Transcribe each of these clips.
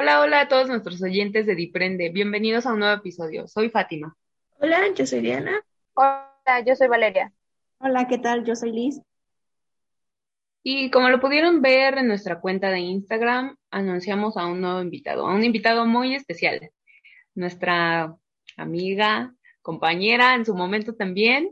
Hola, hola a todos nuestros oyentes de Diprende. Bienvenidos a un nuevo episodio. Soy Fátima. Hola, yo soy Diana. Hola, yo soy Valeria. Hola, ¿qué tal? Yo soy Liz. Y como lo pudieron ver en nuestra cuenta de Instagram, anunciamos a un nuevo invitado, a un invitado muy especial. Nuestra amiga, compañera en su momento también,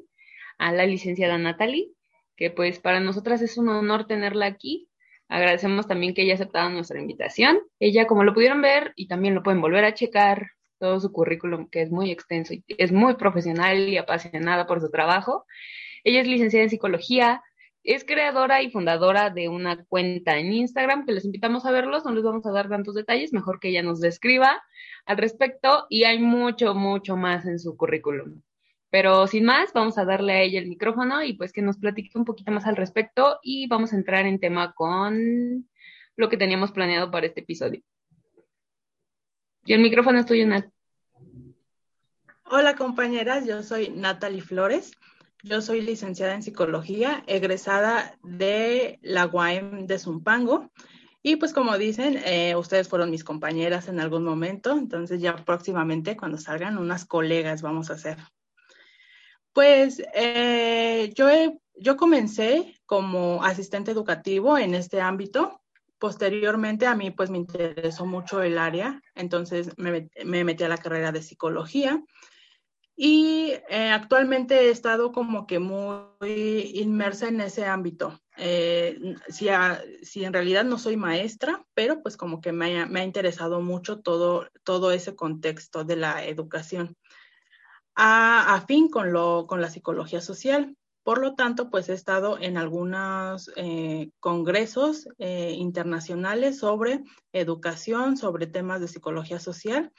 a la licenciada Natalie, que pues para nosotras es un honor tenerla aquí Agradecemos también que haya aceptado nuestra invitación. Ella, como lo pudieron ver, y también lo pueden volver a checar, todo su currículum, que es muy extenso y es muy profesional y apasionada por su trabajo. Ella es licenciada en psicología, es creadora y fundadora de una cuenta en Instagram que les invitamos a verlos, no les vamos a dar tantos detalles, mejor que ella nos describa al respecto y hay mucho, mucho más en su currículum. Pero sin más, vamos a darle a ella el micrófono y pues que nos platique un poquito más al respecto y vamos a entrar en tema con lo que teníamos planeado para este episodio. Y el micrófono es tuyo, Nat. Hola compañeras, yo soy Natalie Flores. Yo soy licenciada en psicología, egresada de la UAM de Zumpango. Y pues como dicen, eh, ustedes fueron mis compañeras en algún momento, entonces ya próximamente cuando salgan unas colegas vamos a ser. Pues eh, yo, yo comencé como asistente educativo en este ámbito. Posteriormente a mí pues me interesó mucho el área, entonces me, metí a la carrera de psicología y eh, actualmente he estado como que muy inmersa en ese ámbito. Eh, si, si, en realidad no soy maestra, pero pues como que me ha, me ha interesado mucho todo, todo ese contexto de la educación a, fin con, lo, con la psicología social. Por lo tanto, pues he estado en algunos eh, congresos eh, internacionales sobre educación, sobre temas de psicología social.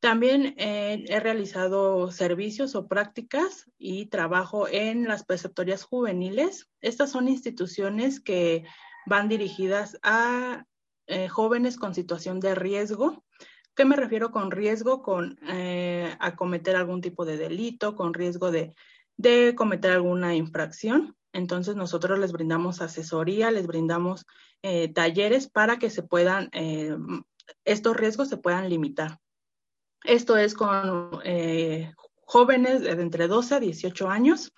También eh, he realizado servicios o prácticas y trabajo en las preceptorias juveniles. Estas son instituciones que van dirigidas a jóvenes con situación de riesgo ¿Qué me refiero con riesgo? Con eh, acometer algún tipo de delito, con riesgo de, cometer alguna infracción. Entonces nosotros les brindamos asesoría, les brindamos eh, talleres para que se puedan, eh, estos riesgos se puedan limitar. Esto es con jóvenes de entre 12 a 18 años.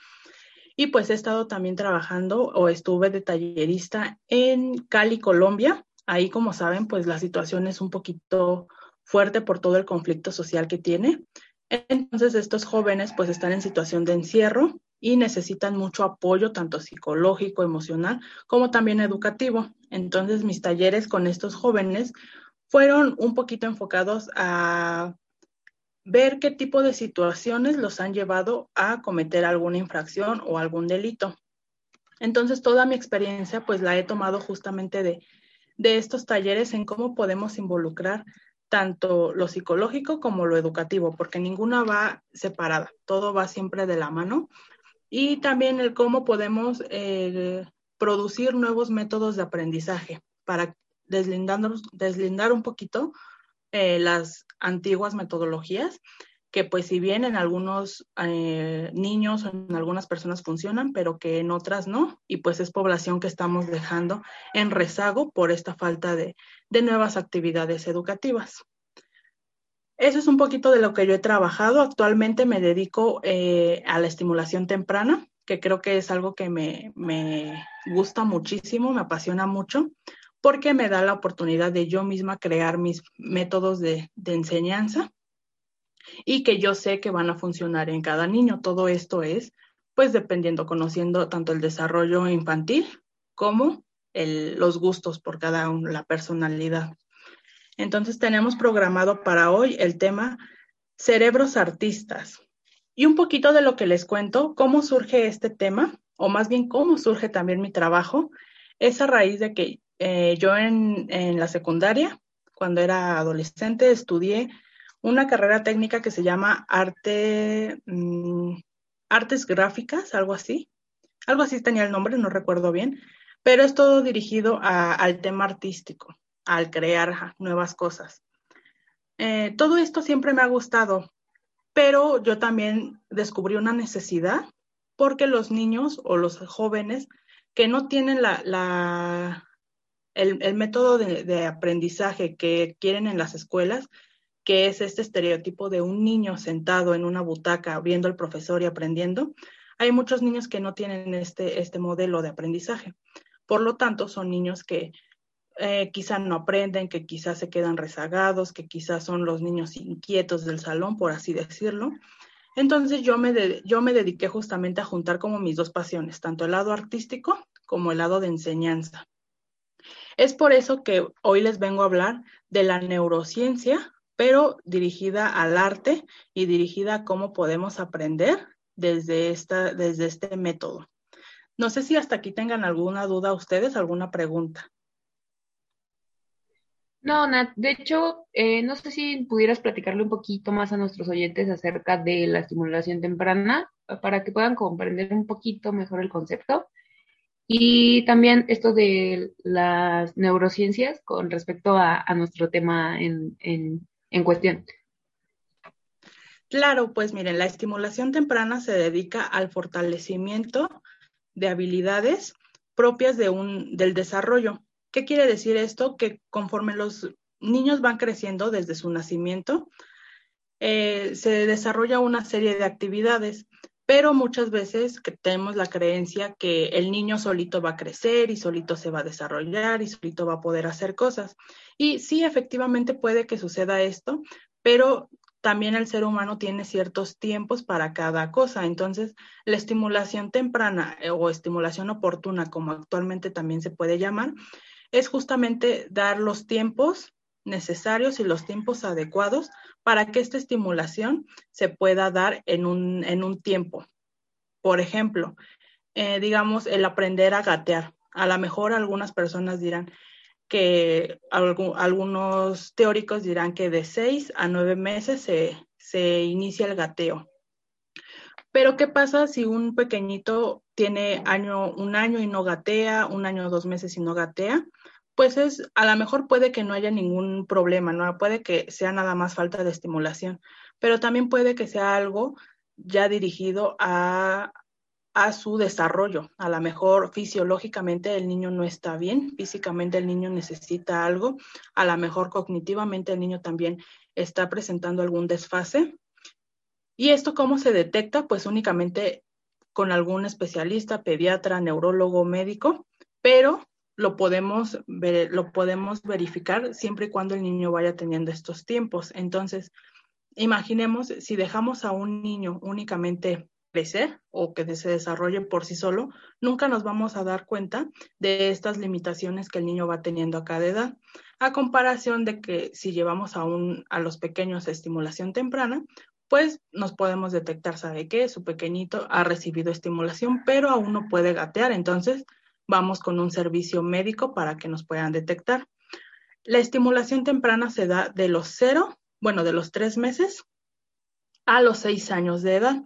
Y pues he estado también trabajando o estuve de tallerista en Cali, Colombia. Ahí, como saben, pues la situación es un poquito fuerte por todo el conflicto social que tiene. Entonces estos jóvenes pues están en situación de encierro y necesitan mucho apoyo tanto psicológico, emocional, como también educativo. Entonces mis talleres con estos jóvenes fueron un poquito enfocados a ver qué tipo de situaciones los han llevado a cometer alguna infracción o algún delito. Entonces toda mi experiencia pues la he tomado justamente de, de estos talleres en cómo podemos involucrar tanto lo psicológico como lo educativo, porque ninguna va separada, todo va siempre de la mano. Y también el cómo podemos eh, producir nuevos métodos de aprendizaje para deslindar un poquito eh, las antiguas metodologías, que pues si bien en algunos eh, niños o en algunas personas funcionan, pero que en otras no, y pues es población que estamos dejando en rezago por esta falta de, de nuevas actividades educativas. Eso es un poquito de lo que yo he trabajado. Actualmente me dedico eh, a la estimulación temprana, que creo que es algo que me, gusta muchísimo, me apasiona mucho, porque me da la oportunidad de yo misma crear mis métodos de, de enseñanza y que yo sé que van a funcionar en cada niño. Todo esto es, pues, dependiendo, conociendo tanto el desarrollo infantil como los gustos por cada uno, la personalidad. Entonces tenemos programado para hoy el tema cerebros artistas. Y un poquito de lo que les cuento, cómo surge este tema, o más bien cómo surge también mi trabajo, es a raíz de que eh, yo en, la secundaria, cuando era adolescente, estudié una carrera técnica que se llama arte, mm, artes gráficas, algo así. Algo así tenía el nombre, no recuerdo bien, pero es todo dirigido al tema artístico al crear nuevas cosas. Eh, todo esto siempre me ha gustado, pero yo también descubrí una necesidad porque los niños o los jóvenes que no tienen la, el, método de, aprendizaje que quieren en las escuelas, que es este estereotipo de un niño sentado en una butaca viendo al profesor y aprendiendo, hay muchos niños que no tienen este, este modelo de aprendizaje. Por lo tanto, son niños que eh, quizás no aprenden, que quizás se quedan rezagados, que quizás son los niños inquietos del salón, por así decirlo. Entonces yo me, yo me dediqué justamente a juntar como mis dos pasiones, tanto el lado artístico como el lado de enseñanza. Es por eso que hoy les vengo a hablar de la neurociencia, pero dirigida al arte y dirigida a cómo podemos aprender desde, esta, desde este método. No sé si hasta aquí tengan alguna duda ustedes, alguna pregunta. No, Nat, de hecho, eh, no sé si pudieras platicarle un poquito más a nuestros oyentes acerca de la estimulación temprana para que puedan comprender un poquito mejor el concepto. Y también esto de las neurociencias con respecto a, nuestro tema en, en cuestión. Claro, pues miren, la estimulación temprana se dedica al fortalecimiento de habilidades propias de un, del desarrollo. ¿Qué quiere decir esto? Que conforme los niños van creciendo desde su nacimiento, eh, se desarrolla una serie de actividades, pero muchas veces tenemos la creencia que el niño solito va a crecer y solito se va a desarrollar y solito va a poder hacer cosas. Y sí, efectivamente puede que suceda esto, pero también el ser humano tiene ciertos tiempos para cada cosa. Entonces, la estimulación temprana eh, o estimulación oportuna, como actualmente también se puede llamar, es justamente dar los tiempos necesarios y los tiempos adecuados para que esta estimulación se pueda dar en un, en un tiempo. Por ejemplo, eh, digamos, el aprender a gatear. A lo mejor algunas personas dirán que algunos teóricos dirán que de seis a nueve meses se, se inicia el gateo. Pero ¿qué pasa si un pequeñito tiene año, un año y no gatea, un año o dos meses y no gatea? Pues es, a lo mejor puede que no haya ningún problema, ¿no? Puede que sea nada más falta de estimulación, pero también puede que sea algo ya dirigido a, a su desarrollo. A lo mejor fisiológicamente el niño no está bien, físicamente el niño necesita algo, a lo mejor cognitivamente el niño también está presentando algún desfase. ¿Y esto cómo se detecta? Pues únicamente con algún especialista, pediatra, neurólogo, médico, pero lo podemos, ver, lo podemos verificar siempre y cuando el niño vaya teniendo estos tiempos. Entonces, imaginemos si dejamos a un niño únicamente crecer o que se desarrolle por sí solo, nunca nos vamos a dar cuenta de estas limitaciones que el niño va teniendo a cada edad, a comparación de que si llevamos a, un, a los pequeños a estimulación temprana, pues nos podemos detectar, ¿sabe qué? Su pequeñito ha recibido estimulación, pero aún no puede gatear, entonces vamos con un servicio médico para que nos puedan detectar. La estimulación temprana se da de los cero, bueno, de los tres meses a los seis años de edad.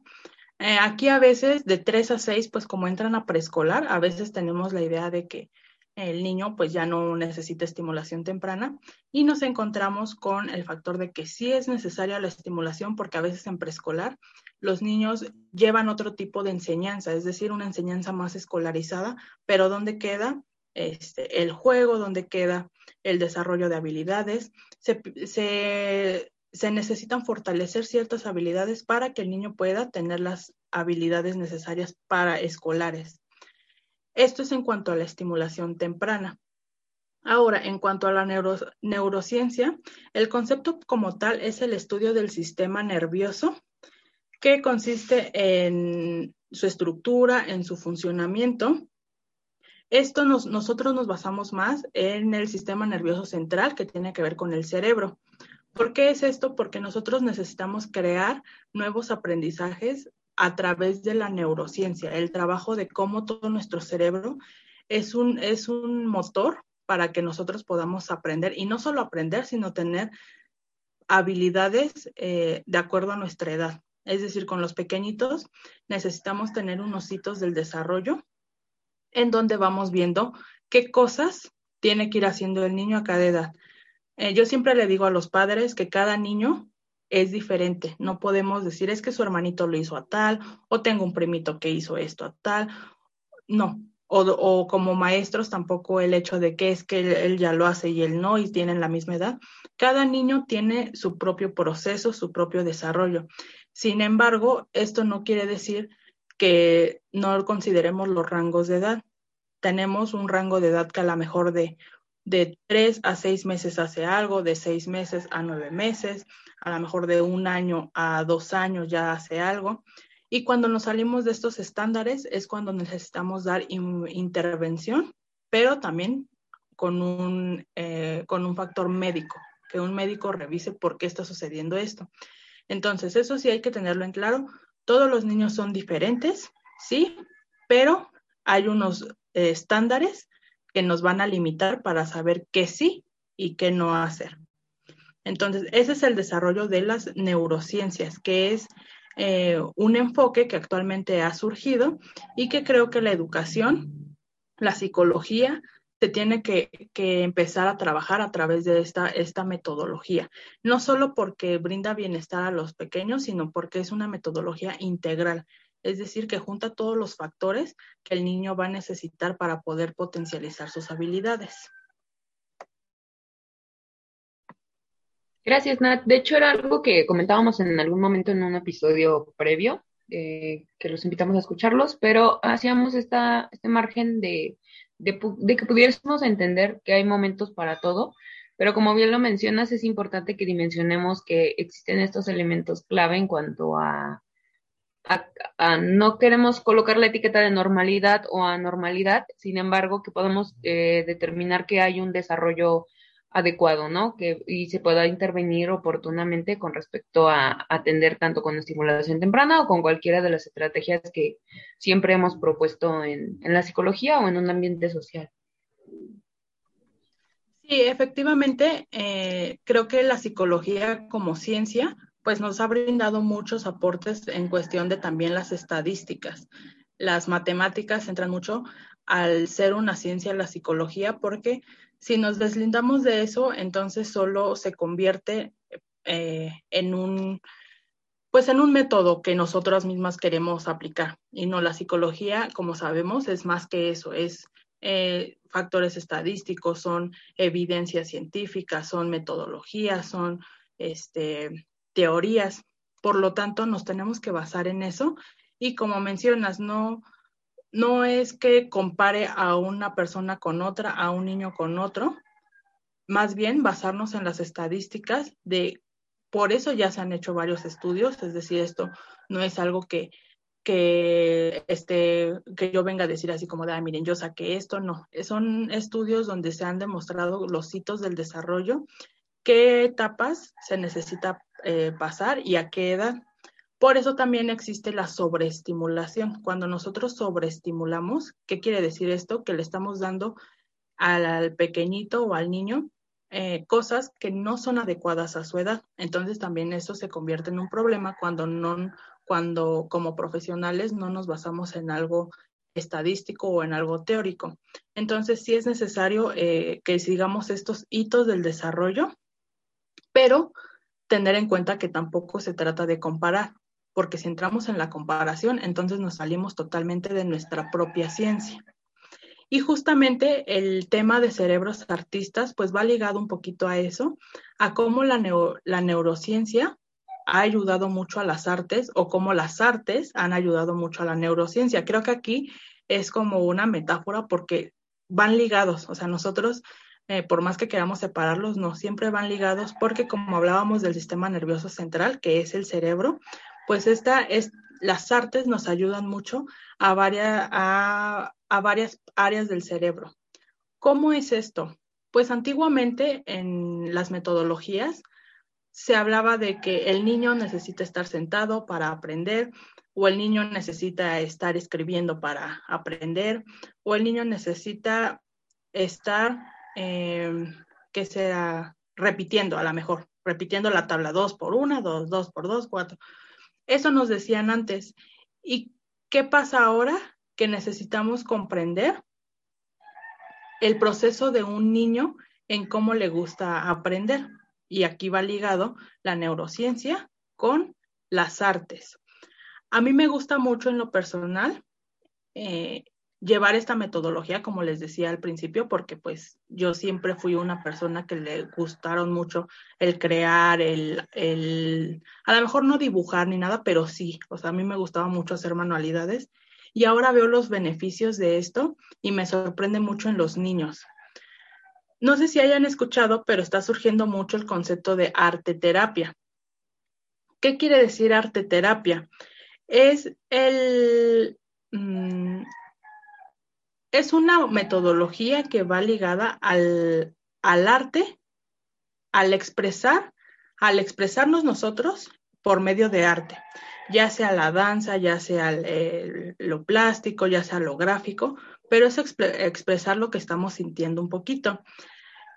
Eh, aquí a veces de tres a seis, pues como entran a preescolar, a veces tenemos la idea de que el niño pues ya no necesita estimulación temprana y nos encontramos con el factor de que sí es necesaria la estimulación porque a veces en preescolar los niños llevan otro tipo de enseñanza, es decir, una enseñanza más escolarizada, pero ¿dónde queda este, el juego? ¿Dónde queda el desarrollo de habilidades? Se, se necesitan fortalecer ciertas habilidades para que el niño pueda tener las habilidades necesarias para escolares. Esto es en cuanto a la estimulación temprana. Ahora, en cuanto a la neurociencia, el concepto como tal es el estudio del sistema nervioso, que consiste en su estructura, en su funcionamiento. Esto nosotros nos basamos más en el sistema nervioso central, que tiene que ver con el cerebro. ¿Por qué es esto? Porque nosotros necesitamos crear nuevos aprendizajes a través de la neurociencia, el trabajo de cómo todo nuestro cerebro es un, es un motor para que nosotros podamos aprender y no solo aprender, sino tener habilidades eh, de acuerdo a nuestra edad. Es decir, con los pequeñitos necesitamos tener unos hitos del desarrollo en donde vamos viendo qué cosas tiene que ir haciendo el niño a cada edad. Eh, yo siempre le digo a los padres que cada niño es diferente. No podemos decir es que su hermanito lo hizo a tal o tengo un primito que hizo esto a tal. No, o, como maestros tampoco el hecho de que es que él, ya lo hace y él no y tienen la misma edad. Cada niño tiene su propio proceso, su propio desarrollo. Sin embargo, esto no quiere decir que no consideremos los rangos de edad. Tenemos un rango de edad que a lo mejor de, de tres a seis meses hace algo, de seis meses a nueve meses, a lo mejor de un año a dos años ya hace algo. Y cuando nos salimos de estos estándares es cuando necesitamos dar intervención, pero también con un, eh, con un factor médico, que un médico revise por qué está sucediendo esto. Entonces, eso sí hay que tenerlo en claro. Todos los niños son diferentes, sí, pero hay unos eh, estándares que nos van a limitar para saber qué sí y qué no hacer. Entonces, ese es el desarrollo de las neurociencias, que es eh, un enfoque que actualmente ha surgido y que creo que la educación, la psicología, se tiene que, empezar a trabajar a través de esta, esta metodología. No solo porque brinda bienestar a los pequeños, sino porque es una metodología integral. Es decir, que junta todos los factores que el niño va a necesitar para poder potencializar sus habilidades. Gracias, Nat. De hecho, era algo que comentábamos en algún momento en un episodio previo, eh, que los invitamos a escucharlos, pero hacíamos esta, este margen de, de, que pudiésemos entender que hay momentos para todo, pero como bien lo mencionas, es importante que dimensionemos que existen estos elementos clave en cuanto a, no queremos colocar la etiqueta de normalidad o anormalidad, sin embargo, que podemos eh, determinar que hay un desarrollo adecuado, ¿no? Que, y se pueda intervenir oportunamente con respecto a atender tanto con estimulación temprana o con cualquiera de las estrategias que siempre hemos propuesto en, la psicología o en un ambiente social. Sí, efectivamente, eh, creo que la psicología como ciencia, pues nos ha brindado muchos aportes en cuestión de también las estadísticas. Las matemáticas entran mucho al ser una ciencia la psicología porque si nos deslindamos de eso, entonces solo se convierte eh, en un pues en un método que nosotras mismas queremos aplicar. Y no, la psicología, como sabemos, es más que eso, es eh, factores estadísticos, son evidencias científicas, son metodologías, son este, teorías. Por lo tanto, nos tenemos que basar en eso. Y como mencionas, no, no es que compare a una persona con otra, a un niño con otro, más bien basarnos en las estadísticas de, por eso ya se han hecho varios estudios, es decir, esto no es algo que, que, este, que yo venga a decir así como de, miren, yo saqué esto, no, son estudios donde se han demostrado los hitos del desarrollo, qué etapas se necesita eh, pasar y a qué edad. Por eso también existe la sobreestimulación. Cuando nosotros sobreestimulamos, ¿qué quiere decir esto? Que le estamos dando al, pequeñito o al niño eh, cosas que no son adecuadas a su edad. Entonces también eso se convierte en un problema cuando no, cuando como profesionales no nos basamos en algo estadístico o en algo teórico. Entonces sí es necesario eh, que sigamos estos hitos del desarrollo, pero tener en cuenta que tampoco se trata de comparar porque si entramos en la comparación, entonces nos salimos totalmente de nuestra propia ciencia. Y justamente el tema de cerebros artistas, pues va ligado un poquito a eso, a cómo la, la neurociencia ha ayudado mucho a las artes o cómo las artes han ayudado mucho a la neurociencia. Creo que aquí es como una metáfora porque van ligados, o sea, nosotros, eh, por más que queramos separarlos, no, siempre van ligados porque como hablábamos del sistema nervioso central, que es el cerebro, pues esta es, las artes nos ayudan mucho a varias, a, varias áreas del cerebro. ¿Cómo es esto? Pues antiguamente en las metodologías se hablaba de que el niño necesita estar sentado para aprender, o el niño necesita estar escribiendo para aprender, o el niño necesita estar, eh, que sea, repitiendo a lo mejor, repitiendo la tabla 2 por 1, 2, 2 por 2, 4. Eso nos decían antes. ¿Y qué pasa ahora? Que necesitamos comprender el proceso de un niño en cómo le gusta aprender. Y aquí va ligado la neurociencia con las artes. A mí me gusta mucho en lo personal eh, llevar esta metodología, como les decía al principio, porque pues yo siempre fui una persona que le gustaron mucho el crear, el, el, a lo mejor no dibujar ni nada, pero sí, o sea, a mí me gustaba mucho hacer manualidades y ahora veo los beneficios de esto y me sorprende mucho en los niños. No sé si hayan escuchado, pero está surgiendo mucho el concepto de arte terapia. ¿Qué quiere decir arte terapia? Es el, mm, es una metodología que va ligada al, arte, al expresar, al expresarnos nosotros por medio de arte, ya sea la danza, ya sea lo plástico, ya sea lo gráfico, pero es expresar lo que estamos sintiendo un poquito.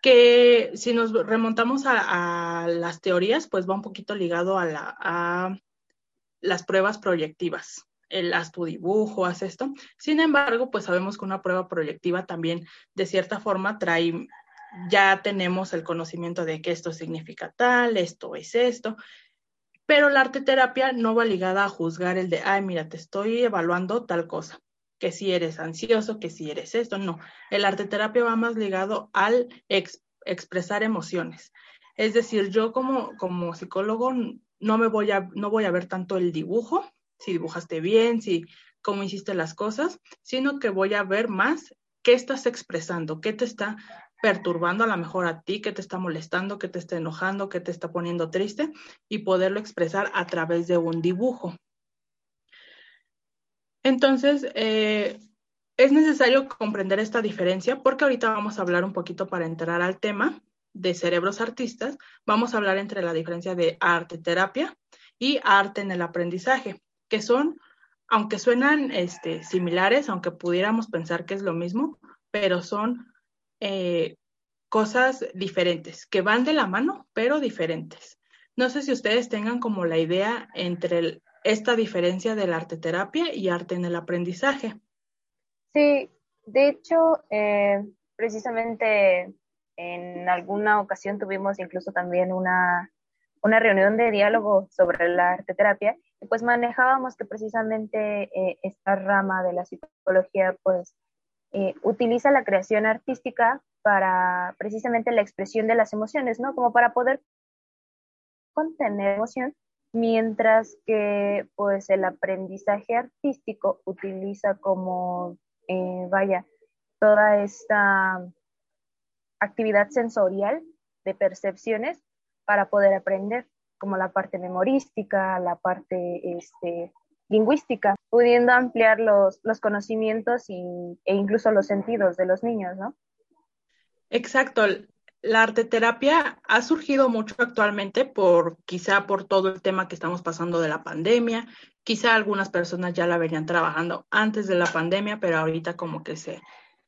Que si nos remontamos a, las teorías, pues va un poquito ligado a, a las pruebas proyectivas el haz tu dibujo, haz esto. Sin embargo, pues sabemos que una prueba proyectiva también de cierta forma trae, ya tenemos el conocimiento de que esto significa tal, esto es esto, pero la arte terapia no va ligada a juzgar el de, ay, mira, te estoy evaluando tal cosa, que si eres ansioso, que si eres esto, no. El arte terapia va más ligado al expresar emociones. Es decir, yo como, como psicólogo no me voy a, no voy a ver tanto el dibujo, si dibujaste bien, si cómo hiciste las cosas, sino que voy a ver más qué estás expresando, qué te está perturbando a lo mejor a ti, qué te está molestando, qué te está enojando, qué te está poniendo triste y poderlo expresar a través de un dibujo. Entonces, eh, es necesario comprender esta diferencia porque ahorita vamos a hablar un poquito para entrar al tema de cerebros artistas, vamos a hablar entre la diferencia de arte terapia y arte en el aprendizaje que son, aunque suenan este, similares, aunque pudiéramos pensar que es lo mismo, pero son eh, cosas diferentes, que van de la mano, pero diferentes. No sé si ustedes tengan como la idea entre esta diferencia del arte terapia y arte en el aprendizaje. Sí, de hecho, eh, precisamente en alguna ocasión tuvimos incluso también una, una reunión de diálogo sobre la arte terapia pues manejábamos que precisamente eh, esta rama de la psicología pues eh, utiliza la creación artística para precisamente la expresión de las emociones, ¿no? Como para poder contener emoción, mientras que pues el aprendizaje artístico utiliza como, eh, vaya, toda esta actividad sensorial de percepciones para poder aprender como la parte memorística, la parte este, lingüística, pudiendo ampliar los, conocimientos y, e incluso los sentidos de los niños, ¿no? Exacto. La arteterapia ha surgido mucho actualmente por quizá por todo el tema que estamos pasando de la pandemia. Quizá algunas personas ya la venían trabajando antes de la pandemia, pero ahorita como que se,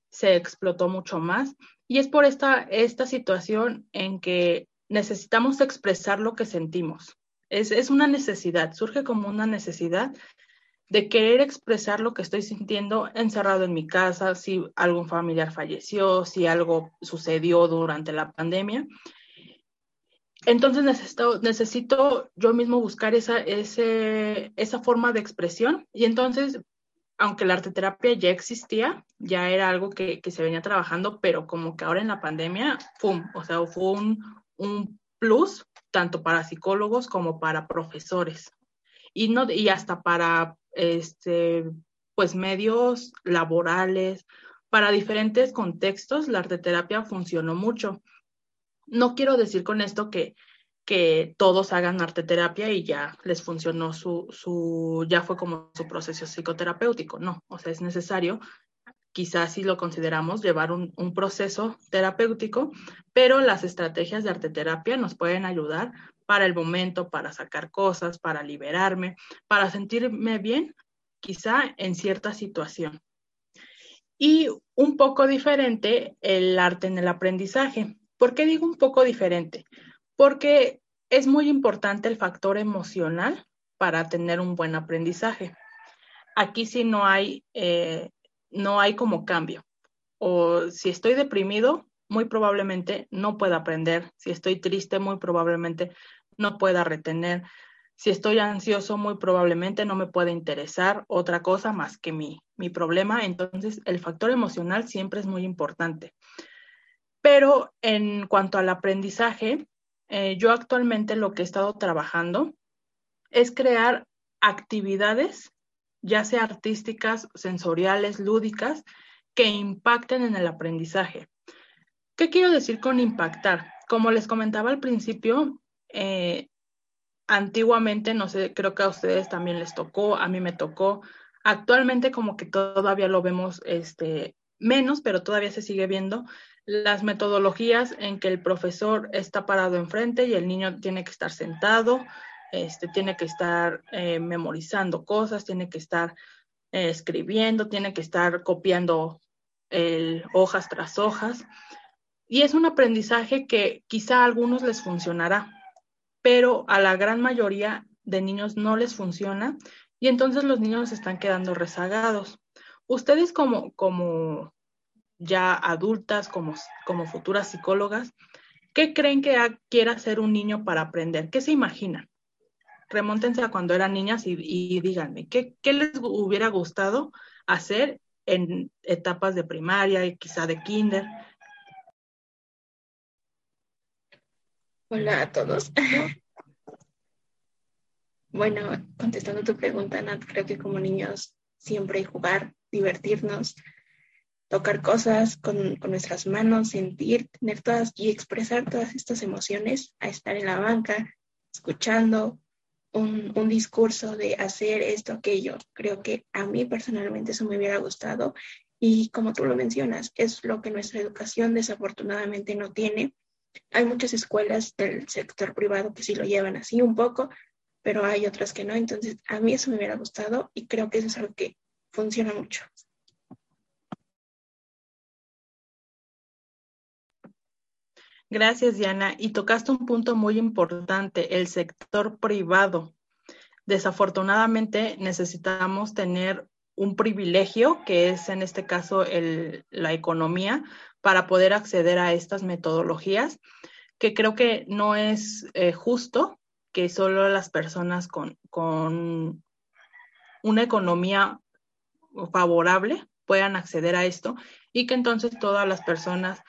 se explotó mucho más. Y es por esta, esta situación en que necesitamos expresar lo que sentimos. Es, es, una necesidad, surge como una necesidad de querer expresar lo que estoy sintiendo encerrado en mi casa, si algún familiar falleció, si algo sucedió durante la pandemia. Entonces necesito, necesito yo mismo buscar esa, ese, esa forma de expresión y entonces, aunque la arteterapia ya existía, ya era algo que, que se venía trabajando, pero como que ahora en la pandemia, ¡pum! O sea, fue un, un plus tanto para psicólogos como para profesores. Y no y hasta para este pues medios laborales. Para diferentes contextos la arteterapia funcionó mucho. No quiero decir con esto que que todos hagan arteterapia y ya les funcionó su, su, ya fue como su proceso psicoterapéutico, no, o sea, es necesario quizás si lo consideramos llevar un, proceso terapéutico, pero las estrategias de arteterapia nos pueden ayudar para el momento, para sacar cosas, para liberarme, para sentirme bien, quizá en cierta situación. Y un poco diferente el arte en el aprendizaje. ¿Por qué digo un poco diferente? Porque es muy importante el factor emocional para tener un buen aprendizaje. Aquí sí no hay eh, no hay como cambio. O si estoy deprimido, muy probablemente no pueda aprender. Si estoy triste, muy probablemente no pueda retener. Si estoy ansioso, muy probablemente no me puede interesar otra cosa más que mi, mi problema. Entonces, el factor emocional siempre es muy importante. Pero en cuanto al aprendizaje, eh, yo actualmente lo que he estado trabajando es crear actividades, ya sea artísticas, sensoriales, lúdicas, que impacten en el aprendizaje. ¿Qué quiero decir con impactar? Como les comentaba al principio, eh, antiguamente, no sé, creo que a ustedes también les tocó, a mí me tocó. Actualmente como que todavía lo vemos este, menos, pero todavía se sigue viendo las metodologías en que el profesor está parado enfrente y el niño tiene que estar sentado, este, tiene que estar eh, memorizando cosas, tiene que estar eh, escribiendo, tiene que estar copiando hojas tras hojas. Y es un aprendizaje que quizá a algunos les funcionará, pero a la gran mayoría de niños no les funciona y entonces los niños están quedando rezagados. Ustedes como, como ya adultas, como, como futuras psicólogas, ¿qué creen que quiera hacer un niño para aprender? ¿Qué se imaginan? Remóntense a cuando eran niñas y, díganme, ¿qué, ¿qué, les hubiera gustado hacer en etapas de primaria y quizá de kinder? Hola a todos. bueno, contestando tu pregunta, Nat, creo que como niños siempre jugar, divertirnos, tocar cosas con, nuestras manos, sentir, tener todas y expresar todas estas emociones, a estar en la banca, escuchando un, discurso de hacer esto, aquello. Creo que a mí personalmente eso me hubiera gustado y como tú lo mencionas, es lo que nuestra educación desafortunadamente no tiene. Hay muchas escuelas del sector privado que sí lo llevan así un poco, pero hay otras que no. Entonces, a mí eso me hubiera gustado y creo que eso es algo que funciona mucho. Gracias, Diana. Y tocaste un punto muy importante, el sector privado. Desafortunadamente necesitamos tener un privilegio, que es en este caso la economía, para poder acceder a estas metodologías, que creo que no es eh, justo que solo las personas con, con una economía favorable puedan acceder a esto y que entonces todas las personas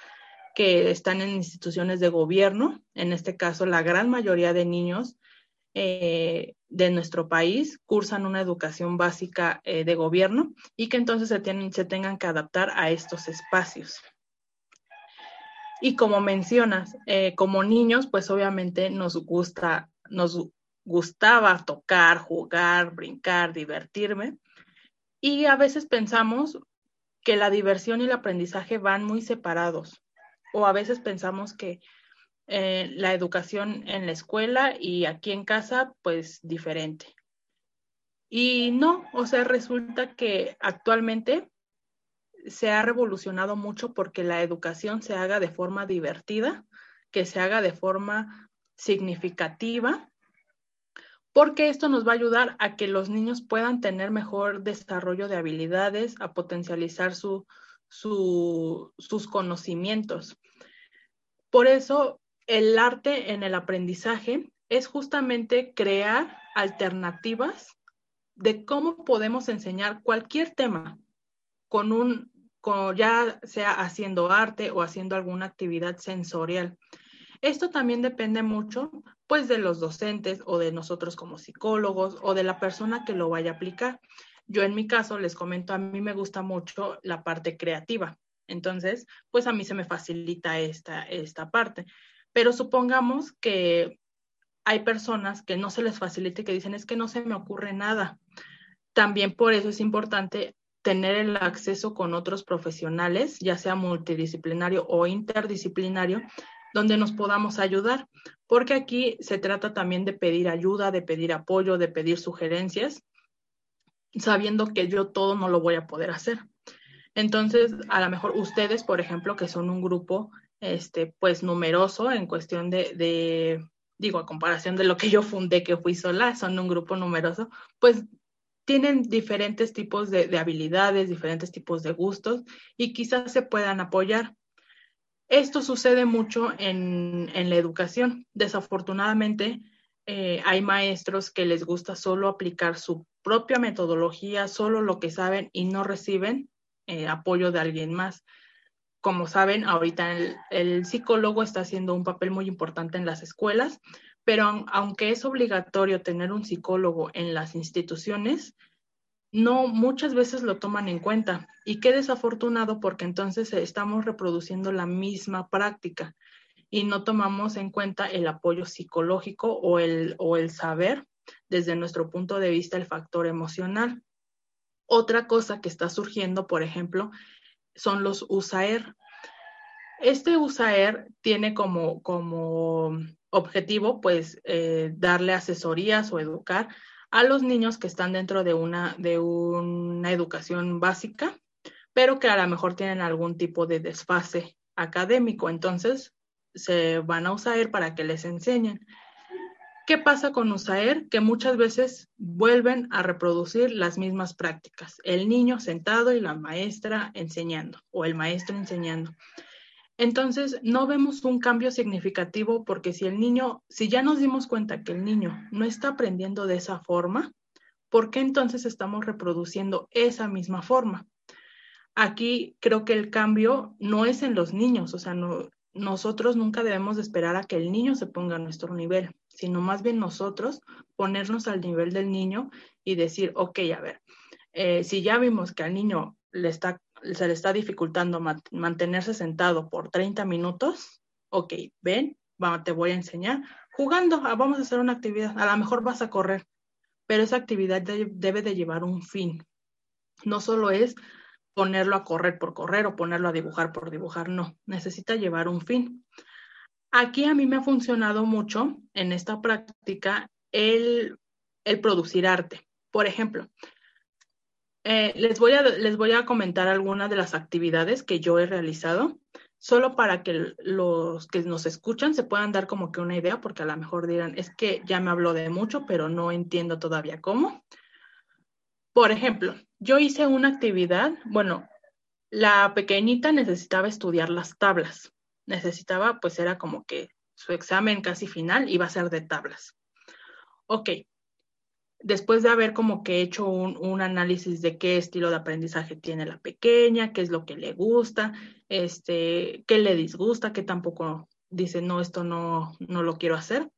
que están en instituciones de gobierno, en este caso la gran mayoría de niños eh, de nuestro país cursan una educación básica eh, de gobierno y que entonces se, tienen, se tengan que adaptar a estos espacios. Y como mencionas, eh, como niños, pues obviamente nos gusta, nos gustaba tocar, jugar, brincar, divertirme. Y a veces pensamos que la diversión y el aprendizaje van muy separados o a veces pensamos que eh, la educación en la escuela y aquí en casa, pues diferente. Y no, o sea, resulta que actualmente se ha revolucionado mucho porque la educación se haga de forma divertida, que se haga de forma significativa, porque esto nos va a ayudar a que los niños puedan tener mejor desarrollo de habilidades, a potencializar su, sus conocimientos. Por eso, el arte en el aprendizaje es justamente crear alternativas de cómo podemos enseñar cualquier tema con un, ya sea haciendo arte o haciendo alguna actividad sensorial. Esto también depende mucho, pues, de los docentes o de nosotros como psicólogos o de la persona que lo vaya a aplicar. Yo en mi caso les comento, a mí me gusta mucho la parte creativa. Entonces, pues a mí se me facilita esta, esta parte. Pero supongamos que hay personas que no se les facilite, que dicen es que no se me ocurre nada. También por eso es importante tener el acceso con otros profesionales, ya sea multidisciplinario o interdisciplinario, donde nos podamos ayudar, porque aquí se trata también de pedir ayuda, de pedir apoyo, de pedir sugerencias sabiendo que yo todo no lo voy a poder hacer. Entonces, a lo mejor ustedes, por ejemplo, que son un grupo, este, pues numeroso en cuestión de, digo, a comparación de lo que yo fundé, que fui sola, son un grupo numeroso, pues tienen diferentes tipos de, de habilidades, diferentes tipos de gustos y quizás se puedan apoyar. Esto sucede mucho en, en la educación. Desafortunadamente, eh, hay maestros que les gusta solo aplicar su propia metodología, solo lo que saben y no reciben eh, apoyo de alguien más. Como saben, ahorita el, psicólogo está haciendo un papel muy importante en las escuelas, pero aunque es obligatorio tener un psicólogo en las instituciones, no muchas veces lo toman en cuenta. Y qué desafortunado porque entonces estamos reproduciendo la misma práctica y no tomamos en cuenta el apoyo psicológico o el, o el saber desde nuestro punto de vista el factor emocional. Otra cosa que está surgiendo, por ejemplo, son los USAER. Este USAER tiene como, como objetivo, pues, eh, darle asesorías o educar a los niños que están dentro de una, de una educación básica, pero que a lo mejor tienen algún tipo de desfase académico. Entonces, se van a USAER para que les enseñen. ¿Qué pasa con USAER? Que muchas veces vuelven a reproducir las mismas prácticas. El niño sentado y la maestra enseñando o el maestro enseñando. Entonces, no vemos un cambio significativo porque si el niño, si ya nos dimos cuenta que el niño no está aprendiendo de esa forma, ¿por qué entonces estamos reproduciendo esa misma forma? Aquí creo que el cambio no es en los niños, o sea, no, nosotros nunca debemos esperar a que el niño se ponga a nuestro nivel, sino más bien nosotros ponernos al nivel del niño y decir, ok, a ver, eh, si ya vimos que al niño le está, se le está dificultando mantenerse sentado por 30 minutos, ok, ven, te voy a enseñar jugando, ah, vamos a hacer una actividad, a lo mejor vas a correr, pero esa actividad debe de llevar un fin. No solo es ponerlo a correr por correr o ponerlo a dibujar por dibujar, no, necesita llevar un fin. Aquí a mí me ha funcionado mucho en esta práctica el, producir arte. Por ejemplo, eh, les, voy a, les voy a comentar algunas de las actividades que yo he realizado, solo para que los que nos escuchan se puedan dar como que una idea, porque a lo mejor dirán, es que ya me habló de mucho, pero no entiendo todavía cómo. Por ejemplo, yo hice una actividad, bueno, la pequeñita necesitaba estudiar las tablas. Necesitaba, pues era como que su examen casi final iba a ser de tablas. Ok, después de haber como que hecho un, análisis de qué estilo de aprendizaje tiene la pequeña, qué es lo que le gusta, este, qué le disgusta, qué tampoco dice, no, esto no, no lo quiero hacer,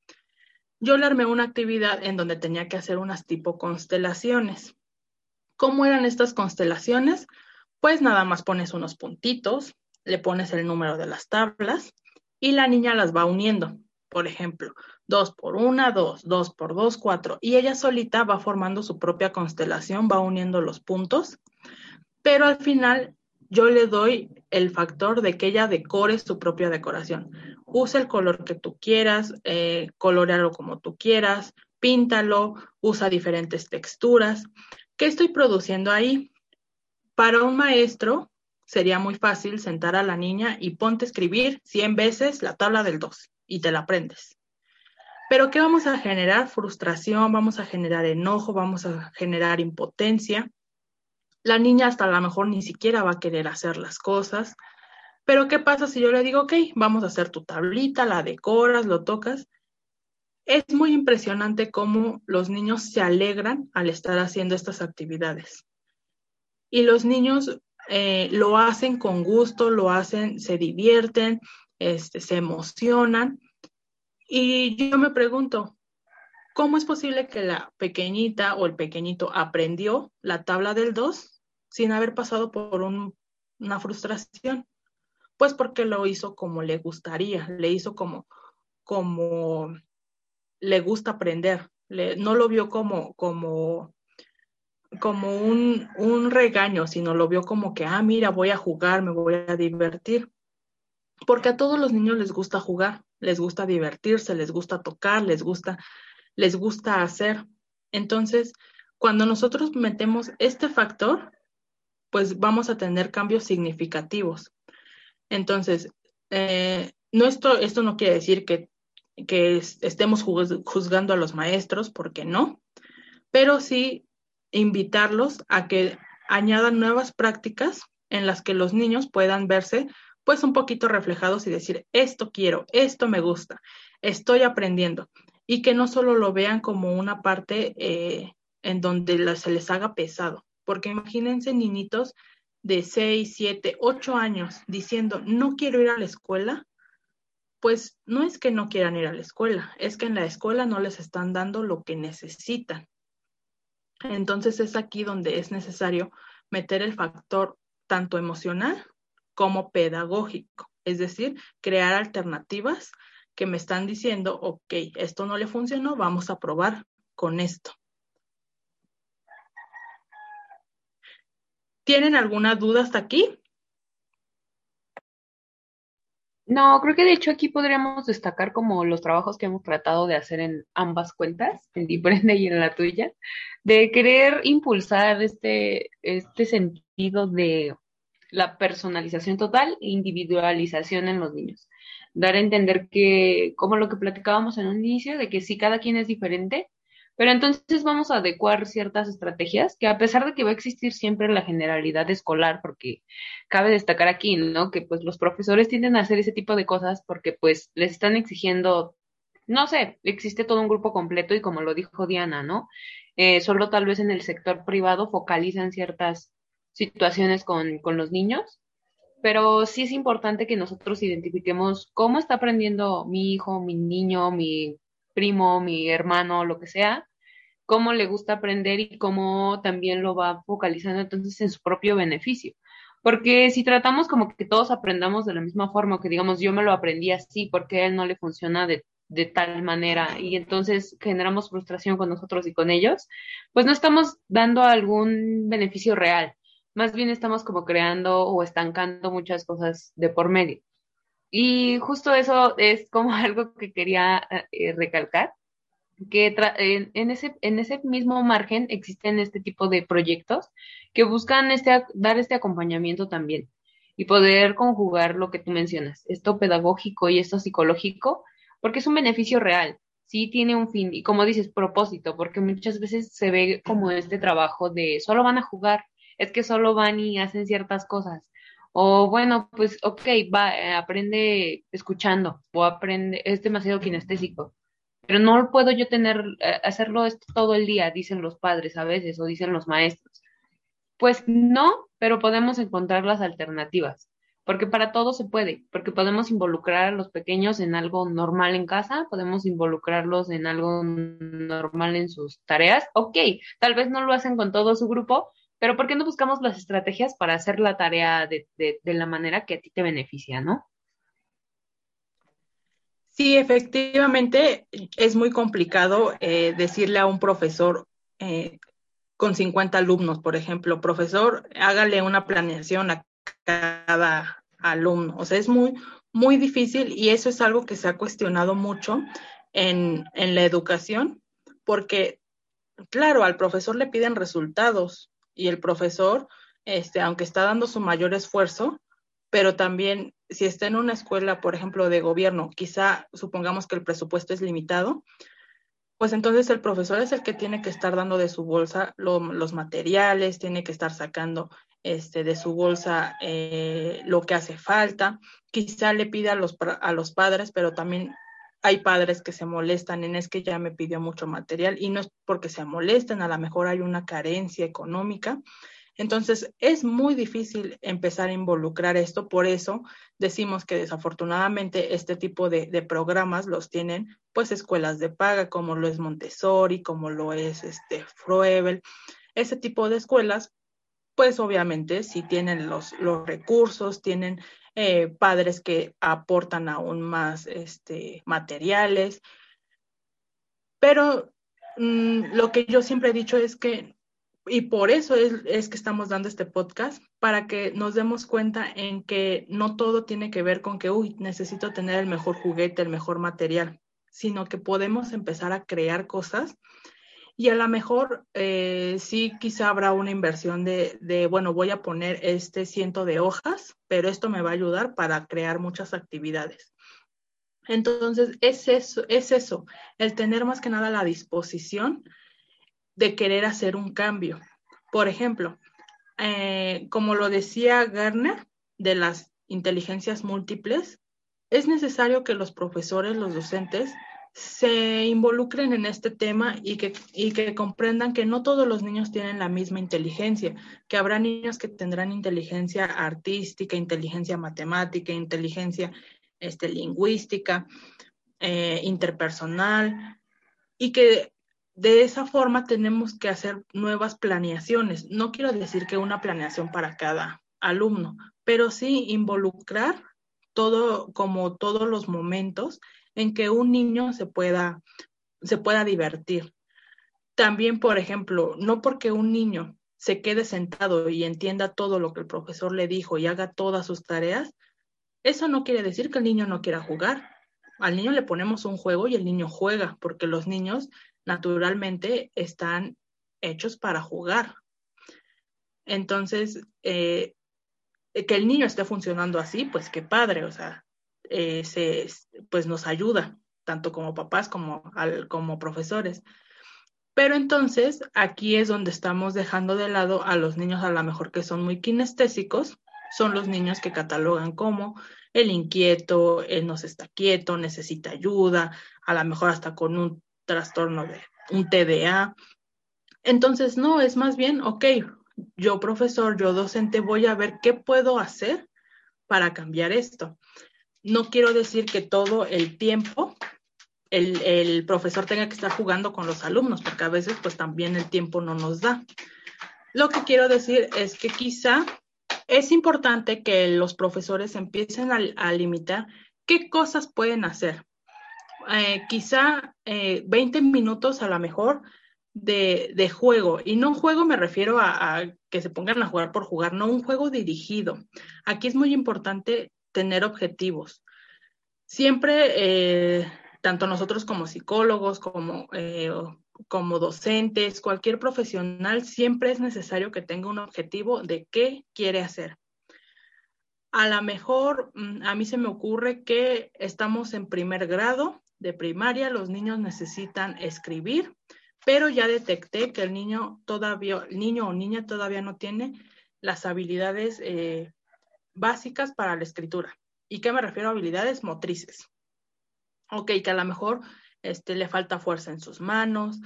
yo le armé una actividad en donde tenía que hacer unas tipo constelaciones. ¿Cómo eran estas constelaciones? Pues nada más pones unos puntitos, le pones el número de las tablas y la niña las va uniendo. Por ejemplo, dos por una, dos, dos por dos, cuatro. Y ella solita va formando su propia constelación, va uniendo los puntos. Pero al final yo le doy el factor de que ella decore su propia decoración. Usa el color que tú quieras, eh, colorealo como tú quieras, píntalo, usa diferentes texturas. ¿Qué estoy produciendo ahí? Para un maestro sería muy fácil sentar a la niña y ponte a escribir 100 veces la tabla del 2 y te la aprendes. Pero ¿qué vamos a generar? Frustración, vamos a generar enojo, vamos a generar impotencia. La niña hasta a lo mejor ni siquiera va a querer hacer las cosas. Pero ¿qué pasa si yo le digo, ok, vamos a hacer tu tablita, la decoras, lo tocas? Es muy impresionante cómo los niños se alegran al estar haciendo estas actividades. Y los niños eh, lo hacen con gusto, lo hacen, se divierten, este, se emocionan. Y yo me pregunto, ¿cómo es posible que la pequeñita o el pequeñito aprendió la tabla del 2 sin haber pasado por una frustración? Pues porque lo hizo como le gustaría, le hizo como, como le gusta aprender, no lo vio como, como, como un, un regaño, sino lo vio como que, ah, mira, voy a jugar, me voy a divertir. Porque a todos los niños les gusta jugar, les gusta divertirse, les gusta tocar, les gusta, les gusta hacer. Entonces, cuando nosotros metemos este factor, pues vamos a tener cambios significativos. Entonces, eh, no esto, esto no quiere decir que que estemos juzgando a los maestros, porque no, pero sí invitarlos a que añadan nuevas prácticas en las que los niños puedan verse pues un poquito reflejados y decir, esto quiero, esto me gusta, estoy aprendiendo. y que no solo lo vean como una parte eh, en donde se les haga pesado, porque imagínense niñitos de 6, 7, 8 años diciendo, no quiero ir a la escuela, pues no es que no quieran ir a la escuela, es que en la escuela no les están dando lo que necesitan. Entonces es aquí donde es necesario meter el factor tanto emocional como pedagógico, es decir, crear alternativas que me están diciendo, ok, esto no le funcionó, vamos a probar con esto. ¿Tienen alguna duda hasta aquí? No, creo que de hecho aquí podríamos destacar como los trabajos que hemos tratado de hacer en ambas cuentas, en Diferente y en la tuya, de querer impulsar este, este sentido de la personalización total e individualización en los niños. Dar a entender que, como lo que platicábamos en un inicio, de que si cada quien es diferente, pero entonces vamos a adecuar ciertas estrategias que a pesar de que va a existir siempre la generalidad escolar, porque cabe destacar aquí, ¿no? Que pues los profesores tienden a hacer ese tipo de cosas porque pues les están exigiendo, no sé, existe todo un grupo completo y como lo dijo Diana, ¿no? Eh, solo tal vez en el sector privado focalizan ciertas situaciones con, con los niños, pero sí es importante que nosotros identifiquemos cómo está aprendiendo mi hijo, mi niño, mi primo, mi hermano, lo que sea, cómo le gusta aprender y cómo también lo va focalizando entonces en su propio beneficio. Porque si tratamos como que todos aprendamos de la misma forma, que digamos yo me lo aprendí así porque a él no le funciona de, de tal manera y entonces generamos frustración con nosotros y con ellos, pues no estamos dando algún beneficio real. Más bien estamos como creando o estancando muchas cosas de por medio. Y justo eso es como algo que quería eh, recalcar, que en, ese, en ese mismo margen existen este tipo de proyectos que buscan este, dar este acompañamiento también y poder conjugar lo que tú mencionas, esto pedagógico y esto psicológico, porque es un beneficio real, sí tiene un fin y como dices, propósito, porque muchas veces se ve como este trabajo de solo van a jugar, es que solo van y hacen ciertas cosas o bueno, pues ok, va, eh, aprende escuchando o aprende, es demasiado kinestésico. Pero no puedo yo tener, eh, hacerlo esto todo el día, dicen los padres a veces o dicen los maestros. Pues no, pero podemos encontrar las alternativas, porque para todo se puede, porque podemos involucrar a los pequeños en algo normal en casa, podemos involucrarlos en algo normal en sus tareas. Ok, tal vez no lo hacen con todo su grupo, pero ¿por qué no buscamos las estrategias para hacer la tarea de, la manera que a ti te beneficia, no? Sí, efectivamente, es muy complicado eh, decirle a un profesor eh, con 50 alumnos, por ejemplo, profesor, hágale una planeación a cada alumno. O sea, es muy, muy difícil y eso es algo que se ha cuestionado mucho en, en la educación, porque, claro, al profesor le piden resultados, y el profesor, este, aunque está dando su mayor esfuerzo, pero también si está en una escuela, por ejemplo, de gobierno, quizá supongamos que el presupuesto es limitado, pues entonces el profesor es el que tiene que estar dando de su bolsa los materiales, tiene que estar sacando este, de su bolsa eh, lo que hace falta. Quizá le pida a los, a los padres, pero también hay padres que se molestan en es que ya me pidió mucho material y no es porque se molesten, a lo mejor hay una carencia económica. Entonces, es muy difícil empezar a involucrar esto, por eso decimos que desafortunadamente este tipo de, programas los tienen pues escuelas de paga, como lo es Montessori, como lo es este Froebel, ese tipo de escuelas, pues obviamente si tienen los, los recursos, tienen eh, padres que aportan aún más este, materiales. Pero mm, lo que yo siempre he dicho es que, y por eso es, es que estamos dando este podcast, para que nos demos cuenta en que no todo tiene que ver con que, uy, necesito tener el mejor juguete, el mejor material, sino que podemos empezar a crear cosas y a lo mejor eh, sí quizá habrá una inversión de, de, bueno, voy a poner este ciento de hojas, pero esto me va a ayudar para crear muchas actividades. Entonces, es eso, es eso, el tener más que nada la disposición de querer hacer un cambio. Por ejemplo, eh, como lo decía Garner, de las inteligencias múltiples, es necesario que los profesores, los docentes, se involucren en este tema y que, y que comprendan que no todos los niños tienen la misma inteligencia, que habrá niños que tendrán inteligencia artística, inteligencia matemática, inteligencia este, lingüística, eh, interpersonal, y que de esa forma tenemos que hacer nuevas planeaciones. No quiero decir que una planeación para cada alumno, pero sí involucrar todo, como todos los momentos en que un niño se pueda, se pueda divertir. También, por ejemplo, no porque un niño se quede sentado y entienda todo lo que el profesor le dijo y haga todas sus tareas, eso no quiere decir que el niño no quiera jugar. Al niño le ponemos un juego y el niño juega, porque los niños naturalmente están hechos para jugar. Entonces, eh, que el niño esté funcionando así, pues qué padre, o sea, eh, se, pues nos ayuda, tanto como papás como, al, como profesores. Pero entonces aquí es donde estamos dejando de lado a los niños a lo mejor que son muy kinestésicos, son los niños que catalogan como el inquieto, él no se está quieto, necesita ayuda, a lo mejor hasta con un trastorno de un TDA. Entonces, no, es más bien, ok, yo profesor, yo docente, voy a ver qué puedo hacer para cambiar esto. No quiero decir que todo el tiempo el, profesor tenga que estar jugando con los alumnos, porque a veces pues también el tiempo no nos da. Lo que quiero decir es que quizá es importante que los profesores empiecen a, limitar qué cosas pueden hacer. Eh, quizá 20 eh, minutos a lo mejor de, juego. Y no juego me refiero a, que se pongan a jugar por jugar, no un juego dirigido. Aquí es muy importante tener objetivos. Siempre, eh, tanto nosotros como psicólogos, como, eh, como docentes, cualquier profesional, siempre es necesario que tenga un objetivo de qué quiere hacer. A lo mejor mm, a mí se me ocurre que estamos en primer grado de primaria, los niños necesitan escribir, pero ya detecté que el niño todavía, niño o niña todavía no tiene las habilidades eh, básicas para la escritura. ¿Y qué me refiero a habilidades motrices? Ok, que a lo mejor este, le falta fuerza en sus manos,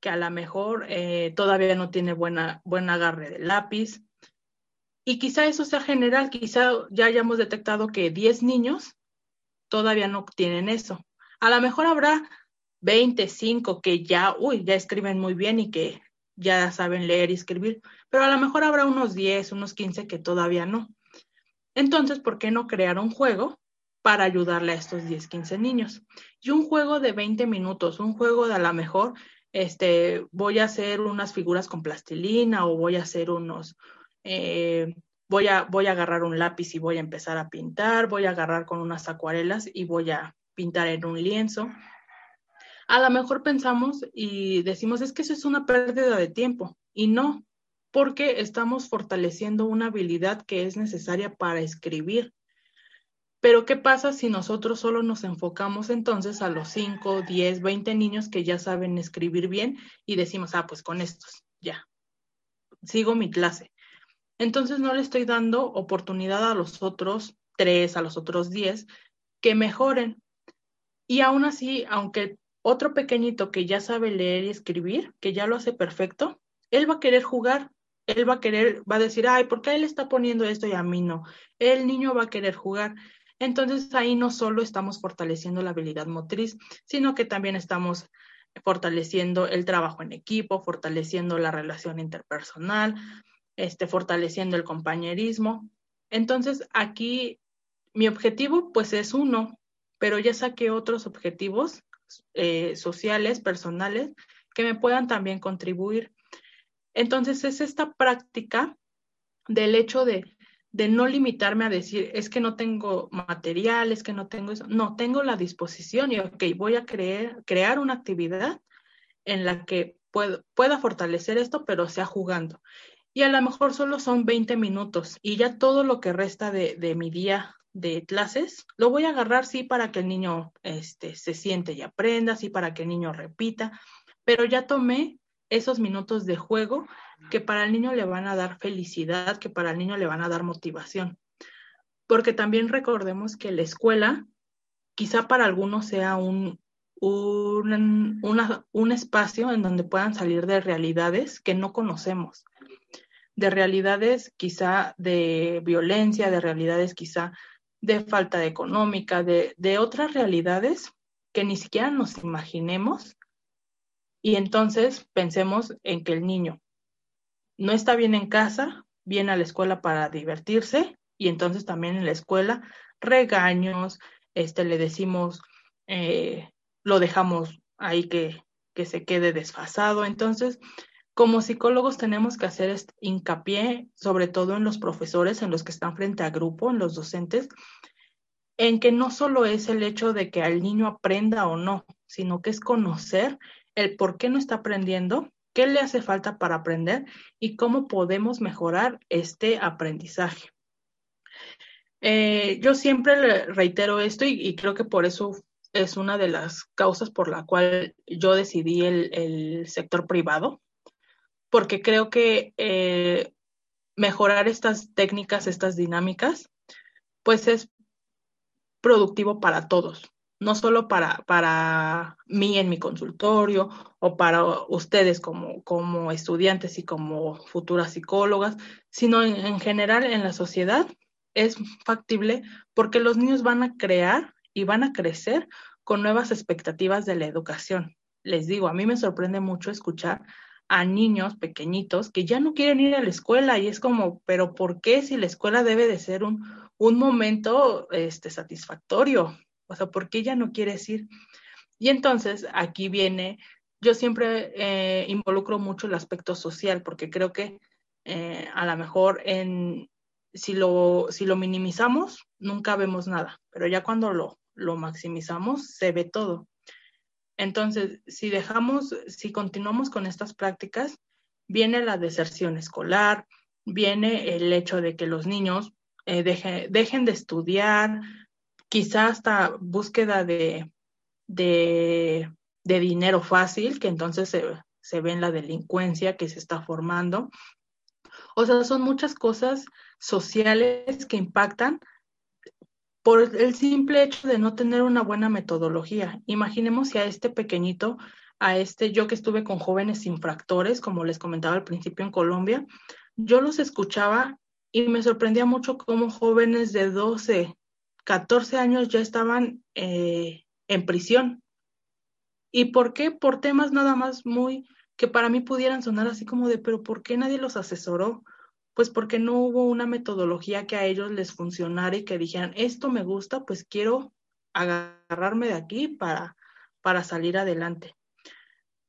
que a lo mejor eh, todavía no tiene buena, buen agarre de lápiz. Y quizá eso sea general, quizá ya hayamos detectado que 10 niños todavía no tienen eso. A lo mejor habrá 25 que ya, uy, ya escriben muy bien y que ya saben leer y escribir, pero a lo mejor habrá unos 10, unos 15 que todavía no. Entonces, ¿por qué no crear un juego para ayudarle a estos 10, 15 niños? Y un juego de 20 minutos, un juego de a lo mejor, este, voy a hacer unas figuras con plastilina o voy a hacer unos, eh, voy, a, voy a agarrar un lápiz y voy a empezar a pintar, voy a agarrar con unas acuarelas y voy a pintar en un lienzo a lo mejor pensamos y decimos, es que eso es una pérdida de tiempo. Y no, porque estamos fortaleciendo una habilidad que es necesaria para escribir. Pero ¿qué pasa si nosotros solo nos enfocamos entonces a los 5, 10, 20 niños que ya saben escribir bien y decimos, ah, pues con estos, ya, sigo mi clase? Entonces no le estoy dando oportunidad a los otros 3, a los otros 10 que mejoren. Y aún así, aunque otro pequeñito que ya sabe leer y escribir, que ya lo hace perfecto, él va a querer jugar, él va a querer, va a decir, ay, ¿por qué él está poniendo esto y a mí no? El niño va a querer jugar. Entonces ahí no solo estamos fortaleciendo la habilidad motriz, sino que también estamos fortaleciendo el trabajo en equipo, fortaleciendo la relación interpersonal, este, fortaleciendo el compañerismo. Entonces aquí mi objetivo pues es uno, pero ya saqué otros objetivos eh, sociales, personales, que me puedan también contribuir. Entonces, es esta práctica del hecho de, de no limitarme a decir, es que no tengo material, es que no tengo eso. No, tengo la disposición y, ok, voy a crear una actividad en la que pueda fortalecer esto, pero sea jugando. Y a lo mejor solo son 20 minutos y ya todo lo que resta de, de mi día de clases, lo voy a agarrar sí para que el niño este, se siente y aprenda, sí para que el niño repita, pero ya tomé esos minutos de juego que para el niño le van a dar felicidad, que para el niño le van a dar motivación. Porque también recordemos que la escuela quizá para algunos sea un, un, un espacio en donde puedan salir de realidades que no conocemos, de realidades quizá de violencia, de realidades quizá de falta económica, de, de otras realidades que ni siquiera nos imaginemos y entonces pensemos en que el niño no está bien en casa, viene a la escuela para divertirse y entonces también en la escuela regaños, este, le decimos, eh, lo dejamos ahí que, que se quede desfasado. Entonces, como psicólogos tenemos que hacer este hincapié, sobre todo en los profesores, en los que están frente a grupo, en los docentes, en que no solo es el hecho de que al niño aprenda o no, sino que es conocer el por qué no está aprendiendo, qué le hace falta para aprender y cómo podemos mejorar este aprendizaje. Eh, yo siempre reitero esto y, creo que por eso es una de las causas por la cual yo decidí el, sector privado, porque creo que eh, mejorar estas técnicas, estas dinámicas, pues es productivo para todos, no solo para, para mí en mi consultorio o para ustedes como, como estudiantes y como futuras psicólogas, sino en general en la sociedad es factible porque los niños van a crear y van a crecer con nuevas expectativas de la educación. Les digo, a mí me sorprende mucho escuchar a niños pequeñitos que ya no quieren ir a la escuela y es como, pero ¿por qué si la escuela debe de ser un, un momento este, satisfactorio? O sea, ¿por qué ya no quieres ir? Y entonces aquí viene, yo siempre eh, involucro mucho el aspecto social porque creo que eh, a lo mejor si lo, minimizamos, nunca vemos nada, pero ya cuando lo, lo maximizamos, se ve todo. Entonces, si dejamos, si continuamos con estas prácticas, viene la deserción escolar, viene el hecho de que los niños eh, dejen de estudiar, quizás hasta búsqueda de, de, de, dinero fácil, que entonces se, se ve en la delincuencia que se está formando. O sea, son muchas cosas sociales que impactan por el simple hecho de no tener una buena metodología. Imaginemos si a este pequeñito, a este yo que estuve con jóvenes infractores, como les comentaba al principio en Colombia, yo los escuchaba y me sorprendía mucho cómo jóvenes de 12, 14 años ya estaban eh, en prisión. ¿Y por qué? Por temas nada más muy que para mí pudieran sonar así como de, pero ¿por qué nadie los asesoró? Pues porque no hubo una metodología que a ellos les funcionara y que dijeran, esto me gusta, pues quiero agarrarme de aquí para, para salir adelante.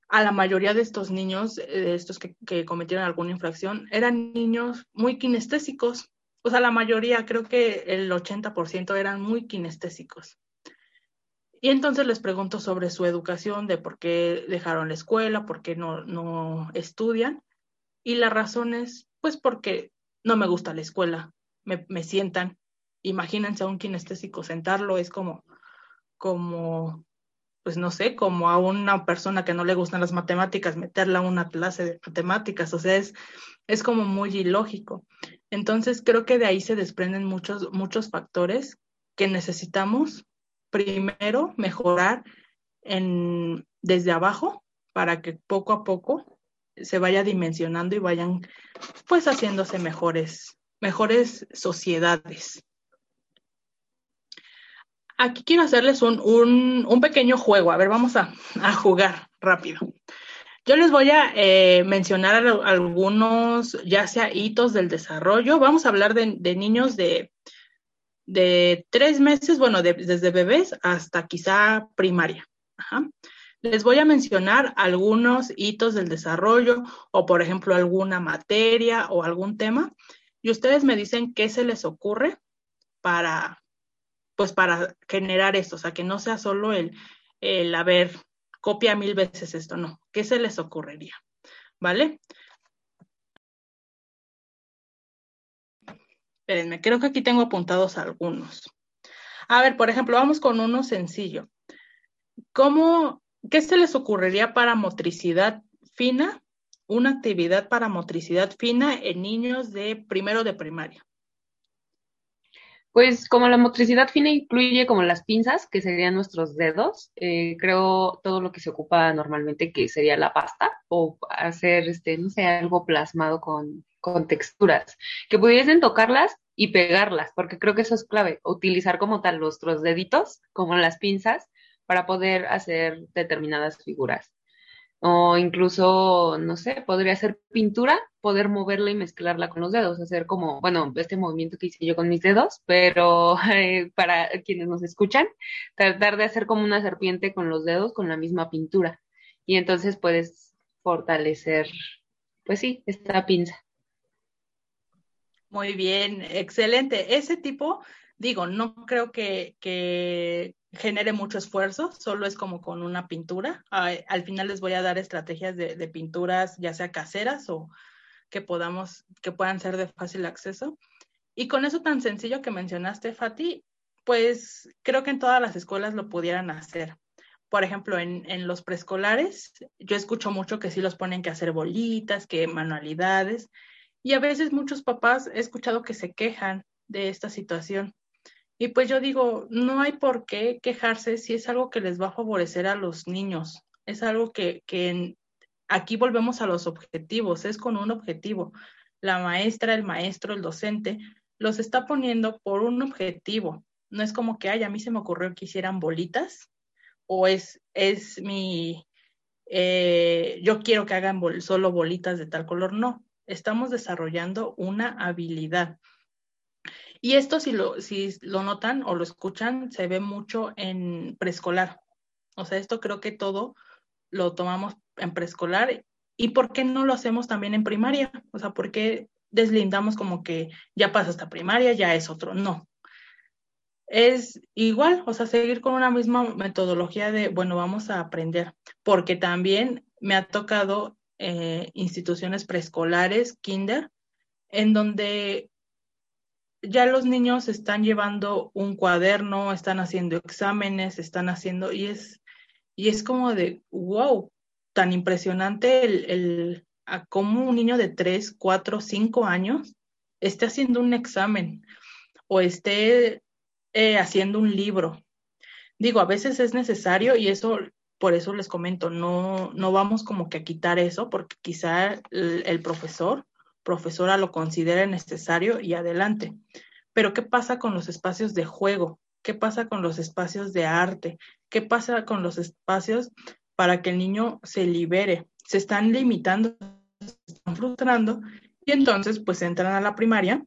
A la mayoría de estos niños, eh, de estos que, que cometieron alguna infracción, eran niños muy kinestésicos. O sea, la mayoría, creo que el 80% eran muy kinestésicos. Y entonces les pregunto sobre su educación, de por qué dejaron la escuela, por qué no, no estudian. Y la razón es pues porque no me gusta la escuela, me, sientan. Imagínense a un kinestésico sentarlo, es como, como, pues no sé, como a una persona que no le gustan las matemáticas, meterla a una clase de matemáticas, o sea, es, es como muy ilógico. Entonces creo que de ahí se desprenden muchos, muchos factores que necesitamos primero mejorar en, desde abajo para que poco a poco se vaya dimensionando y vayan pues haciéndose mejores, mejores sociedades. Aquí quiero hacerles un, un, pequeño juego. A ver, vamos a, jugar rápido. Yo les voy a eh, mencionar algunos, ya sea hitos del desarrollo. Vamos a hablar de, niños de, de tres meses, bueno, desde bebés hasta quizá primaria. Les voy a mencionar algunos hitos del desarrollo o, por ejemplo, alguna materia o algún tema y ustedes me dicen qué se les ocurre para, pues, para generar esto, o sea, que no sea solo el, el a ver, copia mil veces esto, no, ¿qué se les ocurriría? ¿Vale? Espérenme, creo que aquí tengo apuntados algunos. A ver, por ejemplo, vamos con uno sencillo. ¿Cómo ¿Qué se les ocurriría para motricidad fina? Una actividad para motricidad fina en niños de primero de primaria. Pues como la motricidad fina incluye como las pinzas, que serían nuestros dedos, eh, creo todo lo que se ocupa normalmente, que sería la pasta, o hacer, este, no sé, algo plasmado con, con texturas, que pudiesen tocarlas y pegarlas, porque creo que eso es clave, utilizar como tal nuestros deditos, como las pinzas, para poder hacer determinadas figuras. O incluso, no sé, podría ser pintura, poder moverla y mezclarla con los dedos, hacer como, bueno, este movimiento que hice yo con mis dedos, pero eh, para quienes nos escuchan, tratar de hacer como una serpiente con los dedos con la misma pintura. Y entonces puedes fortalecer, pues sí, esta pinza. Muy bien, excelente. Ese tipo, digo, no creo que, que genere mucho esfuerzo, solo es como con una pintura. al final les voy a dar estrategias de, pinturas, ya sea caseras o que podamos, que puedan ser de fácil acceso. Y con eso tan sencillo que mencionaste, Fati, pues creo que en todas las escuelas lo pudieran hacer. Por ejemplo, en los preescolares, yo escucho mucho que sí los ponen que hacer bolitas, que manualidades, y a veces muchos papás he escuchado que se quejan de esta situación y pues yo digo, no hay por qué quejarse si es algo que les va a favorecer a los niños. Es algo que, que aquí volvemos a los objetivos, es con un objetivo. La maestra, el maestro, el docente, los está poniendo por un objetivo. No es como que, ay, a mí se me ocurrió que hicieran bolitas o es, es mi, eh, yo quiero que hagan solo bolitas de tal color. No, estamos desarrollando una habilidad. Y esto, si lo, si lo notan o lo escuchan, se ve mucho en preescolar. O sea, esto creo que todo lo tomamos en preescolar. ¿Y por qué no lo hacemos también en primaria? O sea, ¿por qué deslindamos como que ya pasa hasta primaria, ya es otro? No. Es igual, o sea, seguir con una misma metodología de, bueno, vamos a aprender, porque también me ha tocado eh, instituciones preescolares, kinder, en donde ya los niños están llevando un cuaderno, están haciendo exámenes, están haciendo, y es, y es como de, wow, tan impresionante el, el a cómo un niño de 3, 4, 5 años esté haciendo un examen o esté eh, haciendo un libro. Digo, a veces es necesario y eso, por eso les comento, no, no vamos como que a quitar eso, porque quizá el, el profesor profesora lo considere necesario y adelante. Pero ¿qué pasa con los espacios de juego? ¿Qué pasa con los espacios de arte? ¿Qué pasa con los espacios para que el niño se libere? Se están limitando, se están frustrando y entonces pues entran a la primaria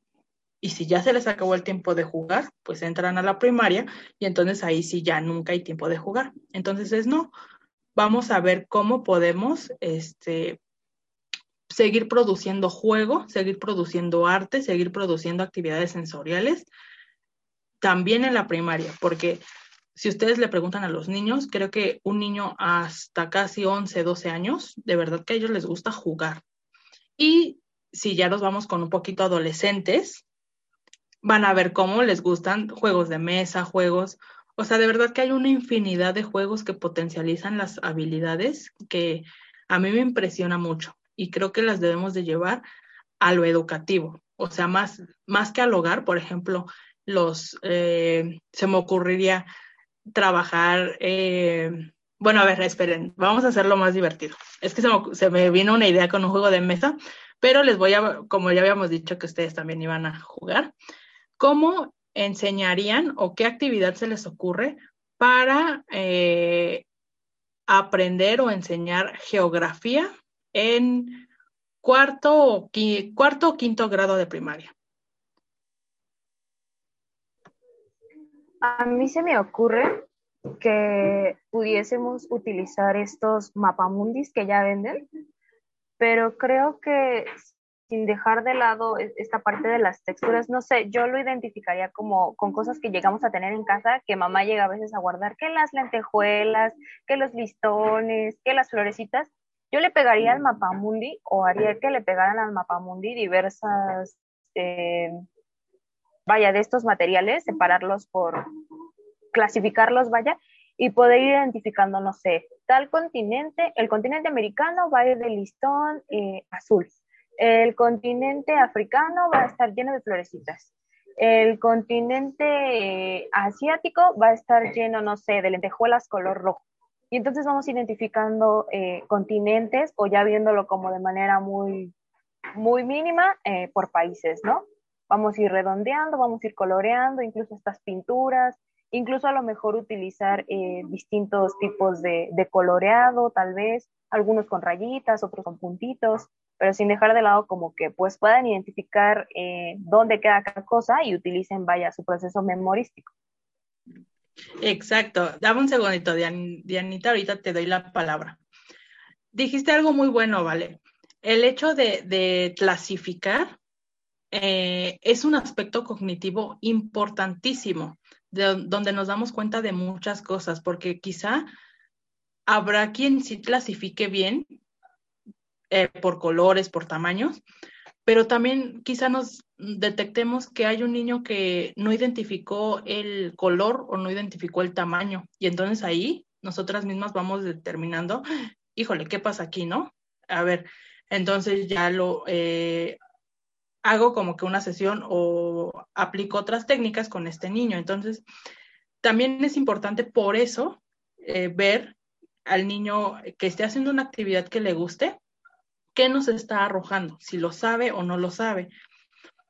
y si ya se les acabó el tiempo de jugar, pues entran a la primaria y entonces ahí sí ya nunca hay tiempo de jugar. Entonces es no, vamos a ver cómo podemos este, seguir produciendo juego, seguir produciendo arte, seguir produciendo actividades sensoriales, también en la primaria, porque si ustedes le preguntan a los niños, creo que un niño hasta casi 11, 12 años, de verdad que a ellos les gusta jugar. Y si ya nos vamos con un poquito adolescentes, van a ver cómo les gustan juegos de mesa, juegos, o sea, de verdad que hay una infinidad de juegos que potencializan las habilidades que a mí me impresiona mucho y creo que las debemos de llevar a lo educativo, o sea, más, más que al hogar, por ejemplo, los, eh, se me ocurriría trabajar, eh, bueno, a ver, esperen, vamos a hacerlo más divertido. Es que se me, se me vino una idea con un juego de mesa, pero les voy a, como ya habíamos dicho que ustedes también iban a jugar, ¿cómo enseñarían o qué actividad se les ocurre para eh, aprender o enseñar geografía en cuarto o, cuarto quinto grado de primaria? A mí se me ocurre que pudiésemos utilizar estos mapamundis que ya venden, pero creo que sin dejar de lado e, esta parte de las texturas, no sé, yo lo identificaría como con cosas que llegamos a tener en casa, que mamá llega a veces a guardar, que las lentejuelas, que los listones, que las florecitas, yo le pegaría al mapamundi o haría que le pegaran al mapamundi diversas, eh, vaya, de estos materiales, separarlos por, clasificarlos, vaya, y poder ir identificando, no sé, tal continente, el continente americano va a ir de listón eh, azul, el continente africano va a estar lleno de florecitas, el continente asiático va a estar lleno, no sé, de lentejuelas color rojo. Y entonces vamos identificando eh, continentes o ya viéndolo como de manera muy, muy mínima eh, por países, ¿no? Vamos a ir redondeando, vamos a ir coloreando, incluso estas pinturas, incluso a lo mejor utilizar eh, distintos tipos de, de, coloreado, tal vez, algunos con rayitas, otros con puntitos, pero sin dejar de lado como que pues puedan identificar dónde queda cada cosa y utilicen, vaya, su proceso memorístico. Exacto. Dame un segundito, Dianita, ahorita te doy la palabra. Dijiste algo muy bueno, ¿vale? El hecho de, clasificar eh, es un aspecto cognitivo importantísimo, donde nos damos cuenta de muchas cosas, porque quizá habrá quien sí clasifique bien eh, por colores, por tamaños, pero también quizá nos detectemos que hay un niño que no identificó el color o no identificó el tamaño. Y entonces ahí nosotras mismas vamos determinando, híjole, ¿qué pasa aquí, no? A ver, entonces ya lo eh, hago como que una sesión o aplico otras técnicas con este niño. Entonces, también es importante por eso eh, ver al niño que esté haciendo una actividad que le guste qué nos está arrojando, si lo sabe o no lo sabe.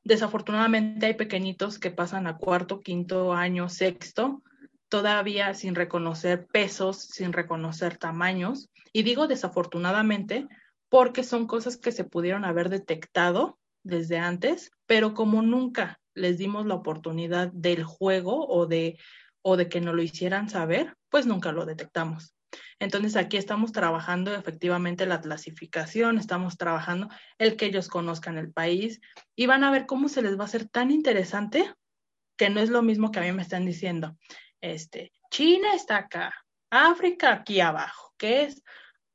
Desafortunadamente hay pequeñitos que pasan a cuarto, quinto año, sexto, todavía sin reconocer pesos, sin reconocer tamaños. Y digo desafortunadamente porque son cosas que se pudieron haber detectado desde antes, pero como nunca les dimos la oportunidad del juego o de, o de que no lo hicieran saber, pues nunca lo detectamos. Entonces aquí estamos trabajando efectivamente la clasificación, estamos trabajando el que ellos conozcan el país y van a ver cómo se les va a hacer tan interesante que no es lo mismo que a mí me están diciendo. Este, China está acá, África aquí abajo, ¿qué es?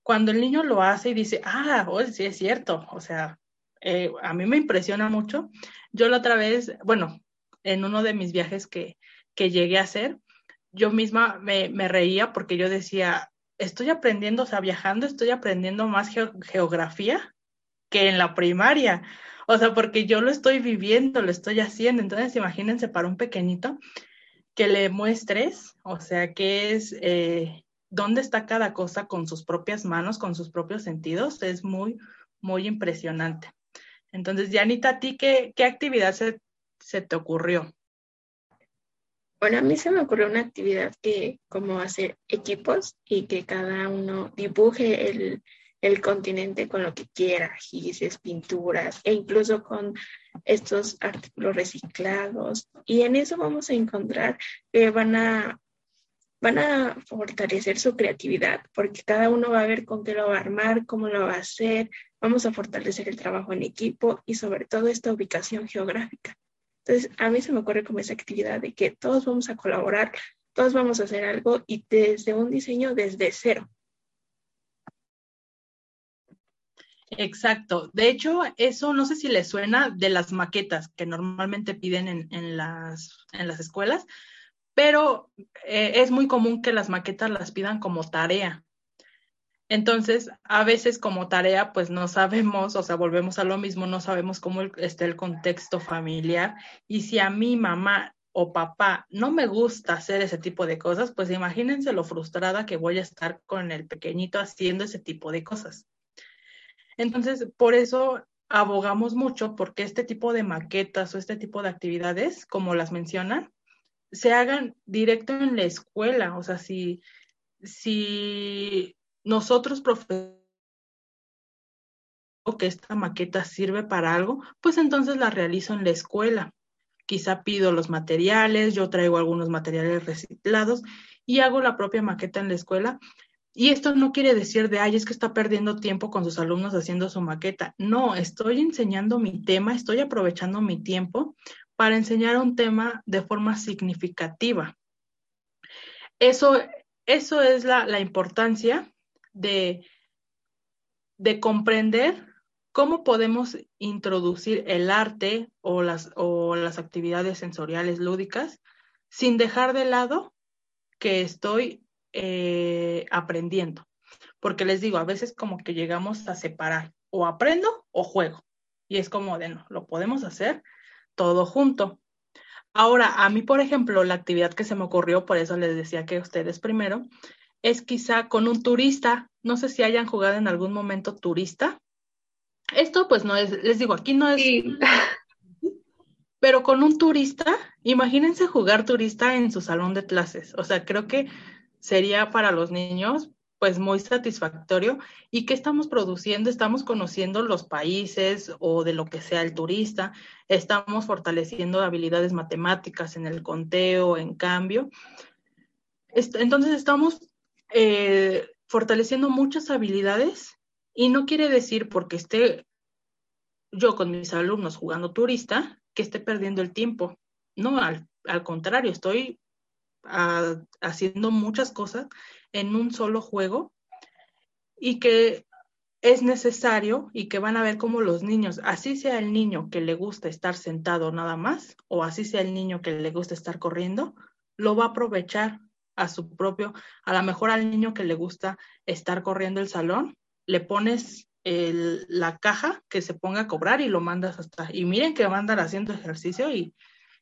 Cuando el niño lo hace y dice, ah, oh, sí es cierto, o sea, eh, a mí me impresiona mucho. Yo la otra vez, bueno, en uno de mis viajes que, que llegué a hacer, yo misma me, reía porque yo decía, estoy aprendiendo, o sea, viajando, estoy aprendiendo más geografía que en la primaria. O sea, porque yo lo estoy viviendo, lo estoy haciendo. Entonces, imagínense para un pequeñito que le muestres, o sea, qué es, eh, dónde está cada cosa con sus propias manos, con sus propios sentidos, es muy, muy impresionante. Entonces, Janita, ¿a ti qué, qué actividad se, se te ocurrió? Bueno, a mí se me ocurrió una actividad que como hacer equipos y que cada uno dibuje el, continente con lo que quiera, gises, pinturas e incluso con estos artículos reciclados. Y en eso vamos a encontrar que van a, van a fortalecer su creatividad porque cada uno va a ver con qué lo va a armar, cómo lo va a hacer. Vamos a fortalecer el trabajo en equipo y sobre todo esta ubicación geográfica. Entonces, a mí se me ocurre como esa actividad de que todos vamos a colaborar, todos vamos a hacer algo y desde un diseño desde cero. Exacto. De hecho, eso no sé si les suena de las maquetas que normalmente piden en, las, en las escuelas, pero eh, es muy común que las maquetas las pidan como tarea. Entonces, a veces como tarea, pues no sabemos, o sea, volvemos a lo mismo, no sabemos cómo está el contexto familiar. Y si a mi mamá o papá no me gusta hacer ese tipo de cosas, pues imagínense lo frustrada que voy a estar con el pequeñito haciendo ese tipo de cosas. Entonces, por eso abogamos mucho porque este tipo de maquetas o este tipo de actividades, como las mencionan, se hagan directo en la escuela. O sea, si, si nosotros que esta maqueta sirve para algo, pues entonces la realizo en la escuela. Quizá pido los materiales, yo traigo algunos materiales reciclados y hago la propia maqueta en la escuela. Y esto no quiere decir de, ay, es que está perdiendo tiempo con sus alumnos haciendo su maqueta. No, estoy enseñando mi tema, estoy aprovechando mi tiempo para enseñar un tema de forma significativa. Eso, eso es la, la importancia de, de comprender cómo podemos introducir el arte o las, o las actividades sensoriales lúdicas sin dejar de lado que estoy eh, aprendiendo. Porque les digo, a veces como que llegamos a separar o aprendo o juego. Y es como de no, lo podemos hacer todo junto. Ahora, a mí, por ejemplo, la actividad que se me ocurrió, por eso les decía que ustedes primero, es quizá con un turista. No sé si hayan jugado en algún momento turista. Esto pues no es, les digo, aquí no es... Pero con un turista, imagínense jugar turista en su salón de clases. O sea, creo que sería para los niños pues muy satisfactorio. ¿Y qué estamos produciendo? Estamos conociendo los países o de lo que sea el turista, estamos fortaleciendo habilidades matemáticas en el conteo, en cambio. Entonces estamos eh, fortaleciendo muchas habilidades y no quiere decir porque esté yo con mis alumnos jugando turista que esté perdiendo el tiempo. No, al, contrario, estoy ah, haciendo muchas cosas en un solo juego y que es necesario y que van a ver como los niños, así sea el niño que le gusta estar sentado nada más o así sea el niño que le gusta estar corriendo, lo va a aprovechar a su propio, a lo mejor al niño que le gusta estar corriendo el salón, le pones la caja que se ponga a cobrar y lo mandas hasta, y miren que va a andar haciendo ejercicio y,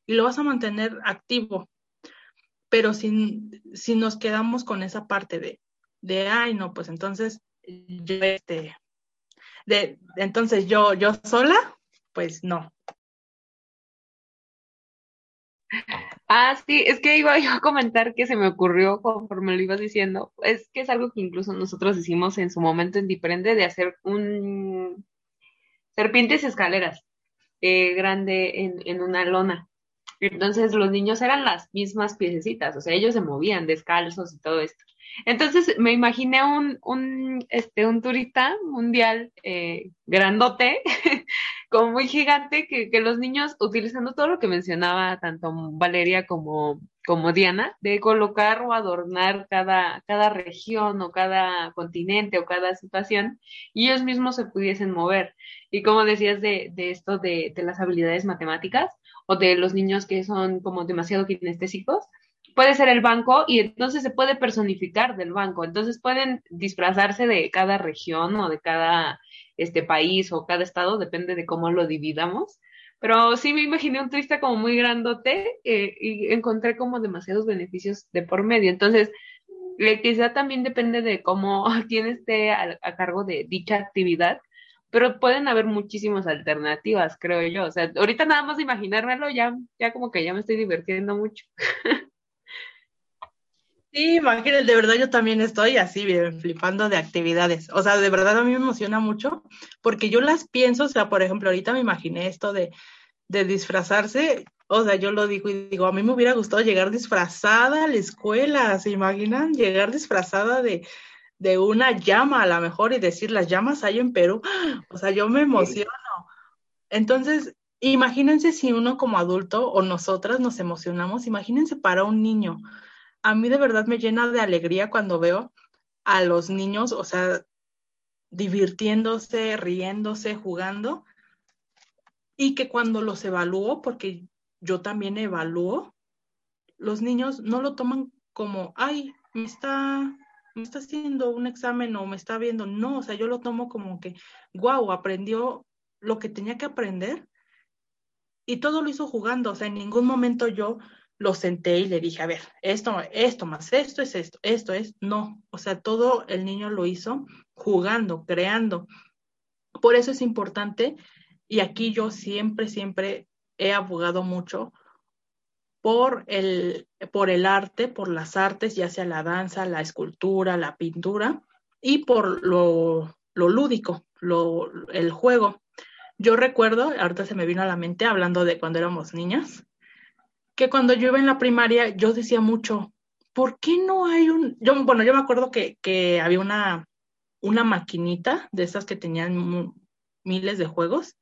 lo vas a mantener activo pero si, nos quedamos con esa parte de, de, ay, no, pues entonces yo, este, de, entonces yo, yo sola, pues no. Ah, sí, es que iba yo a comentar que se me ocurrió conforme lo ibas diciendo, es que es algo que incluso nosotros hicimos en su momento en Diprende de hacer un serpientes escaleras eh, grande en, en una lona. Entonces los niños eran las mismas piececitas, o sea, ellos se movían descalzos y todo esto. Entonces me imaginé un, un, este, un turista mundial eh, grandote, como muy gigante, que, que, los niños, utilizando todo lo que mencionaba tanto Valeria como, como Diana, de colocar o adornar cada, cada región o cada continente o cada situación, y ellos mismos se pudiesen mover. Y como decías de, de esto de, de las habilidades matemáticas, o de los niños que son como demasiado kinestésicos, puede ser el banco y entonces se puede personificar del banco. Entonces pueden disfrazarse de cada región o de cada este país o cada estado, depende de cómo lo dividamos. Pero sí me imaginé un turista como muy grandote eh, y encontré como demasiados beneficios de por medio. Entonces, quizá también depende de cómo quien esté a cargo de dicha actividad pero pueden haber muchísimas alternativas, creo yo. O sea, ahorita nada más imaginármelo, ya, ya como que ya me estoy divirtiendo mucho. Sí, imagínate, de verdad yo también estoy así, bien, flipando de actividades. O sea, de verdad a mí me emociona mucho porque yo las pienso, o sea, por ejemplo, ahorita me imaginé esto de, de disfrazarse, o sea, yo lo digo y digo, a mí me hubiera gustado llegar disfrazada a la escuela, ¿se imaginan? Llegar disfrazada de, de una llama a lo mejor y decir las llamas hay en Perú. O sea, yo me emociono. Entonces, imagínense si uno como adulto o nosotras nos emocionamos, imagínense para un niño. A mí de verdad me llena de alegría cuando veo a los niños, o sea, divirtiéndose, riéndose, jugando, y que cuando los evalúo, porque yo también evalúo, los niños no lo toman como, ay, me está me está haciendo un examen o me está viendo. No, o sea, yo lo tomo como que, wow, aprendió lo que tenía que aprender y todo lo hizo jugando. O sea, en ningún momento yo lo senté y le dije, a ver, esto, esto más esto es esto, esto es, no. O sea, todo el niño lo hizo jugando, creando. Por eso es importante, y aquí yo siempre, siempre he abogado mucho por el, por el arte, por las artes, ya sea la danza, la escultura, la pintura, y por lo, lo lúdico, lo, el juego. Yo recuerdo, ahorita se me vino a la mente hablando de cuando éramos niñas, que cuando yo iba en la primaria yo decía mucho, ¿por qué no hay un... Yo, bueno, yo me acuerdo que, que había una, una maquinita de esas que tenían miles de juegos,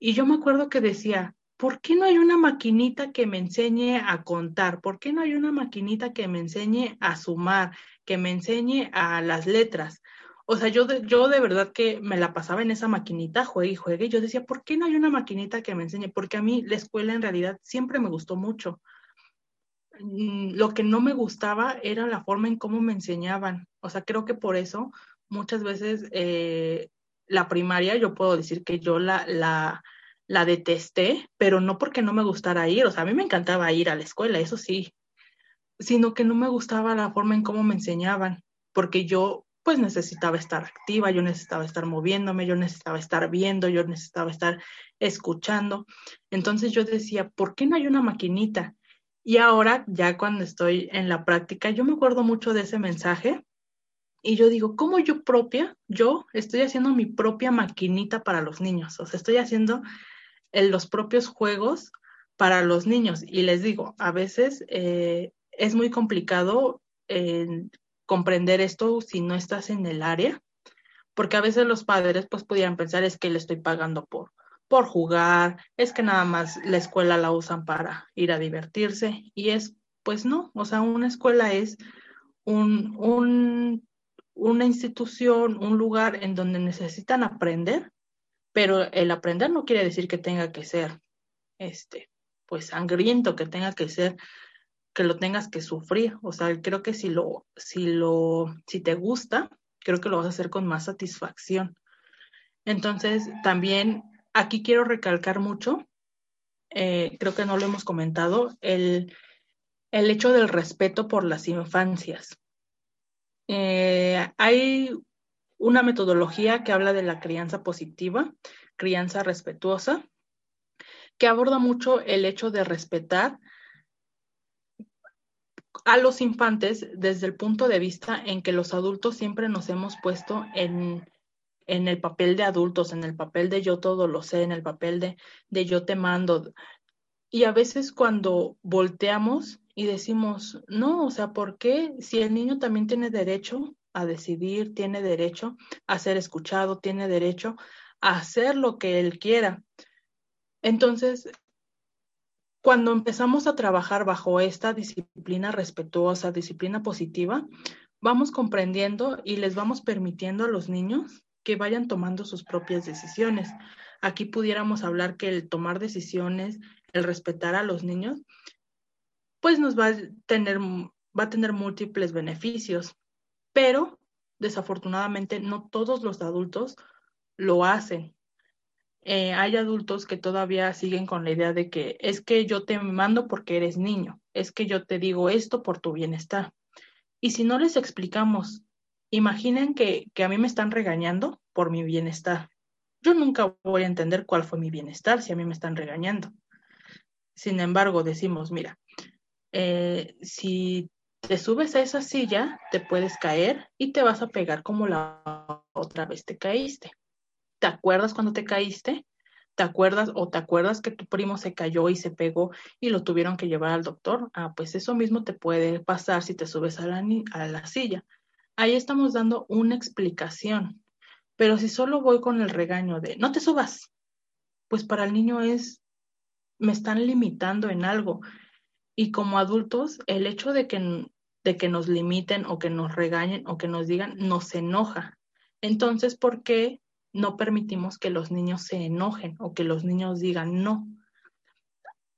y yo me acuerdo que decía, ¿por qué no hay una maquinita que me enseñe a contar? ¿Por qué no hay una maquinita que me enseñe a sumar, que me enseñe a las letras? O sea, yo de, yo de verdad que me la pasaba en esa maquinita, juegue y juegue, yo decía, ¿por qué no hay una maquinita que me enseñe? Porque a mí la escuela en realidad siempre me gustó mucho. Mm, lo que no me gustaba era la forma en cómo me enseñaban. O sea, creo que por eso muchas veces eh, la primaria, yo puedo decir que yo la, la la detesté, pero no porque no me gustara ir, o sea, a mí me encantaba ir a la escuela, eso sí, sino que no me gustaba la forma en cómo me enseñaban, porque yo pues necesitaba estar activa, yo necesitaba estar moviéndome, yo necesitaba estar viendo, yo necesitaba estar escuchando. Entonces yo decía, ¿por qué no hay una maquinita? Y ahora, ya cuando estoy en la práctica, yo me acuerdo mucho de ese mensaje y yo digo, ¿cómo yo propia, yo estoy haciendo mi propia maquinita para los niños? O sea, estoy haciendo los propios juegos para los niños. Y les digo, a veces eh, es muy complicado comprender esto si no estás en el área, porque a veces los padres pues pudieran pensar es que le estoy pagando por, por jugar, es que nada más la escuela la usan para ir a divertirse y es pues no, o sea, una escuela es un, un, una institución, un lugar en donde necesitan aprender, pero el aprender no quiere decir que tenga que ser este pues sangriento, que tenga que ser que lo tengas que sufrir. O sea, creo que si lo, si lo, si te gusta, creo que lo vas a hacer con más satisfacción. Entonces, también aquí quiero recalcar mucho, eh, creo que no lo hemos comentado, el, el hecho del respeto por las infancias. Eh, hay una metodología que habla de la crianza positiva, crianza respetuosa, que aborda mucho el hecho de respetar a los infantes desde el punto de vista en que los adultos siempre nos hemos puesto en, en el papel de adultos, en el papel de yo todo lo sé, en el papel de, de yo te mando. Y a veces cuando volteamos y decimos, no, o sea, ¿por qué si el niño también tiene derecho a decidir, tiene derecho a ser escuchado, tiene derecho a hacer lo que él quiera? Entonces, cuando empezamos a trabajar bajo esta disciplina respetuosa, disciplina positiva, vamos comprendiendo y les vamos permitiendo a los niños que vayan tomando sus propias decisiones. Aquí pudiéramos hablar que el tomar decisiones, el respetar a los niños, pues nos va a tener, va a tener múltiples beneficios, pero desafortunadamente no todos los adultos lo hacen. Eh, hay adultos que todavía siguen con la idea de que es que yo te mando porque eres niño, es que yo te digo esto por tu bienestar. Y si no les explicamos, imaginen que, que a mí me están regañando por mi bienestar. Yo nunca voy a entender cuál fue mi bienestar si a mí me están regañando. Sin embargo, decimos, mira, eh, si te subes a esa silla, te puedes caer y te vas a pegar como la otra vez te caíste. ¿Te acuerdas cuando te caíste? ¿Te acuerdas o te acuerdas que tu primo se cayó y se pegó y lo tuvieron que llevar al doctor? Ah, pues eso mismo te puede pasar si te subes a la, a la silla. Ahí estamos dando una explicación. Pero si solo voy con el regaño de no te subas, pues para el niño es, me están limitando en algo. Y como adultos, el hecho de que, de que nos limiten o que nos regañen o que nos digan, nos enoja. Entonces, ¿por qué no permitimos que los niños se enojen o que los niños digan no.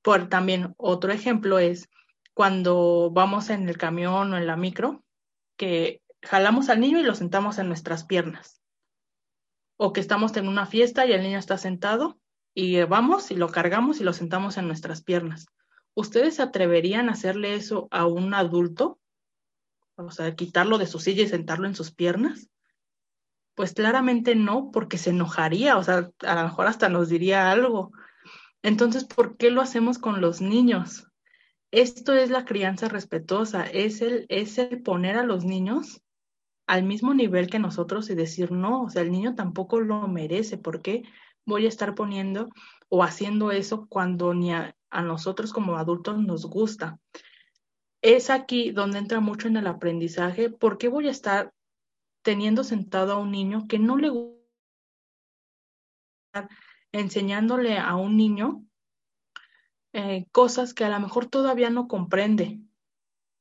Por también otro ejemplo es cuando vamos en el camión o en la micro, que jalamos al niño y lo sentamos en nuestras piernas. O que estamos en una fiesta y el niño está sentado y vamos y lo cargamos y lo sentamos en nuestras piernas. ¿Ustedes se atreverían a hacerle eso a un adulto? O sea, quitarlo de su silla y sentarlo en sus piernas. Pues claramente no, porque se enojaría, o sea, a lo mejor hasta nos diría algo. Entonces, ¿por qué lo hacemos con los niños? Esto es la crianza respetuosa, es el, es el poner a los niños al mismo nivel que nosotros y decir, no, o sea, el niño tampoco lo merece, ¿por qué voy a estar poniendo o haciendo eso cuando ni a, a nosotros como adultos nos gusta? Es aquí donde entra mucho en el aprendizaje, ¿por qué voy a estar teniendo sentado a un niño que no le gusta enseñándole a un niño eh, cosas que a lo mejor todavía no comprende.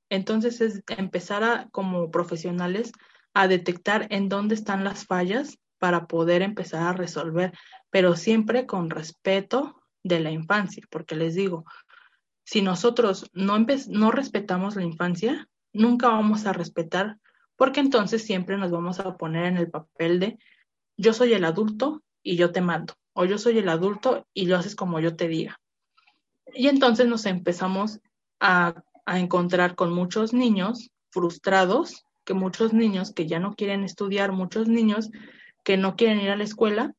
Entonces es empezar a, como profesionales a detectar en dónde están las fallas para poder empezar a resolver, pero siempre con respeto de la infancia, porque les digo, si nosotros no, no respetamos la infancia, nunca vamos a respetar porque entonces siempre nos vamos a poner en el papel de yo soy el adulto y yo te mando. o yo soy el adulto y lo haces como yo te diga. Y entonces nos empezamos a, a encontrar con muchos niños frustrados, que muchos niños que ya no quieren estudiar, muchos niños que no quieren ir a la escuela,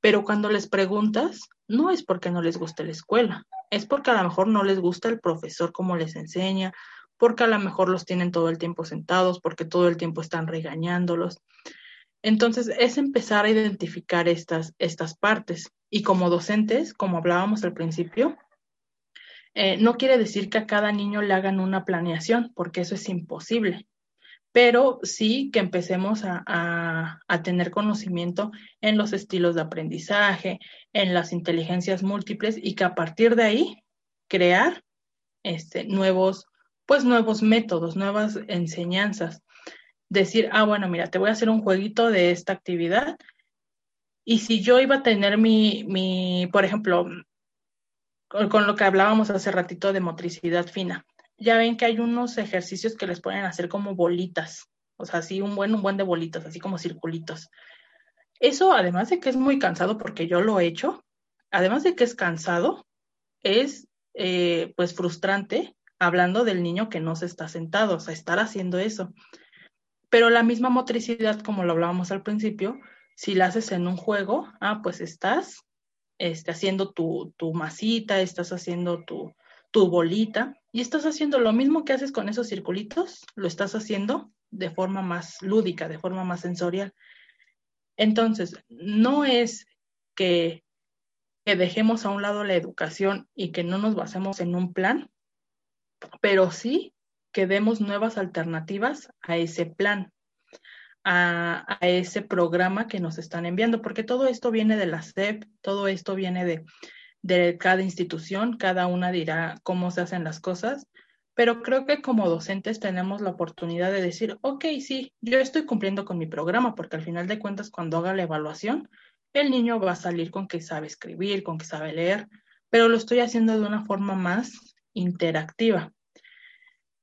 pero cuando les preguntas, no es porque no les guste la escuela, es porque a lo mejor no les gusta el profesor como les enseña, porque a lo mejor los tienen todo el tiempo sentados, porque todo el tiempo están regañándolos. Entonces, es empezar a identificar estas, estas partes. Y como docentes, como hablábamos al principio, eh, no quiere decir que a cada niño le hagan una planeación, porque eso es imposible pero sí que empecemos a, tener conocimiento en los estilos de aprendizaje, en las inteligencias múltiples y que a partir de ahí crear este, nuevos, pues nuevos métodos, nuevas enseñanzas. Decir, ah, bueno, mira, te voy a hacer un jueguito de esta actividad y si yo iba a tener mi, mi por ejemplo, con lo que hablábamos hace ratito de motricidad fina, ya ven que hay unos ejercicios que les pueden hacer como bolitas, o sea, así un buen, un buen de bolitas, así como circulitos. Eso, además de que es muy cansado, porque yo lo he hecho, además de que es cansado, es eh, pues frustrante hablando del niño que no se está sentado, o sea, estar haciendo eso. Pero la misma motricidad, como lo hablábamos al principio, si la haces en un juego, ah, pues estás este, haciendo tu, tu masita, estás haciendo tu, tu bolita y estás haciendo lo mismo que haces con esos circulitos, lo estás haciendo de forma más lúdica, de forma más sensorial. Entonces, no es que, que dejemos a un lado la educación y que no nos basemos en un plan, pero sí que demos nuevas alternativas a ese plan, a, ese programa que nos están enviando, porque todo esto viene de la SEP, todo esto viene de, de cada institución, cada una dirá cómo se hacen las cosas, pero creo que como docentes tenemos la oportunidad de decir, ok, sí, yo estoy cumpliendo con mi programa, porque al final de cuentas cuando haga la evaluación, el niño va a salir con que sabe escribir, con que sabe leer, pero lo estoy haciendo de una forma más interactiva.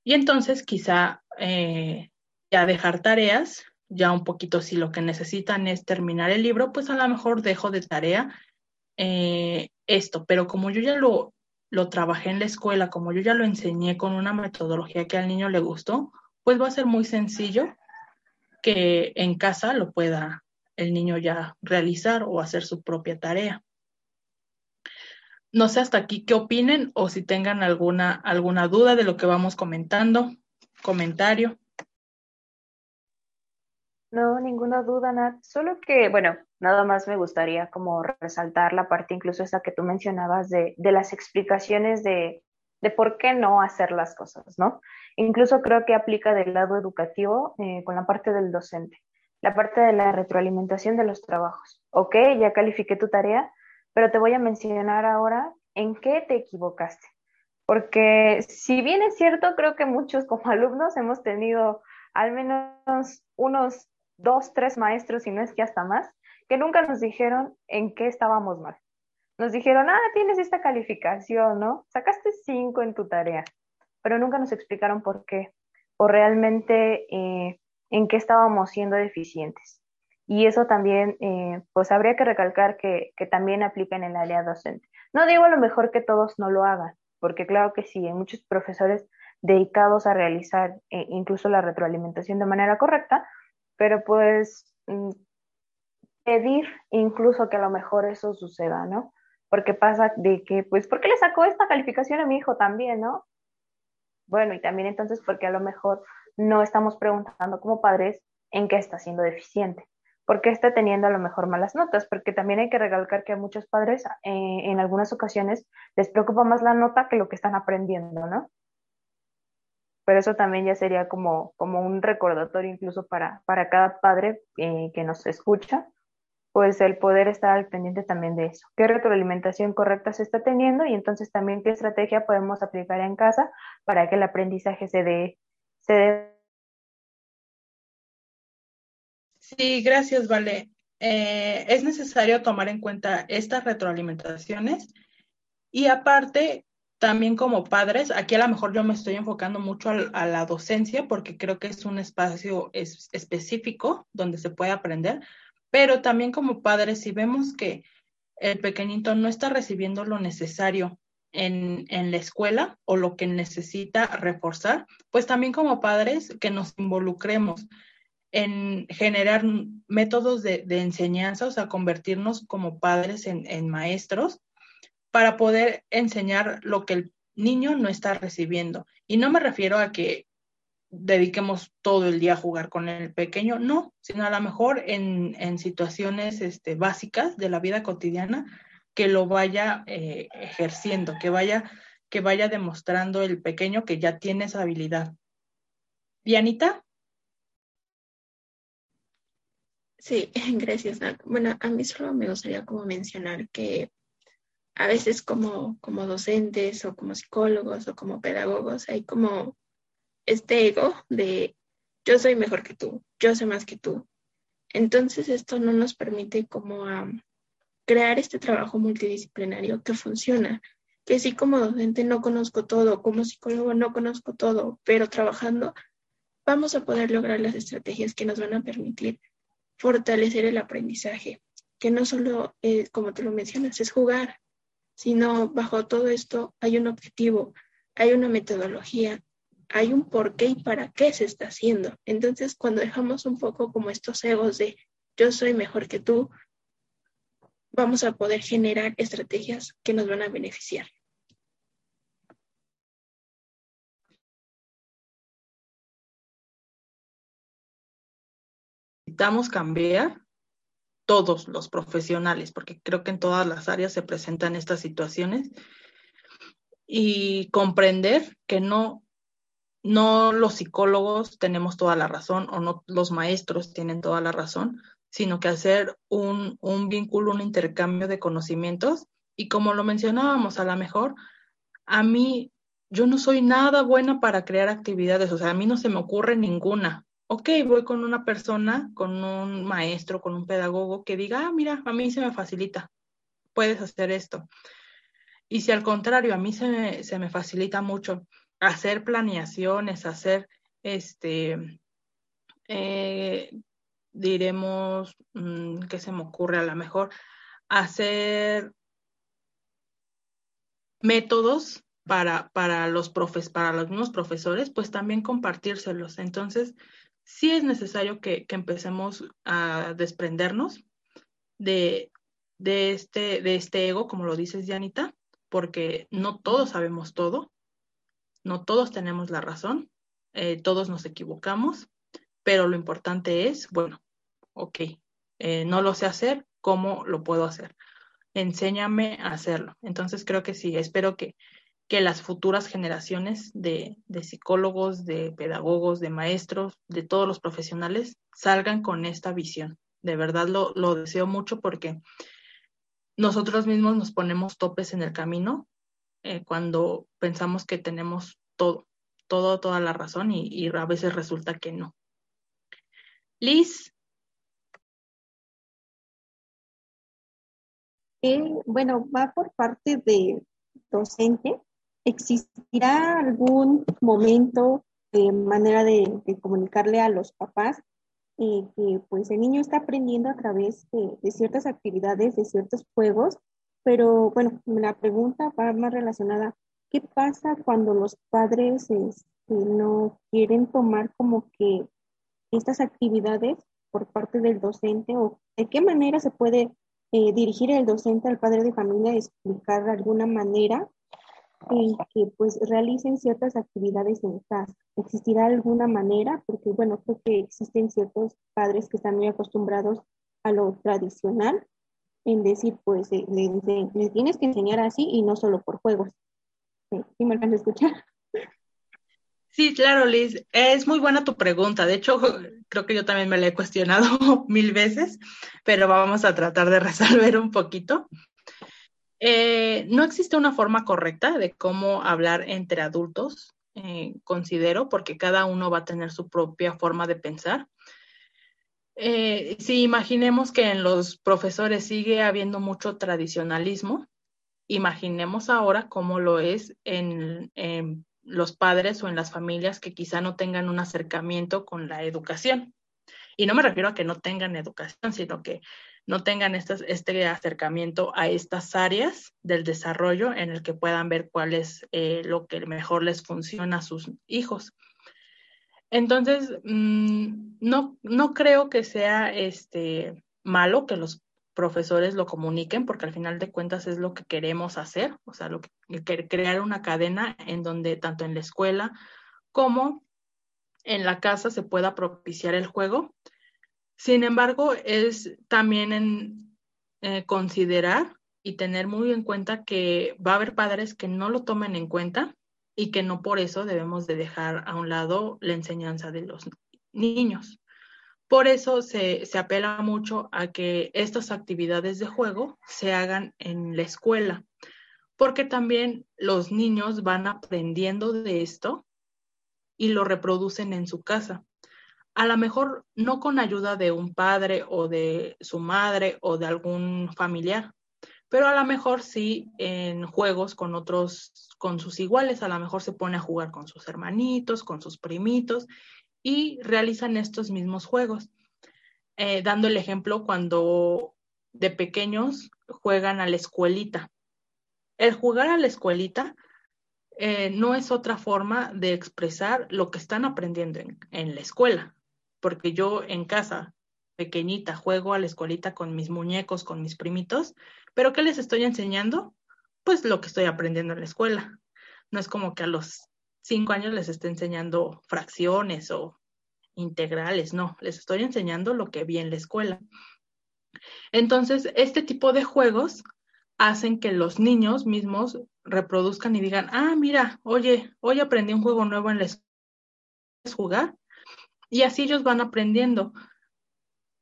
Y entonces quizá eh, ya dejar tareas, ya un poquito si lo que necesitan es terminar el libro, pues a lo mejor dejo de tarea eh, esto, pero como yo ya lo, lo trabajé en la escuela, como yo ya lo enseñé con una metodología que al niño le gustó, pues va a ser muy sencillo que en casa lo pueda el niño ya realizar o hacer su propia tarea. No sé hasta aquí qué opinen o si tengan alguna, alguna duda de lo que vamos comentando, comentario. No, ninguna duda, Nat. Solo que, bueno, nada más me gustaría como resaltar la parte incluso esa que tú mencionabas de, de las explicaciones de, de, por qué no hacer las cosas, ¿no? Incluso creo que aplica del lado educativo eh, con la parte del docente, la parte de la retroalimentación de los trabajos. Ok, ya califiqué tu tarea, pero te voy a mencionar ahora en qué te equivocaste. Porque si bien es cierto, creo que muchos como alumnos hemos tenido al menos unos dos, tres maestros, y no es que hasta más, que nunca nos dijeron en qué estábamos mal. Nos dijeron, ah, tienes esta calificación, ¿no? Sacaste cinco en tu tarea, pero nunca nos explicaron por qué, o realmente eh, en qué estábamos siendo deficientes. Y eso también, eh, pues habría que recalcar que, que también aplica en el área docente. No digo a lo mejor que todos no lo hagan, porque claro que sí, hay muchos profesores dedicados a realizar eh, incluso la retroalimentación de manera correcta, pero pues mm, pedir incluso que a lo mejor eso suceda, ¿no? Porque pasa de que, pues, ¿por qué le sacó esta calificación a mi hijo también, no? Bueno, y también entonces porque a lo mejor no estamos preguntando como padres en qué está siendo deficiente, por qué está teniendo a lo mejor malas notas, porque también hay que recalcar que a muchos padres eh, en algunas ocasiones les preocupa más la nota que lo que están aprendiendo, ¿no? pero eso también ya sería como, como un recordatorio incluso para, para cada padre eh, que nos escucha, pues el poder estar al pendiente también de eso, qué retroalimentación correcta se está teniendo y entonces también qué estrategia podemos aplicar en casa para que el aprendizaje se dé. Se dé. Sí, gracias, Vale. Eh, es necesario tomar en cuenta estas retroalimentaciones y aparte también como padres, aquí a lo mejor yo me estoy enfocando mucho a, la docencia porque creo que es un espacio específico donde se puede aprender, pero también como padres, si vemos que el pequeñito no está recibiendo lo necesario en, en, la escuela o lo que necesita reforzar, pues también como padres que nos involucremos en generar métodos de, enseñanza, o sea, convertirnos como padres en, maestros para poder enseñar lo que el niño no está recibiendo. Y no me refiero a que dediquemos todo el día a jugar con el pequeño, no, sino a lo mejor en, en situaciones este, básicas de la vida cotidiana que lo vaya eh, ejerciendo, que vaya, que vaya demostrando el pequeño que ya tiene esa habilidad. Dianita. Sí, gracias. Bueno, a mí solo me gustaría como mencionar que a veces como, como docentes o como psicólogos o como pedagogos hay como este ego de yo soy mejor que tú, yo sé más que tú. Entonces esto no nos permite como crear este trabajo multidisciplinario que funciona, que sí como docente no conozco todo, como psicólogo no conozco todo, pero trabajando vamos a poder lograr las estrategias que nos van a permitir fortalecer el aprendizaje, que no solo, como tú lo mencionas, es jugar, sino bajo todo esto hay un objetivo, hay una metodología, hay un por qué y para qué se está haciendo. Entonces, cuando dejamos un poco como estos egos de yo soy mejor que tú, vamos a poder generar estrategias que nos van a beneficiar. Necesitamos cambiar todos los profesionales, porque creo que en todas las áreas se presentan estas situaciones y comprender que no no los psicólogos tenemos toda la razón o no los maestros tienen toda la razón, sino que hacer un, un vínculo, un intercambio de conocimientos. Y como lo mencionábamos, a lo mejor a mí, yo no soy nada buena para crear actividades, o sea, a mí no se me ocurre ninguna. Ok, voy con una persona, con un maestro, con un pedagogo que diga, ah, mira, a mí se me facilita, puedes hacer esto. Y si al contrario, a mí se me, se me facilita mucho, hacer planeaciones, hacer este, eh, diremos, mm, ¿qué se me ocurre a lo mejor? Hacer métodos para, para los profes, para los mismos profesores, pues también compartírselos. Entonces, sí es necesario que, que empecemos a desprendernos de, de, este, de este ego, como lo dices, Janita, porque no todos sabemos todo, no todos tenemos la razón, eh, todos nos equivocamos, pero lo importante es, bueno, ok, eh, no lo sé hacer, ¿cómo lo puedo hacer? Enséñame a hacerlo. Entonces creo que sí, espero que, que las futuras generaciones de, de psicólogos, de pedagogos, de maestros, de todos los profesionales salgan con esta visión. De verdad lo, lo deseo mucho porque nosotros mismos nos ponemos topes en el camino eh, cuando pensamos que tenemos todo, todo, toda la razón y, a veces resulta que no. Liz. Eh, bueno, va por parte de docente. ¿Existirá algún momento, de manera de, comunicarle a los papás eh, que pues el niño está aprendiendo a través de, ciertas actividades, de ciertos juegos? Pero bueno, la pregunta va más relacionada, ¿qué pasa cuando los padres este, no quieren tomar como que estas actividades por parte del docente o de qué manera se puede eh, dirigir el docente al padre de familia, explicar de alguna manera en que pues realicen ciertas actividades en casa. ¿Existirá alguna manera? Porque bueno, creo que existen ciertos padres que están muy acostumbrados a lo tradicional en decir, pues eh, le, le, le, tienes que enseñar así y no solo por juegos. ¿Sí, ¿Sí me van a escuchar? Sí, claro, Liz. Es muy buena tu pregunta. De hecho, creo que yo también me la he cuestionado mil veces, pero vamos a tratar de resolver un poquito. Eh, no existe una forma correcta de cómo hablar entre adultos, eh, considero, porque cada uno va a tener su propia forma de pensar. Eh, si imaginemos que en los profesores sigue habiendo mucho tradicionalismo, imaginemos ahora cómo lo es en, en los padres o en las familias que quizá no tengan un acercamiento con la educación. Y no me refiero a que no tengan educación, sino que no tengan este acercamiento a estas áreas del desarrollo en el que puedan ver cuál es eh, lo que mejor les funciona a sus hijos. Entonces, mm, no, no creo que sea este, malo que los profesores lo comuniquen, porque al final de cuentas es lo que queremos hacer, o sea, crear una cadena en donde tanto en la escuela como en la casa se pueda propiciar el juego. Sin embargo, es también en eh, considerar y tener muy en cuenta que va a haber padres que no lo tomen en cuenta y que no por eso debemos de dejar a un lado la enseñanza de los niños. Por eso se, se, apela mucho a que estas actividades de juego se hagan en la escuela, porque también los niños van aprendiendo de esto y lo reproducen en su casa. A lo mejor no con ayuda de un padre o de su madre o de algún familiar, pero a lo mejor sí en juegos con otros, con sus iguales, a lo mejor se pone a jugar con sus hermanitos, con sus primitos y realizan estos mismos juegos. Eh, dando el ejemplo cuando de pequeños juegan a la escuelita. El jugar a la escuelita eh, no es otra forma de expresar lo que están aprendiendo en, la escuela, porque yo en casa, pequeñita, juego a la escuelita con mis muñecos, con mis primitos, pero ¿qué les estoy enseñando? Pues lo que estoy aprendiendo en la escuela. No es como que a los cinco años les esté enseñando fracciones o integrales, no, les estoy enseñando lo que vi en la escuela. Entonces, este tipo de juegos hacen que los niños mismos reproduzcan y digan, ah, mira, oye, hoy aprendí un juego nuevo en la escuela, jugar? Y así ellos van aprendiendo,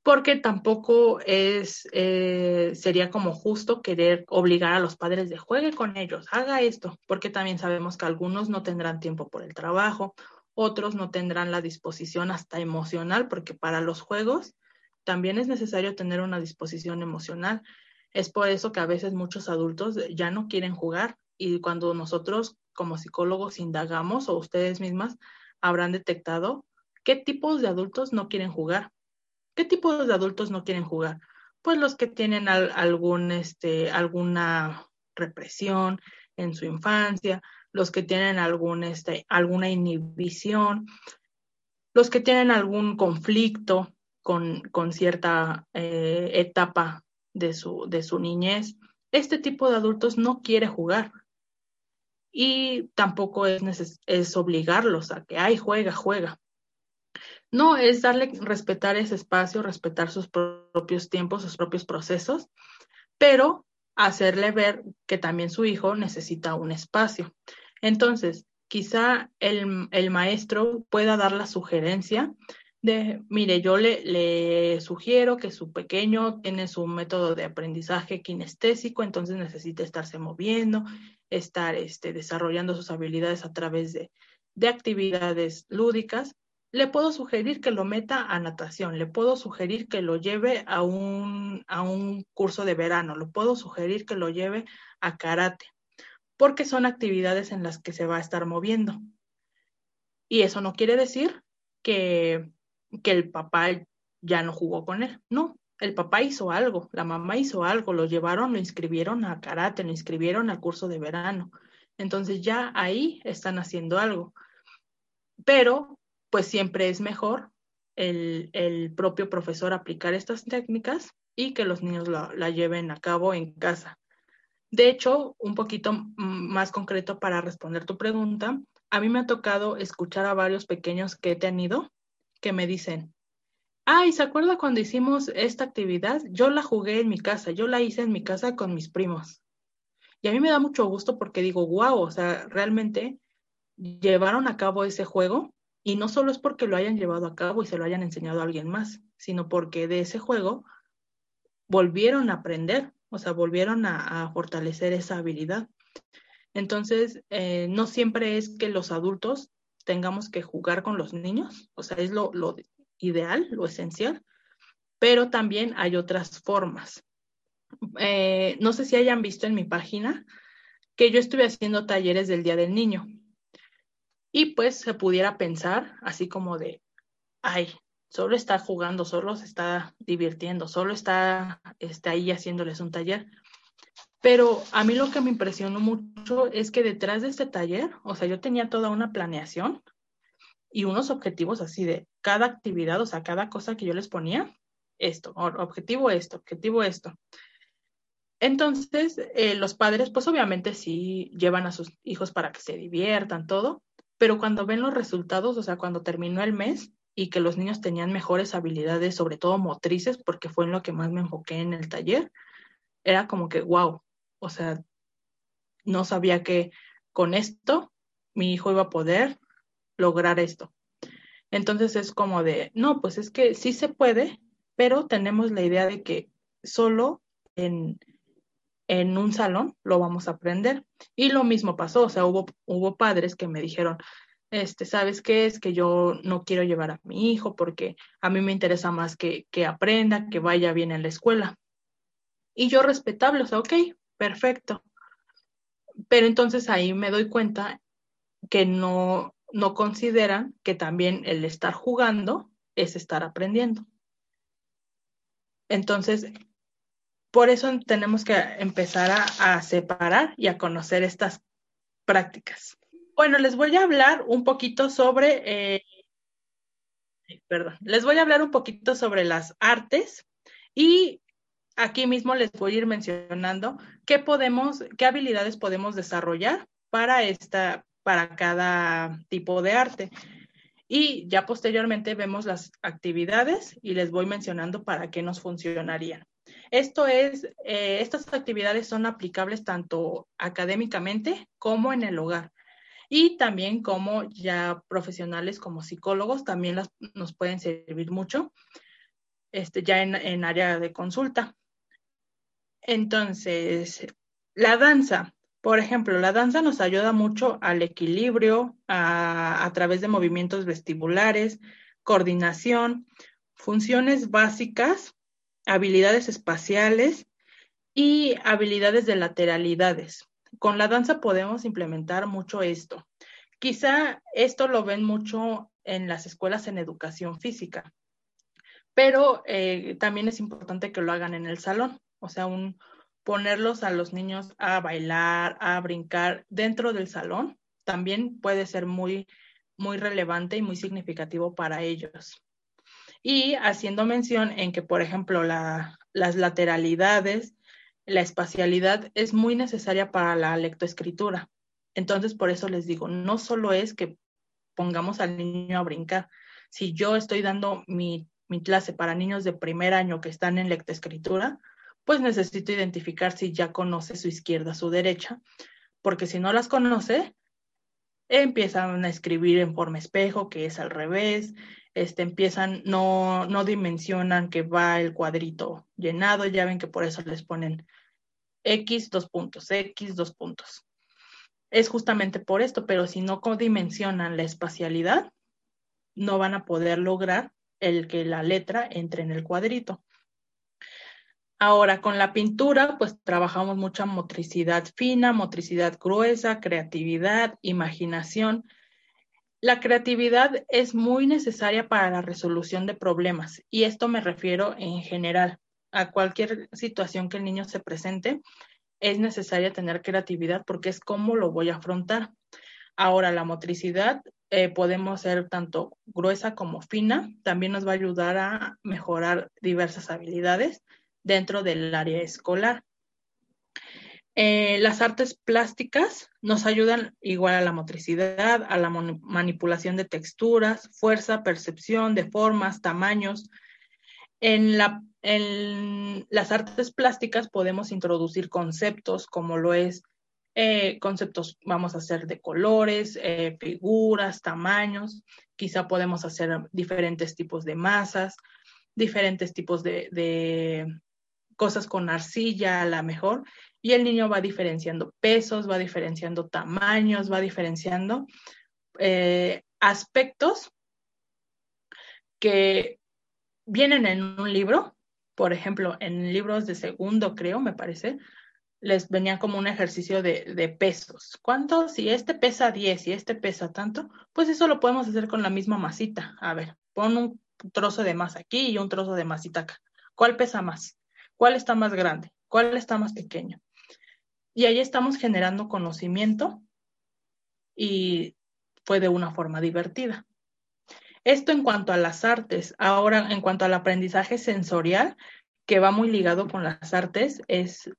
porque tampoco es, eh, sería como justo querer obligar a los padres de juegue con ellos, haga esto, porque también sabemos que algunos no tendrán tiempo por el trabajo, otros no tendrán la disposición hasta emocional, porque para los juegos también es necesario tener una disposición emocional. Es por eso que a veces muchos adultos ya no quieren jugar y cuando nosotros como psicólogos indagamos o ustedes mismas habrán detectado qué tipos de adultos no quieren jugar. ¿Qué tipos de adultos no quieren jugar? Pues los que tienen este, alguna represión en su infancia, los que tienen este, alguna inhibición, los que tienen algún conflicto con, cierta eh, etapa de su, de su niñez, este tipo de adultos no quiere jugar. Y tampoco es, es obligarlos a que, ay, juega, juega. No, es darle, respetar ese espacio, respetar sus propios tiempos, sus propios procesos, pero hacerle ver que también su hijo necesita un espacio. Entonces, quizá el, el maestro pueda dar la sugerencia de, mire, yo le, le, sugiero que su pequeño tiene su método de aprendizaje kinestésico, entonces necesita estarse moviendo, estar este, desarrollando sus habilidades a través de, de actividades lúdicas. Le puedo sugerir que lo meta a natación, le puedo sugerir que lo lleve a un, a un curso de verano, le puedo sugerir que lo lleve a karate, porque son actividades en las que se va a estar moviendo. Y eso no quiere decir que que el papá ya no jugó con él. No, el papá hizo algo, la mamá hizo algo, lo llevaron, lo inscribieron a karate, lo inscribieron al curso de verano. Entonces ya ahí están haciendo algo. Pero pues siempre es mejor el, el propio profesor aplicar estas técnicas y que los niños la, la lleven a cabo en casa. De hecho, un poquito más concreto para responder tu pregunta, a mí me ha tocado escuchar a varios pequeños que he tenido que me dicen, ay, ¿se acuerda cuando hicimos esta actividad? Yo la jugué en mi casa, yo la hice en mi casa con mis primos. Y a mí me da mucho gusto porque digo, wow, o sea, realmente llevaron a cabo ese juego y no solo es porque lo hayan llevado a cabo y se lo hayan enseñado a alguien más, sino porque de ese juego volvieron a aprender, o sea, volvieron a, fortalecer esa habilidad. Entonces, eh, no siempre es que los adultos tengamos que jugar con los niños, o sea, es lo, ideal, lo esencial, pero también hay otras formas. Eh, no sé si hayan visto en mi página que yo estuve haciendo talleres del Día del Niño y pues se pudiera pensar así como de, ay, solo está jugando, solo se está divirtiendo, solo está, está ahí haciéndoles un taller. Pero a mí lo que me impresionó mucho es que detrás de este taller, o sea, yo tenía toda una planeación y unos objetivos así de cada actividad, o sea, cada cosa que yo les ponía, esto, objetivo esto, objetivo esto. Entonces, eh, los padres, pues obviamente sí llevan a sus hijos para que se diviertan, todo, pero cuando ven los resultados, o sea, cuando terminó el mes y que los niños tenían mejores habilidades, sobre todo motrices, porque fue en lo que más me enfoqué en el taller, era como que, wow, o sea, no sabía que con esto mi hijo iba a poder lograr esto. Entonces es como de, no, pues es que sí se puede, pero tenemos la idea de que solo en, en un salón lo vamos a aprender. Y lo mismo pasó, o sea, hubo, hubo padres que me dijeron, este, ¿sabes qué? Es que yo no quiero llevar a mi hijo porque a mí me interesa más que, que aprenda, que vaya bien en la escuela. Y yo respetable, o sea, ok, perfecto. Pero entonces ahí me doy cuenta que no, no consideran que también el estar jugando es estar aprendiendo. Entonces, por eso tenemos que empezar a, separar y a conocer estas prácticas. Bueno, les voy a hablar un poquito sobre, eh, perdón, les voy a hablar un poquito sobre las artes y aquí mismo les voy a ir mencionando qué podemos, qué habilidades podemos desarrollar para esta, para cada tipo de arte. Y ya posteriormente vemos las actividades y les voy mencionando para qué nos funcionarían. Esto es, eh, estas actividades son aplicables tanto académicamente como en el hogar. Y también como ya profesionales como psicólogos también nos pueden servir mucho este, ya en área de consulta. Entonces, la danza. Por ejemplo, la danza nos ayuda mucho al equilibrio a, través de movimientos vestibulares, coordinación, funciones básicas, habilidades espaciales y habilidades de lateralidades. Con la danza podemos implementar mucho esto. Quizá esto lo ven mucho en las escuelas en educación física, pero eh, también es importante que lo hagan en el salón, o sea, un, ponerlos a los niños a bailar, a brincar dentro del salón, también puede ser muy, muy relevante y muy significativo para ellos. Y haciendo mención en que, por ejemplo, las lateralidades, la espacialidad es muy necesaria para la lectoescritura. Entonces, por eso les digo, no solo es que pongamos al niño a brincar. Si yo estoy dando mi, mi clase para niños de primer año que están en lectoescritura, pues necesito identificar si ya conoce su izquierda, su derecha, porque si no las conoce, empiezan a escribir en forma espejo, que es al revés, este, empiezan, no, no dimensionan que va el cuadrito llenado, ya ven que por eso les ponen X, dos puntos, X, dos puntos. Es justamente por esto, pero si no dimensionan la espacialidad, no van a poder lograr el que la letra entre en el cuadrito. Ahora, con la pintura, pues trabajamos mucha motricidad fina, motricidad gruesa, creatividad, imaginación. La creatividad es muy necesaria para la resolución de problemas y esto me refiero en general a cualquier situación que el niño se presente. Es necesaria tener creatividad porque es cómo lo voy a afrontar. Ahora, la motricidad eh, podemos ser tanto gruesa como fina. También nos va a ayudar a mejorar diversas habilidades dentro del área escolar. Eh, las artes plásticas nos ayudan igual a la motricidad, a la manipulación de texturas, fuerza, percepción de formas, tamaños. En, la, en las artes plásticas podemos introducir conceptos como lo es eh, conceptos, vamos a hacer de colores, eh, figuras, tamaños, quizá podemos hacer diferentes tipos de masas, diferentes tipos de, cosas con arcilla a la mejor y el niño va diferenciando pesos, va diferenciando tamaños, va diferenciando eh, aspectos que vienen en un libro, por ejemplo, en libros de segundo, creo, me parece, les venía como un ejercicio de, pesos. ¿Cuánto? Si este pesa 10 y este pesa tanto, pues eso lo podemos hacer con la misma masita. A ver, pon un trozo de masa aquí y un trozo de masita acá. ¿Cuál pesa más? ¿Cuál está más grande? ¿Cuál está más pequeño? Y ahí estamos generando conocimiento y fue de una forma divertida. Esto en cuanto a las artes. Ahora, en cuanto al aprendizaje sensorial, que va muy ligado con las artes, es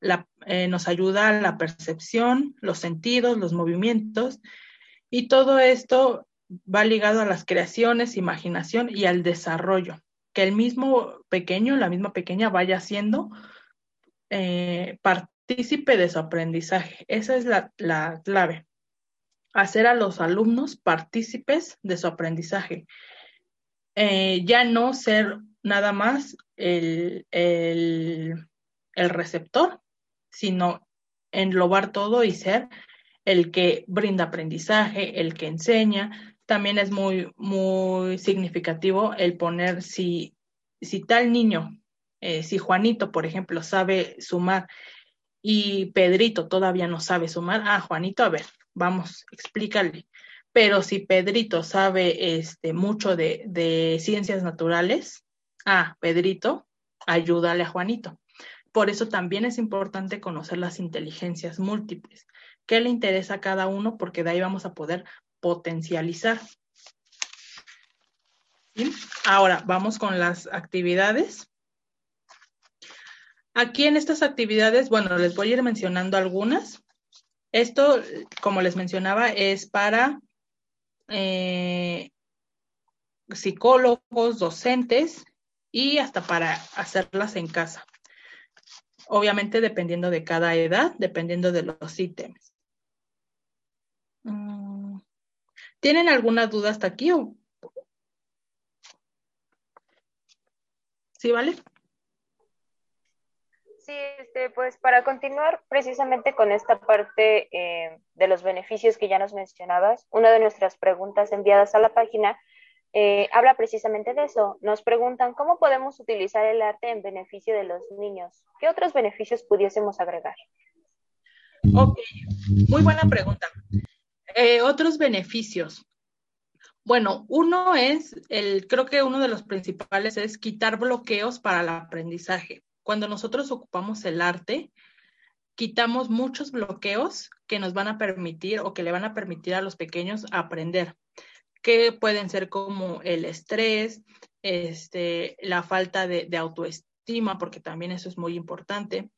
eh, nos ayuda a la percepción, los sentidos, los movimientos, y todo esto va ligado a las creaciones, imaginación y al desarrollo. Que el mismo pequeño, la misma pequeña vaya siendo eh, partícipe de su aprendizaje. Esa es la, la clave. Hacer a los alumnos partícipes de su aprendizaje. Eh, ya no ser nada más el, el, el receptor, sino englobar todo y ser el que brinda aprendizaje, el que enseña. También es muy, muy significativo el poner si, si tal niño, eh, si Juanito, por ejemplo, sabe sumar y Pedrito todavía no sabe sumar, ah, Juanito, a ver, vamos, explícale. Pero si Pedrito sabe este, mucho de, ciencias naturales, ah, Pedrito, ayúdale a Juanito. Por eso también es importante conocer las inteligencias múltiples. ¿Qué le interesa a cada uno? Porque de ahí vamos a poder potencializar. Ahora vamos con las actividades. Aquí en estas actividades, bueno, les voy a ir mencionando algunas. Esto, como les mencionaba, es para eh, psicólogos, docentes y hasta para hacerlas en casa. Obviamente dependiendo de cada edad, dependiendo de los ítems. Mm, ¿Tienen alguna duda hasta aquí? ¿Sí, vale? Sí, este, pues para continuar precisamente con esta parte eh, de los beneficios que ya nos mencionabas, una de nuestras preguntas enviadas a la página eh, habla precisamente de eso. Nos preguntan cómo podemos utilizar el arte en beneficio de los niños. ¿Qué otros beneficios pudiésemos agregar? Ok, muy buena pregunta. Eh, otros beneficios. Bueno, uno es, el, creo que uno de los principales es quitar bloqueos para el aprendizaje cuando nosotros ocupamos el arte, quitamos muchos bloqueos que nos van a permitir o que le van a permitir a los pequeños aprender, que pueden ser como el estrés, este, la falta de, autoestima, porque también eso es muy importante.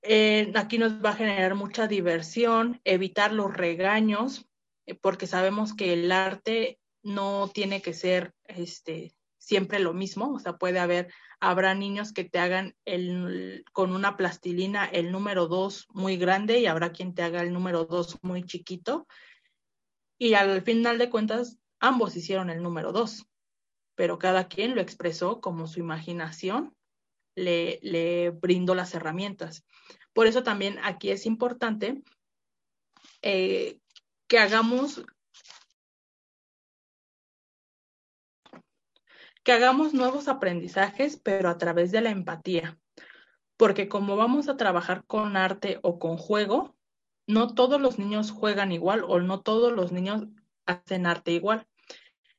Eh, aquí nos va a generar mucha diversión, evitar los regaños, eh, porque sabemos que el arte no tiene que ser este, siempre lo mismo, o sea, puede haber habrá niños que te hagan el, con una plastilina el número dos muy grande y habrá quien te haga el número dos muy chiquito. Y al final de cuentas, ambos hicieron el número dos, pero cada quien lo expresó como su imaginación le, le brindó las herramientas. Por eso también aquí es importante eh, que hagamos que hagamos nuevos aprendizajes, pero a través de la empatía. Porque como vamos a trabajar con arte o con juego, no todos los niños juegan igual o no todos los niños hacen arte igual.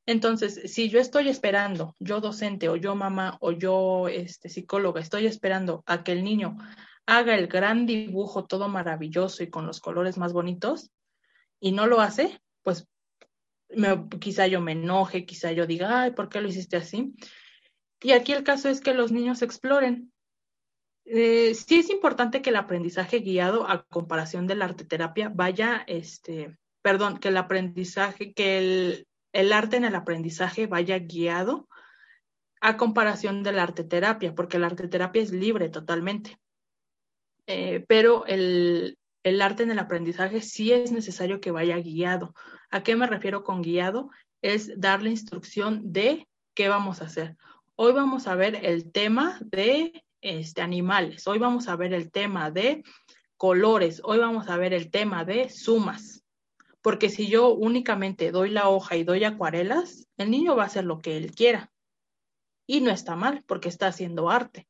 Entonces, si yo estoy esperando, yo docente o yo mamá o yo este, psicóloga, estoy esperando a que el niño haga el gran dibujo todo maravilloso y con los colores más bonitos y no lo hace, pues quizá yo me enoje, quizá yo diga, ay, ¿por qué lo hiciste así? Y aquí el caso es que los niños exploren. Eh, sí es importante que el aprendizaje guiado a comparación de la arteterapia vaya, este, perdón, que el aprendizaje, que el, el arte en el aprendizaje vaya guiado a comparación de la arteterapia, porque la arteterapia es libre totalmente. Eh, pero el, el arte en el aprendizaje sí es necesario que vaya guiado. ¿A qué me refiero con guiado? Es dar la instrucción de qué vamos a hacer. Hoy vamos a ver el tema de este, animales, hoy vamos a ver el tema de colores, hoy vamos a ver el tema de sumas. Porque si yo únicamente doy la hoja y doy acuarelas, el niño va a hacer lo que él quiera. Y no está mal, porque está haciendo arte.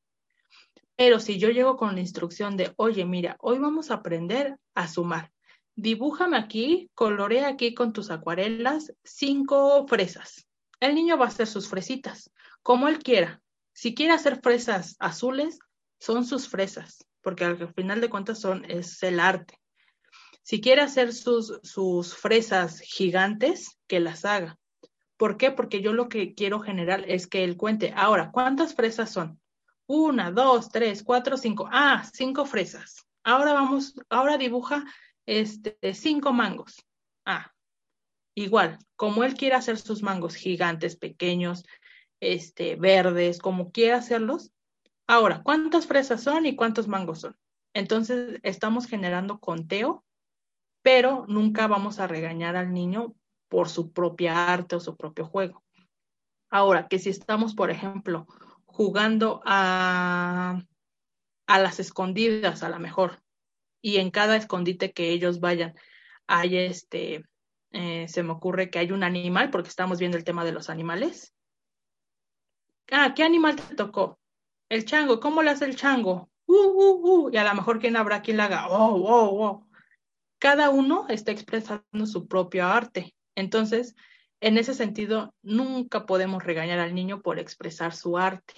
Pero si yo llego con la instrucción de, oye, mira, hoy vamos a aprender a sumar. Dibújame aquí, colorea aquí con tus acuarelas cinco fresas. El niño va a hacer sus fresitas, como él quiera. Si quiere hacer fresas azules, son sus fresas, porque al final de cuentas son, es el arte. Si quiere hacer sus, sus fresas gigantes, que las haga. ¿Por qué? Porque yo lo que quiero generar es que él cuente. Ahora, ¿cuántas fresas son? Una, dos, tres, cuatro, cinco. Ah, cinco fresas. Ahora vamos, ahora dibuja este, cinco mangos. Ah, igual, como él quiere hacer sus mangos gigantes, pequeños, este, verdes, como quiera hacerlos. Ahora, ¿cuántas fresas son y cuántos mangos son? Entonces, estamos generando conteo, pero nunca vamos a regañar al niño por su propia arte o su propio juego. Ahora, que si estamos, por ejemplo, jugando a, a las escondidas, a lo mejor, y en cada escondite que ellos vayan, hay este, eh, se me ocurre que hay un animal, porque estamos viendo el tema de los animales. Ah, ¿qué animal te tocó? El chango, ¿cómo le hace el chango? Uh, uh, uh, y a lo mejor quién habrá quien le haga, oh, oh, oh. Cada uno está expresando su propio arte. Entonces, en ese sentido, nunca podemos regañar al niño por expresar su arte.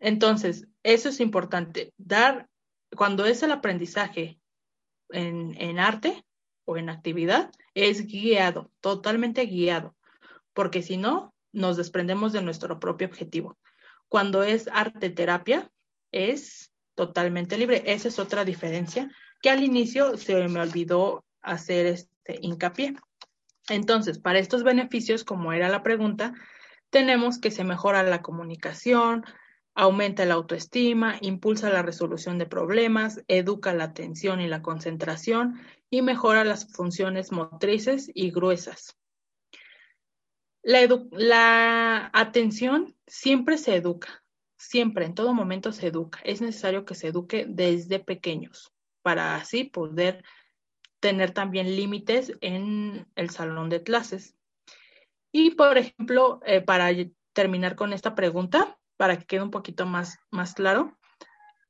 Entonces, eso es importante, dar, cuando es el aprendizaje en, en arte o en actividad, es guiado, totalmente guiado, porque si no, nos desprendemos de nuestro propio objetivo. Cuando es arte terapia, es totalmente libre. Esa es otra diferencia que al inicio se me olvidó hacer este hincapié. Entonces, para estos beneficios, como era la pregunta, tenemos que se mejora la comunicación, aumenta la autoestima, impulsa la resolución de problemas, educa la atención y la concentración y mejora las funciones motrices y gruesas. La, atención siempre se educa, siempre, en todo momento se educa. Es necesario que se eduque desde pequeños para así poder tener también límites en el salón de clases. Y, por ejemplo, eh, para terminar con esta pregunta, para que quede un poquito más, más claro,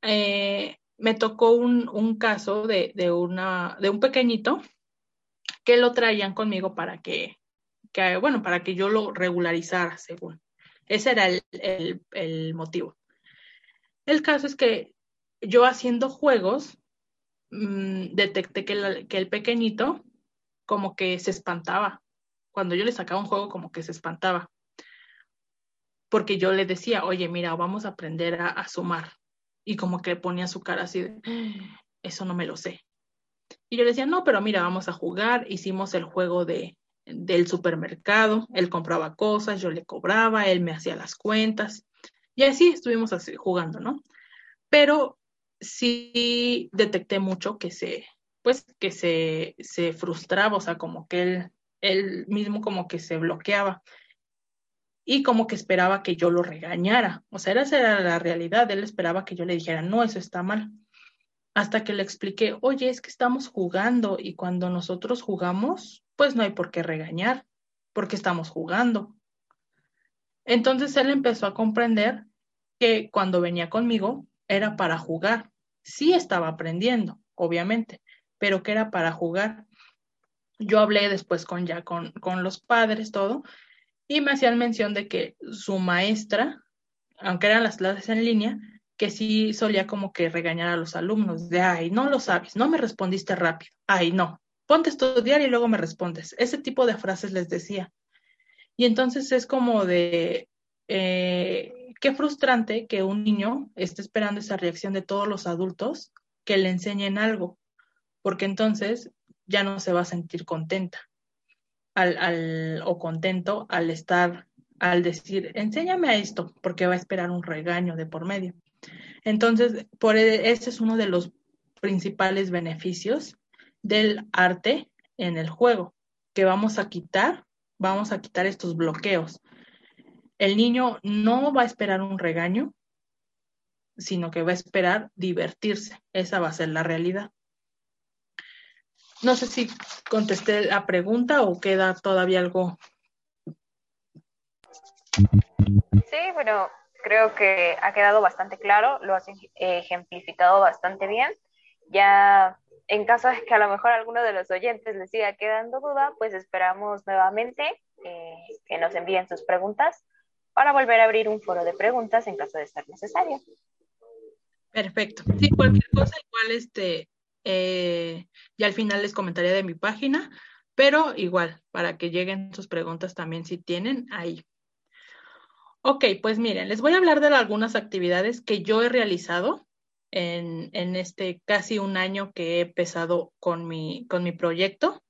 eh, me tocó un, caso de, una, de un pequeño que lo traían conmigo para que que, bueno, para que yo lo regularizara según. Ese era el, motivo. El caso es que yo haciendo juegos, mm, detecté que, el pequeñito como que se espantaba. Cuando yo le sacaba un juego, como que se espantaba. Porque yo le decía, oye, mira, vamos a aprender a, sumar. Y como que ponía su cara así de, ah, eso no me lo sé. Y yo le decía, no, pero mira, vamos a jugar. Hicimos el juego de, del supermercado, él compraba cosas, yo le cobraba, él me hacía las cuentas y así estuvimos así, jugando, ¿no? Pero sí detecté mucho que se, pues que se, se frustraba, o sea, como que él, él mismo como que se bloqueaba y como que esperaba que yo lo regañara, o sea, esa era la realidad, él esperaba que yo le dijera, no, eso está mal. Hasta que le expliqué, oye, es que estamos jugando y cuando nosotros jugamos, pues no hay por qué regañar, porque estamos jugando. Entonces él empezó a comprender que cuando venía conmigo era para jugar. Sí estaba aprendiendo, obviamente, pero que era para jugar. Yo hablé después con ya con, con los padres, todo, y me hacían mención de que su maestra, aunque eran las clases en línea, que sí solía como que regañar a los alumnos, de, ay, no lo sabes, no me respondiste rápido, ay, no, ponte a estudiar y luego me respondes. Ese tipo de frases les decía. Y entonces es como de, eh, qué frustrante que un niño esté esperando esa reacción de todos los adultos que le enseñen algo, porque entonces ya no se va a sentir contenta o contento al estar, al decir, enséñame a esto, porque va a esperar un regaño de por medio. Entonces, por e, ese es uno de los principales beneficios del arte en el juego, que vamos a quitar, vamos a quitar estos bloqueos. El niño no va a esperar un regaño, sino que va a esperar divertirse. Esa va a ser la realidad. No sé si contesté la pregunta o queda todavía algo. Sí, bueno, creo que ha quedado bastante claro, lo has ejemplificado bastante bien. Ya en caso de que a lo mejor alguno de los oyentes les siga quedando duda, pues esperamos nuevamente eh, que nos envíen sus preguntas para volver a abrir un foro de preguntas en caso de ser necesario. Perfecto. Sí, cualquier cosa igual este, eh, y al final les comentaría de mi página, pero igual, para que lleguen sus preguntas también si tienen ahí. Ok, pues miren, les voy a hablar de algunas actividades que yo he realizado en, en este casi un año que he empezado con mi, con mi proyecto.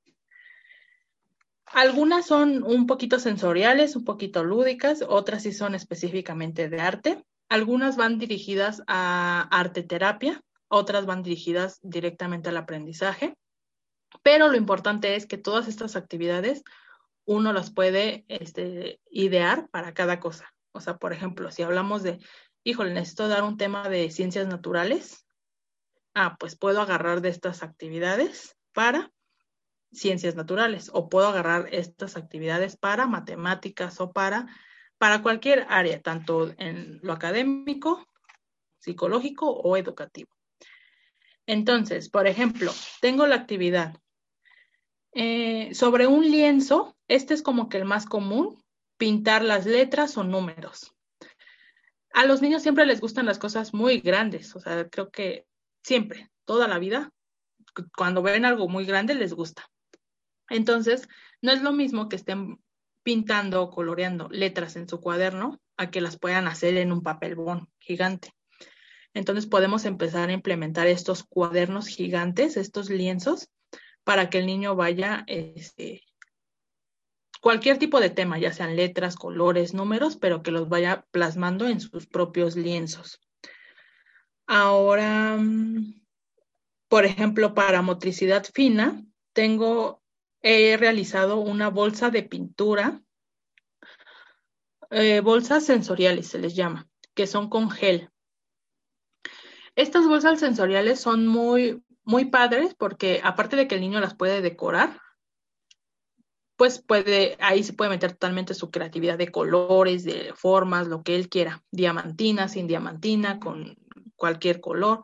Algunas son un poquito sensoriales, un poquito lúdicas, otras sí son específicamente de arte. Algunas van dirigidas a arte terapia, otras van dirigidas directamente al aprendizaje. Pero lo importante es que todas estas actividades uno las puede este, idear para cada cosa. O sea, por ejemplo, si hablamos de, híjole, necesito dar un tema de ciencias naturales, ah, pues puedo agarrar de estas actividades para ciencias naturales o puedo agarrar estas actividades para matemáticas o para, para cualquier área, tanto en lo académico, psicológico o educativo. Entonces, por ejemplo, tengo la actividad eh, sobre un lienzo, este es como que el más común, pintar las letras o números. A los niños siempre les gustan las cosas muy grandes, o sea, creo que siempre, toda la vida, cuando ven algo muy grande les gusta. Entonces, no es lo mismo que estén pintando o coloreando letras en su cuaderno a que las puedan hacer en un papel bon gigante. Entonces podemos empezar a implementar estos cuadernos gigantes, estos lienzos, para que el niño vaya, este, cualquier tipo de tema, ya sean letras, colores, números, pero que los vaya plasmando en sus propios lienzos. Ahora, por ejemplo, para motricidad fina, tengo, he realizado una bolsa de pintura, eh, bolsas sensoriales se les llama, que son con gel. Estas bolsas sensoriales son muy, muy padres porque aparte de que el niño las puede decorar, pues puede, ahí se puede meter totalmente su creatividad de colores, de formas, lo que él quiera, diamantina, sin diamantina, con cualquier color.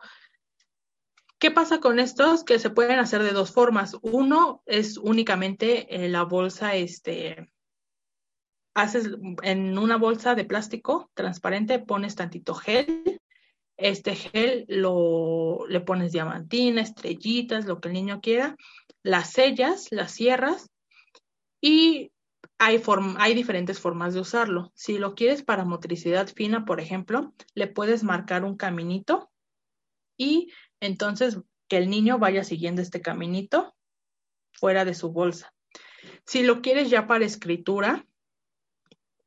¿Qué pasa con estos? Que se pueden hacer de dos formas. Uno es únicamente eh, la bolsa, este, haces en una bolsa de plástico transparente, pones tantito gel este gel lo, le pones diamantina, estrellitas, lo que el niño quiera, las sellas, las cierras y hay, hay diferentes formas de usarlo. Si lo quieres para motricidad fina, por ejemplo, le puedes marcar un caminito y entonces que el niño vaya siguiendo este caminito fuera de su bolsa. Si lo quieres ya para escritura,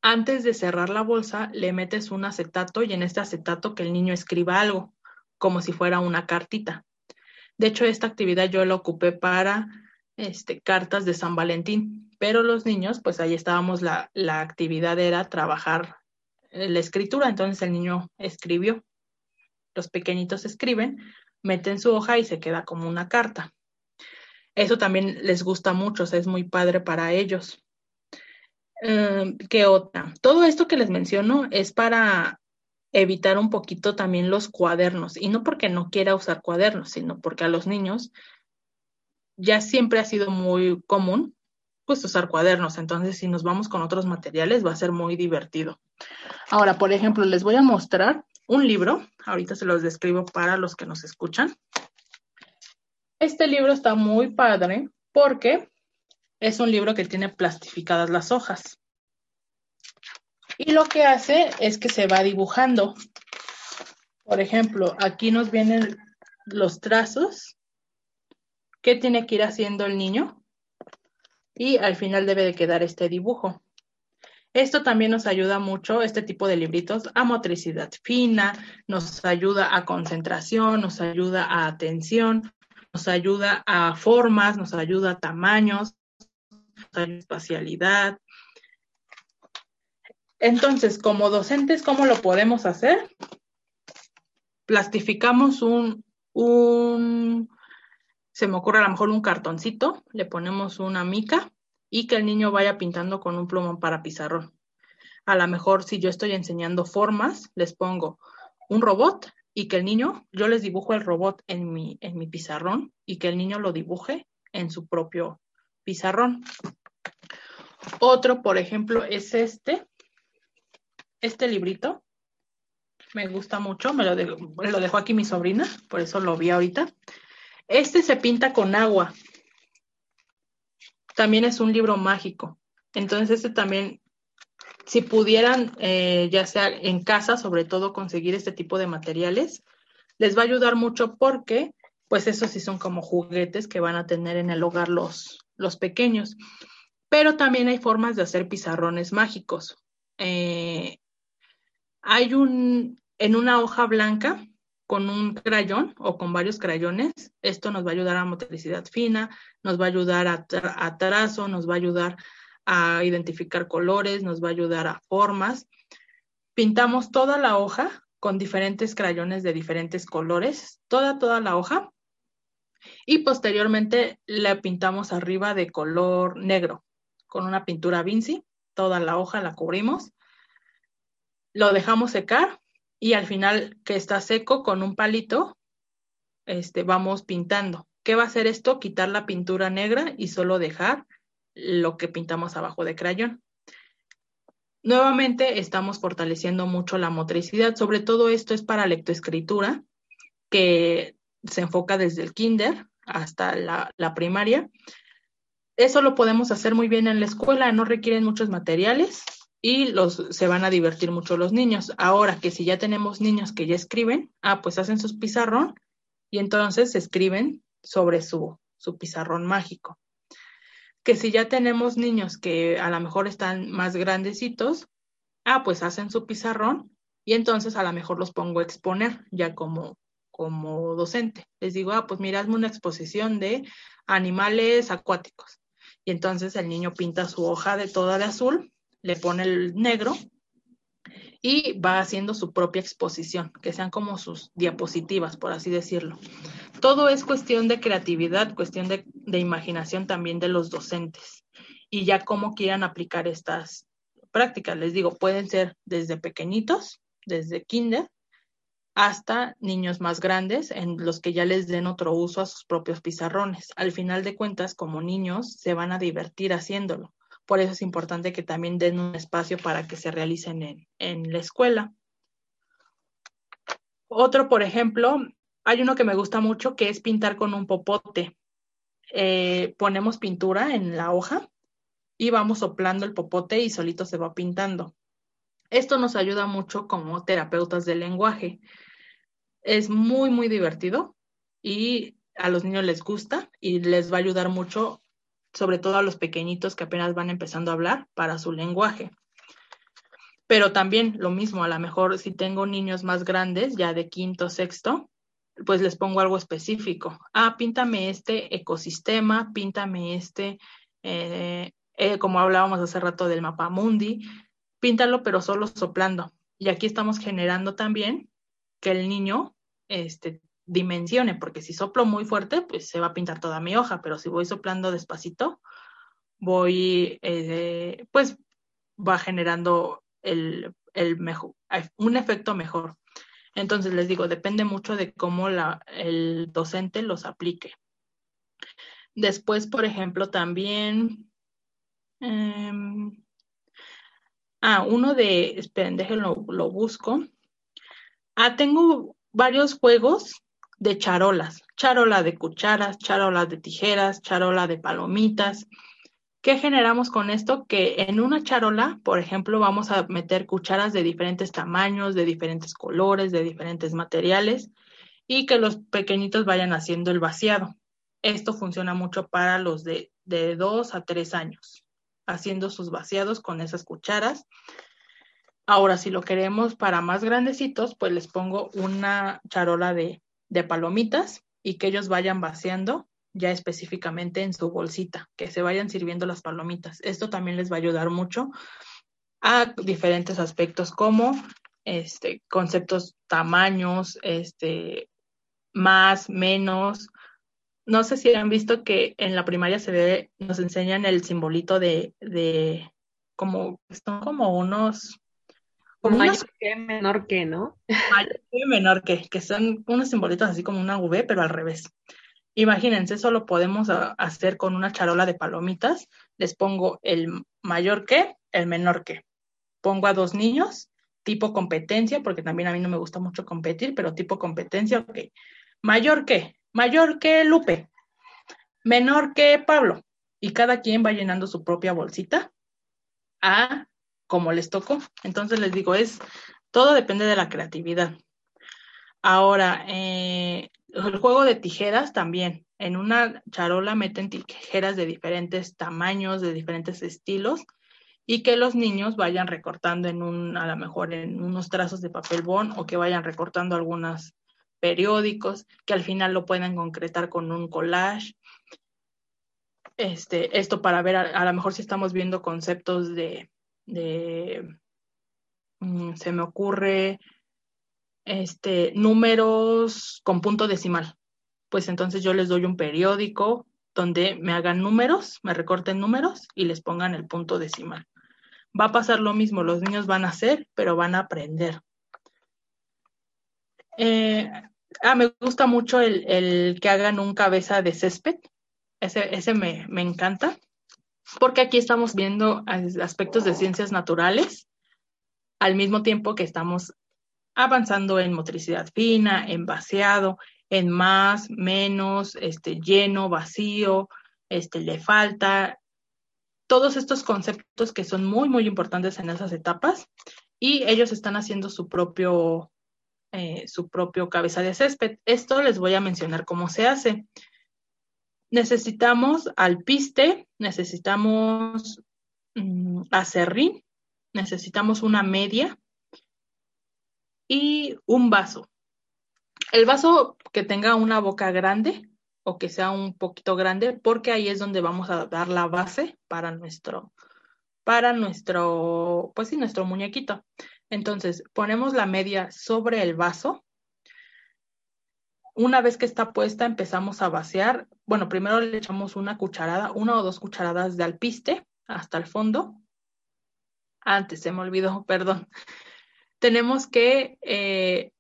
antes de cerrar la bolsa, le metes un acetato y en este acetato que el niño escriba algo, como si fuera una cartita. De hecho, esta actividad yo la ocupé para este, cartas de San Valentín, pero los niños, pues ahí estábamos, la, la actividad era trabajar la escritura, entonces el niño escribió. Los pequeñitos escriben, meten su hoja y se queda como una carta. Eso también les gusta mucho, es muy padre para ellos. Em, ¿Qué otra? Todo esto que les menciono es para evitar un poquito también los cuadernos, y no porque no quiera usar cuadernos, sino porque a los niños ya siempre ha sido muy común pues usar cuadernos, entonces si nos vamos con otros materiales va a ser muy divertido. Ahora, por ejemplo, les voy a mostrar un libro, ahorita se los describo para los que nos escuchan. Este libro está muy padre porque es un libro que tiene plastificadas las hojas. Y lo que hace es que se va dibujando. Por ejemplo, aquí nos vienen los trazos que tiene que ir haciendo el niño y al final debe de quedar este dibujo. Esto también nos ayuda mucho, este tipo de libritos, a motricidad fina, nos ayuda a concentración, nos ayuda a atención, nos ayuda a formas, nos ayuda a tamaños, espacialidad. Entonces, como docentes, ¿cómo lo podemos hacer? Plastificamos un, un, se me ocurre a lo mejor un cartoncito, le ponemos una mica y que el niño vaya pintando con un plumón para pizarrón. A lo mejor si yo estoy enseñando formas, les pongo un robot y que el niño, yo les dibujo el robot en mi, en mi pizarrón y que el niño lo dibuje en su propio pizarrón. Otro, por ejemplo, es este, este librito. Me gusta mucho, me lo, me lo dejó aquí mi sobrina, por eso lo vi ahorita. Este se pinta con agua. También es un libro mágico. Entonces, este también, si pudieran, eh, ya sea en casa, sobre todo conseguir este tipo de materiales, les va a ayudar mucho porque, pues, esos sí son como juguetes que van a tener en el hogar los, los pequeños. Pero también hay formas de hacer pizarrones mágicos. Eh, hay un, en una hoja blanca con un crayón o con varios crayones. Esto nos va a ayudar a motricidad fina, nos va a ayudar a, a trazo, nos va a ayudar a identificar colores, nos va a ayudar a formas. Pintamos toda la hoja con diferentes crayones de diferentes colores, toda, toda la hoja. Y posteriormente la pintamos arriba de color negro con una pintura Vinci. Toda la hoja la cubrimos. Lo dejamos secar y al final que está seco con un palito, este, vamos pintando. ¿Qué va a hacer esto? Quitar la pintura negra y solo dejar lo que pintamos abajo de crayón. Nuevamente estamos fortaleciendo mucho la motricidad, sobre todo esto es para lectoescritura, que se enfoca desde el kinder hasta la, la primaria. Eso lo podemos hacer muy bien en la escuela, no requieren muchos materiales y los, se van a divertir mucho los niños. Ahora que si ya tenemos niños que ya escriben, ah, pues hacen su pizarrón y entonces escriben sobre su, su pizarrón mágico que si ya tenemos niños que a lo mejor están más grandecitos, ah, pues hacen su pizarrón y entonces a lo mejor los pongo a exponer ya como, como docente. Les digo, ah, pues mira, hazme una exposición de animales acuáticos. Y entonces el niño pinta su hoja de toda de azul, le pone el negro y va haciendo su propia exposición, que sean como sus diapositivas, por así decirlo. Todo es cuestión de creatividad, cuestión de, imaginación también de los docentes y ya cómo quieran aplicar estas prácticas. Les digo, pueden ser desde pequeñitos, desde kinder, hasta niños más grandes, en los que ya les den otro uso a sus propios pizarrones. Al final de cuentas, como niños, se van a divertir haciéndolo. Por eso es importante que también den un espacio para que se realicen en, la escuela. Otro, por ejemplo, hay uno que me gusta mucho que es pintar con un popote. Eh, ponemos pintura en la hoja y vamos soplando el popote y solito se va pintando. Esto nos ayuda mucho como terapeutas del lenguaje. Es muy, muy divertido y a los niños les gusta y les va a ayudar mucho sobre todo a los pequeñitos que apenas van empezando a hablar para su lenguaje. Pero también lo mismo, a lo mejor si tengo niños más grandes, ya de quinto, sexto, pues les pongo algo específico. Ah, píntame este ecosistema, píntame este, eh, eh, como hablábamos hace rato del mapa mundi, píntalo pero solo soplando. Y aquí estamos generando también que el niño este, dimensione, porque si soplo muy fuerte, pues se va a pintar toda mi hoja, pero si voy soplando despacito, voy, eh, pues va generando el, el mejor, un efecto mejor. Entonces les digo, depende mucho de cómo el docente los aplique. Después, por ejemplo, también, em, ah, uno de, esperen, déjenlo, lo busco. Ah, tengo varios juegos de charolas, charola de cucharas, charola de tijeras, charola de palomitas. ¿Qué generamos con esto? Que en una charola, por ejemplo, vamos a meter cucharas de diferentes tamaños, de diferentes colores, de diferentes materiales y que los pequeñitos vayan haciendo el vaciado. Esto funciona mucho para los de, de dos a tres años, haciendo sus vaciados con esas cucharas. Ahora, si lo queremos para más grandecitos, pues les pongo una charola de de palomitas y que ellos vayan vaciando ya específicamente en su bolsita, que se vayan sirviendo las palomitas. Esto también les va a ayudar mucho a diferentes aspectos como este conceptos, tamaños, este más, menos. No sé si han visto que en la primaria se ve, nos enseñan el simbolito de, de como, son como unos, como mayor que, menor que, ¿no? Mayor que, menor que, que son unos simbolitos así como una V, pero al revés. Imagínense, eso lo podemos hacer con una charola de palomitas. Les pongo el mayor que, el menor que. Pongo a dos niños, tipo competencia, porque también a mí no me gusta mucho competir, pero tipo competencia, ok. Mayor que, mayor que Lupe, menor que Pablo. Y cada quien va llenando su propia bolsita a como les tocó. Entonces les digo, es todo depende de la creatividad. Ahora, eh, el juego de tijeras también. En una charola meten tijeras de diferentes tamaños, de diferentes estilos, y que los niños vayan recortando en un, a lo mejor en unos trazos de papel bond o que vayan recortando algunos periódicos, que al final lo puedan concretar con un collage. Este, esto para ver, a, lo mejor si estamos viendo conceptos de, mm, se me ocurre este, números con punto decimal. Pues entonces yo les doy un periódico donde me hagan números, me recorten números y les pongan el punto decimal. Va a pasar lo mismo, los niños van a hacer, pero van a aprender. Eh, ah, me gusta mucho el, que hagan un cabeza de césped. Ese, ese me, me encanta, porque aquí estamos viendo aspectos de ciencias naturales al mismo tiempo que estamos avanzando en motricidad fina, en vaciado, en más, menos, este, lleno, vacío, este, le falta, todos estos conceptos que son muy, muy importantes en esas etapas y ellos están haciendo su propio, eh, su propio cabeza de césped. Esto les voy a mencionar cómo se hace. Necesitamos alpiste, necesitamos mm, acerrín, necesitamos una media, y un vaso. El vaso que tenga una boca grande o que sea un poquito grande, porque ahí es donde vamos a dar la base para nuestro, para nuestro, pues sí, nuestro muñequito. Entonces, ponemos la media sobre el vaso. Una vez que está puesta, empezamos a vaciar. Bueno, primero le echamos una cucharada, una o dos cucharadas de alpiste hasta el fondo. Antes se me olvidó, perdón tenemos que eh,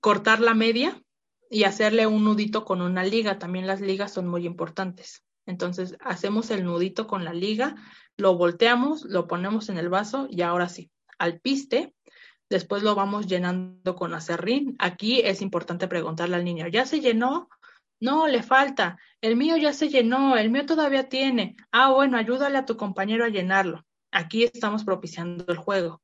cortar la media y hacerle un nudito con una liga. También las ligas son muy importantes. Entonces hacemos el nudito con la liga, lo volteamos, lo ponemos en el vaso y ahora sí, al piste, después lo vamos llenando con acerrín. Aquí es importante preguntarle al niño, ¿ya se llenó? No, le falta. El mío ya se llenó, el mío todavía tiene. Ah, bueno, ayúdale a tu compañero a llenarlo. Aquí estamos propiciando el juego.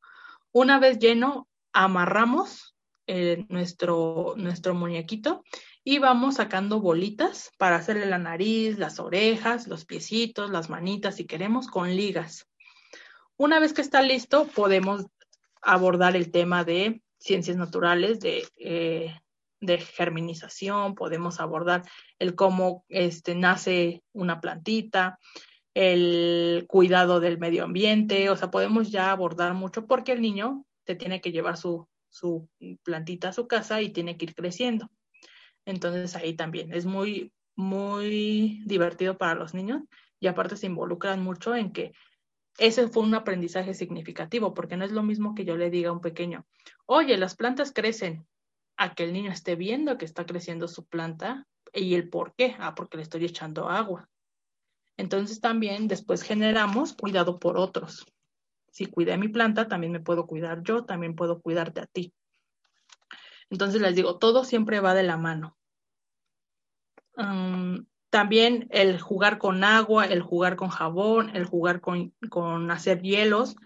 Una vez lleno, amarramos eh, nuestro, nuestro muñequito y vamos sacando bolitas para hacerle la nariz, las orejas, los piecitos, las manitas, si queremos, con ligas. Una vez que está listo, podemos abordar el tema de ciencias naturales, de, eh, de germinización, podemos abordar el cómo este, nace una plantita, el cuidado del medio ambiente, o sea, podemos ya abordar mucho porque el niño te tiene que llevar su, su plantita a su casa y tiene que ir creciendo. Entonces ahí también es muy, muy divertido para los niños y aparte se involucran mucho en que ese fue un aprendizaje significativo, porque no es lo mismo que yo le diga a un pequeño, oye, las plantas crecen, a que el niño esté viendo que está creciendo su planta y el por qué, ah, porque le estoy echando agua. Entonces también después generamos cuidado por otros. Si cuidé mi planta, también me puedo cuidar yo, también puedo cuidarte a ti. Entonces les digo, todo siempre va de la mano. También el jugar con agua, el jugar con jabón, el jugar con, con hacer hielos.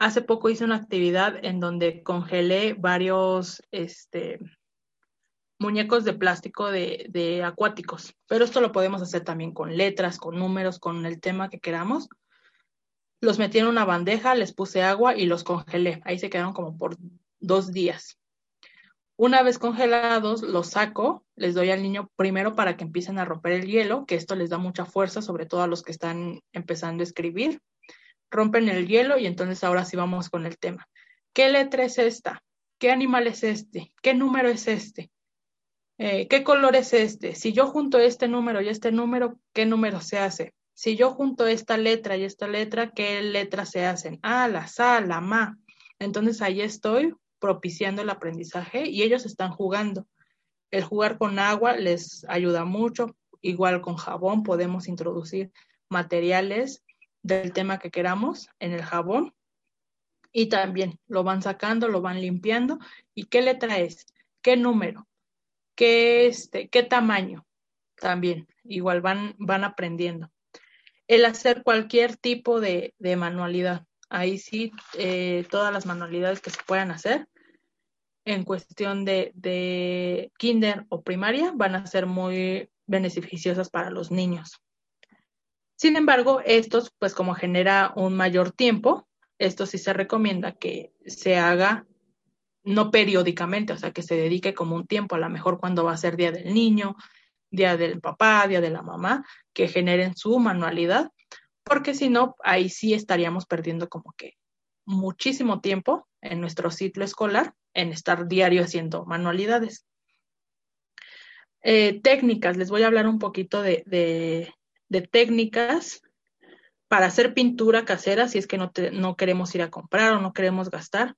Hace poco hice una actividad en donde congelé varios, este, muñecos de plástico de, acuáticos, pero esto lo podemos hacer también con letras, con números, con el tema que queramos. Los metí en una bandeja, les puse agua y los congelé. Ahí se quedaron como por dos días. Una vez congelados, los saco, les doy al niño primero para que empiecen a romper el hielo, que esto les da mucha fuerza, sobre todo a los que están empezando a escribir. Rompen el hielo y entonces ahora sí vamos con el tema. ¿Qué letra es esta? ¿Qué animal es este? ¿Qué número es este? Eh, ¿qué color es este? Si yo junto este número y este número, ¿qué número se hace? Si yo junto esta letra y esta letra, ¿qué letras se hacen? Ah, la sa, la ma. Entonces ahí estoy propiciando el aprendizaje y ellos están jugando. El jugar con agua les ayuda mucho, igual con jabón podemos introducir materiales del tema que queramos en el jabón y también lo van sacando, lo van limpiando. Y qué letra es, qué número, qué este, qué tamaño también, igual van, van aprendiendo. El hacer cualquier tipo de, manualidad, ahí sí, eh, todas las manualidades que se puedan hacer en cuestión de, de kinder o primaria van a ser muy beneficiosas para los niños. Sin embargo, estos, pues como genera un mayor tiempo, esto sí se recomienda que se haga no periódicamente, o sea, que se dedique como un tiempo, a lo mejor cuando va a ser día del niño, día del papá, día de la mamá, que generen su manualidad, porque si no, ahí sí estaríamos perdiendo como que muchísimo tiempo en nuestro ciclo escolar en estar diario haciendo manualidades. Eh, técnicas, les voy a hablar un poquito de, de técnicas para hacer pintura casera si es que no, no queremos ir a comprar o no queremos gastar.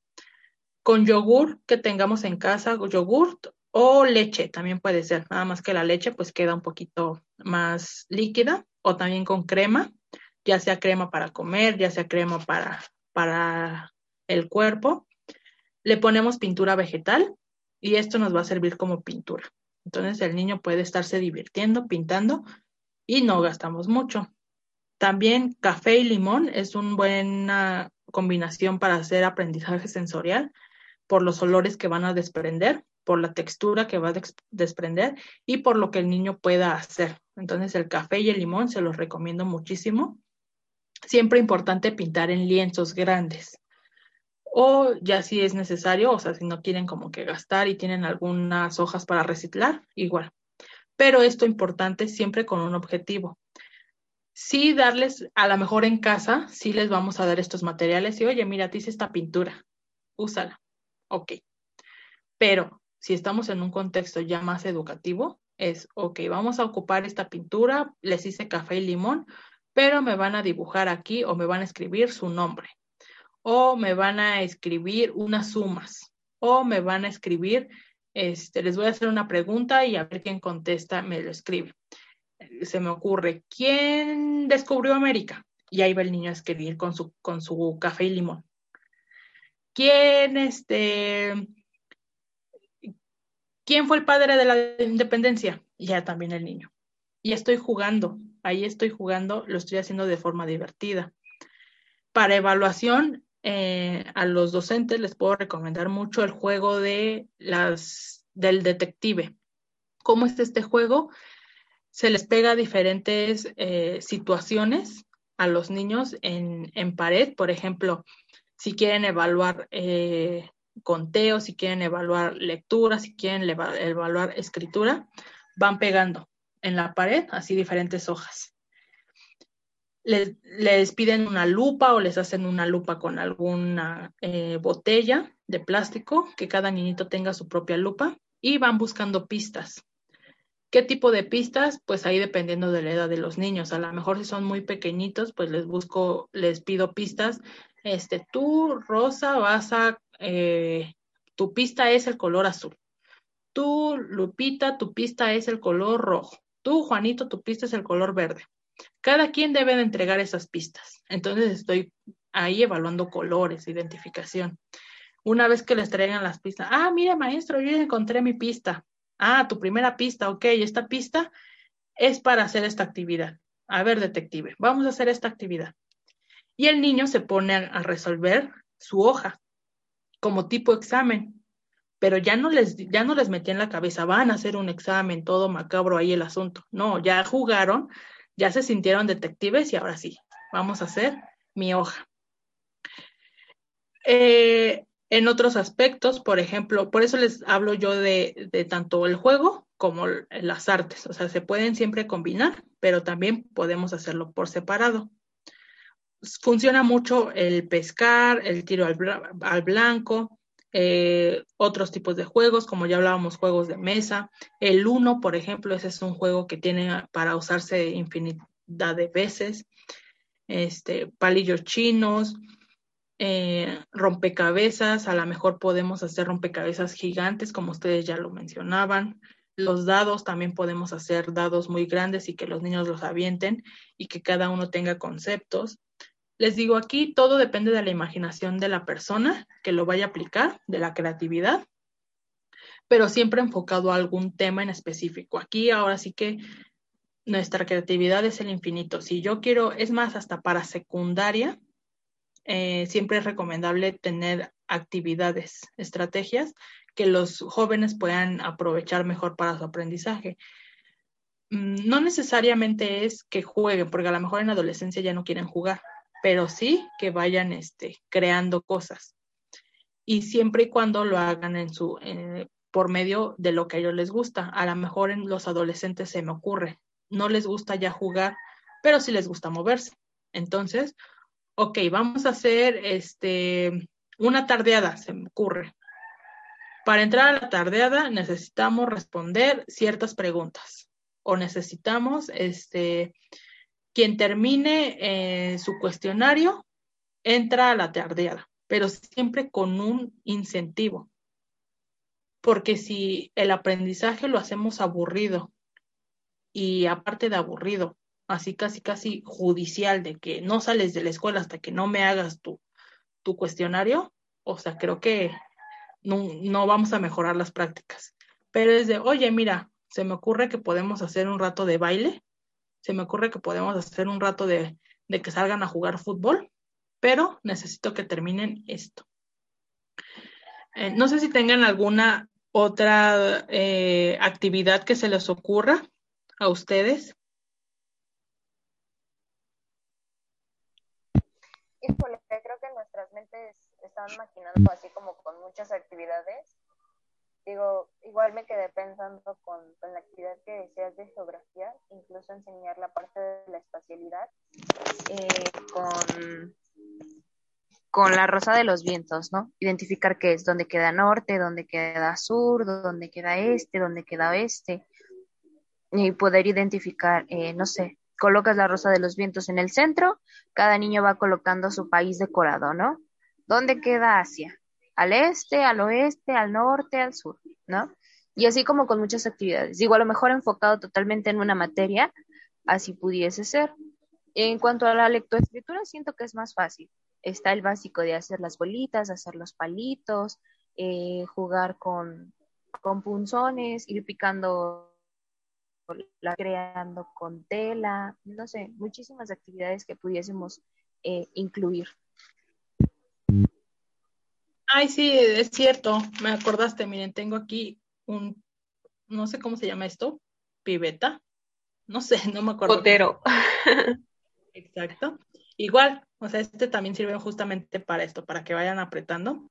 Con yogur que tengamos en casa, yogur o leche también puede ser, nada más que la leche pues queda un poquito más líquida o también con crema, ya sea crema para comer, ya sea crema para, para el cuerpo. Le ponemos pintura vegetal y esto nos va a servir como pintura. Entonces el niño puede estarse divirtiendo, pintando y no gastamos mucho. También café y limón es una buena combinación para hacer aprendizaje sensorial por los olores que van a desprender, por la textura que va a desprender y por lo que el niño pueda hacer. Entonces el café y el limón se los recomiendo muchísimo. Siempre importante pintar en lienzos grandes. O ya si es necesario, o sea, si no quieren como que gastar y tienen algunas hojas para reciclar, igual pero esto importante siempre con un objetivo. Sí darles, a lo mejor en casa, sí les vamos a dar estos materiales y, oye, mira, te hice esta pintura, úsala. Ok. Pero si estamos en un contexto ya más educativo, es, ok, vamos a ocupar esta pintura, les hice café y limón, pero me van a dibujar aquí o me van a escribir su nombre, o me van a escribir unas sumas, o me van a escribir este, les voy a hacer una pregunta y a ver quién contesta, me lo escribe. Se me ocurre, ¿quién descubrió América? Y ahí va el niño a escribir con su, con su café y limón. ¿Quién, este, quién fue el padre de la independencia? Ya también el niño. Y estoy jugando, ahí estoy jugando, lo estoy haciendo de forma divertida. Para evaluación, eh, a los docentes les puedo recomendar mucho el juego de las, del detective. ¿Cómo es este juego? Se les pega diferentes eh, situaciones a los niños en, en, pared, por ejemplo, si quieren evaluar eh, conteo, si quieren evaluar lectura, si quieren evaluar escritura, van pegando en la pared así diferentes hojas les, piden una lupa o les hacen una lupa con alguna eh, botella de plástico, que cada niñito tenga su propia lupa y van buscando pistas. ¿Qué tipo de pistas? Pues ahí dependiendo de la edad de los niños. A lo mejor si son muy pequeñitos, pues les busco, les pido pistas. Este, tú, Rosa, vas a, eh, tu pista es el color azul. Tú, Lupita, tu pista es el color rojo. Tú, Juanito, tu pista es el color verde. Cada quien debe de entregar esas pistas. Entonces estoy ahí evaluando colores, identificación. Una vez que les traigan las pistas, ah, mira maestro, yo ya encontré mi pista. Ah, tu primera pista, ok, esta pista es para hacer esta actividad. A ver, detective, vamos a hacer esta actividad. Y el niño se pone a, resolver su hoja como tipo examen, pero ya no les ya no les metí en la cabeza, van a hacer un examen, todo macabro ahí el asunto. No, ya jugaron ya se sintieron detectives y ahora sí, vamos a hacer mi hoja. Eh, en otros aspectos, por ejemplo, por eso les hablo yo de, tanto el juego como las artes. O sea, se pueden siempre combinar, pero también podemos hacerlo por separado. Funciona mucho el pescar, el tiro al blanco, eh, otros tipos de juegos, como ya hablábamos, juegos de mesa. El uno, por ejemplo, ese es un juego que tiene para usarse infinidad de veces. Este, palillos chinos. eh, rompecabezas, a lo mejor podemos hacer rompecabezas gigantes, como ustedes ya lo mencionaban. Los dados, también podemos hacer dados muy grandes y que los niños los avienten y que cada uno tenga conceptos. Les digo aquí, todo depende de la imaginación de la persona que lo vaya a aplicar, de la creatividad, pero siempre enfocado a algún tema en específico. Aquí ahora sí que nuestra creatividad es el infinito. Si yo quiero, es más, hasta para secundaria, eh, siempre es recomendable tener actividades, estrategias que los jóvenes puedan aprovechar mejor para su aprendizaje. Mm, no necesariamente es que jueguen, porque a lo mejor en adolescencia ya no quieren jugar, pero sí que vayan este, creando cosas. Y siempre y cuando lo hagan en su, eh, por medio de lo que a ellos les gusta. A lo mejor en los adolescentes se me ocurre, no les gusta ya jugar, pero sí les gusta moverse. Entonces, ok, vamos a hacer este, una tardeada, se me ocurre. Para entrar a la tardeada necesitamos responder ciertas preguntas o necesitamos, este, quien termine eh, su cuestionario entra a la tardeada, pero siempre con un incentivo. Porque si el aprendizaje lo hacemos aburrido y aparte de aburrido, así casi casi judicial de que no sales de la escuela hasta que no me hagas tu, tu cuestionario, o sea, creo que no, no vamos a mejorar las prácticas. Pero es de, oye, mira, se me ocurre que podemos hacer un rato de baile, se me ocurre que podemos hacer un rato de, que salgan a jugar fútbol, pero necesito que terminen esto. Eh, no sé si tengan alguna otra eh, actividad que se les ocurra a ustedes. creo que nuestras mentes están maquinando así como con muchas actividades. Digo, igual me quedé pensando con, la actividad que decías de geografía, incluso enseñar la parte de la espacialidad eh, con, con la rosa de los vientos, ¿no? Identificar qué es, dónde queda norte, dónde queda sur, dónde queda este, dónde queda oeste, y poder identificar, eh, no sé, colocas la rosa de los vientos en el centro, cada niño va colocando su país decorado, ¿no? ¿Dónde queda Asia? Al este, al oeste, al norte, al sur, ¿no? Y así como con muchas actividades. Digo, a lo mejor enfocado totalmente en una materia, así pudiese ser. En cuanto a la lectoescritura, siento que es más fácil. Está el básico de hacer las bolitas, hacer los palitos, eh, jugar con, con punzones, ir picando la creando con tela, no sé, muchísimas actividades que pudiésemos eh, incluir. Ay, sí, es cierto, me acordaste, miren, tengo aquí un, no sé cómo se llama esto, pibeta, no sé, no me acuerdo. Potero. Exacto. Igual, o sea, este también sirve justamente para esto, para que vayan apretando.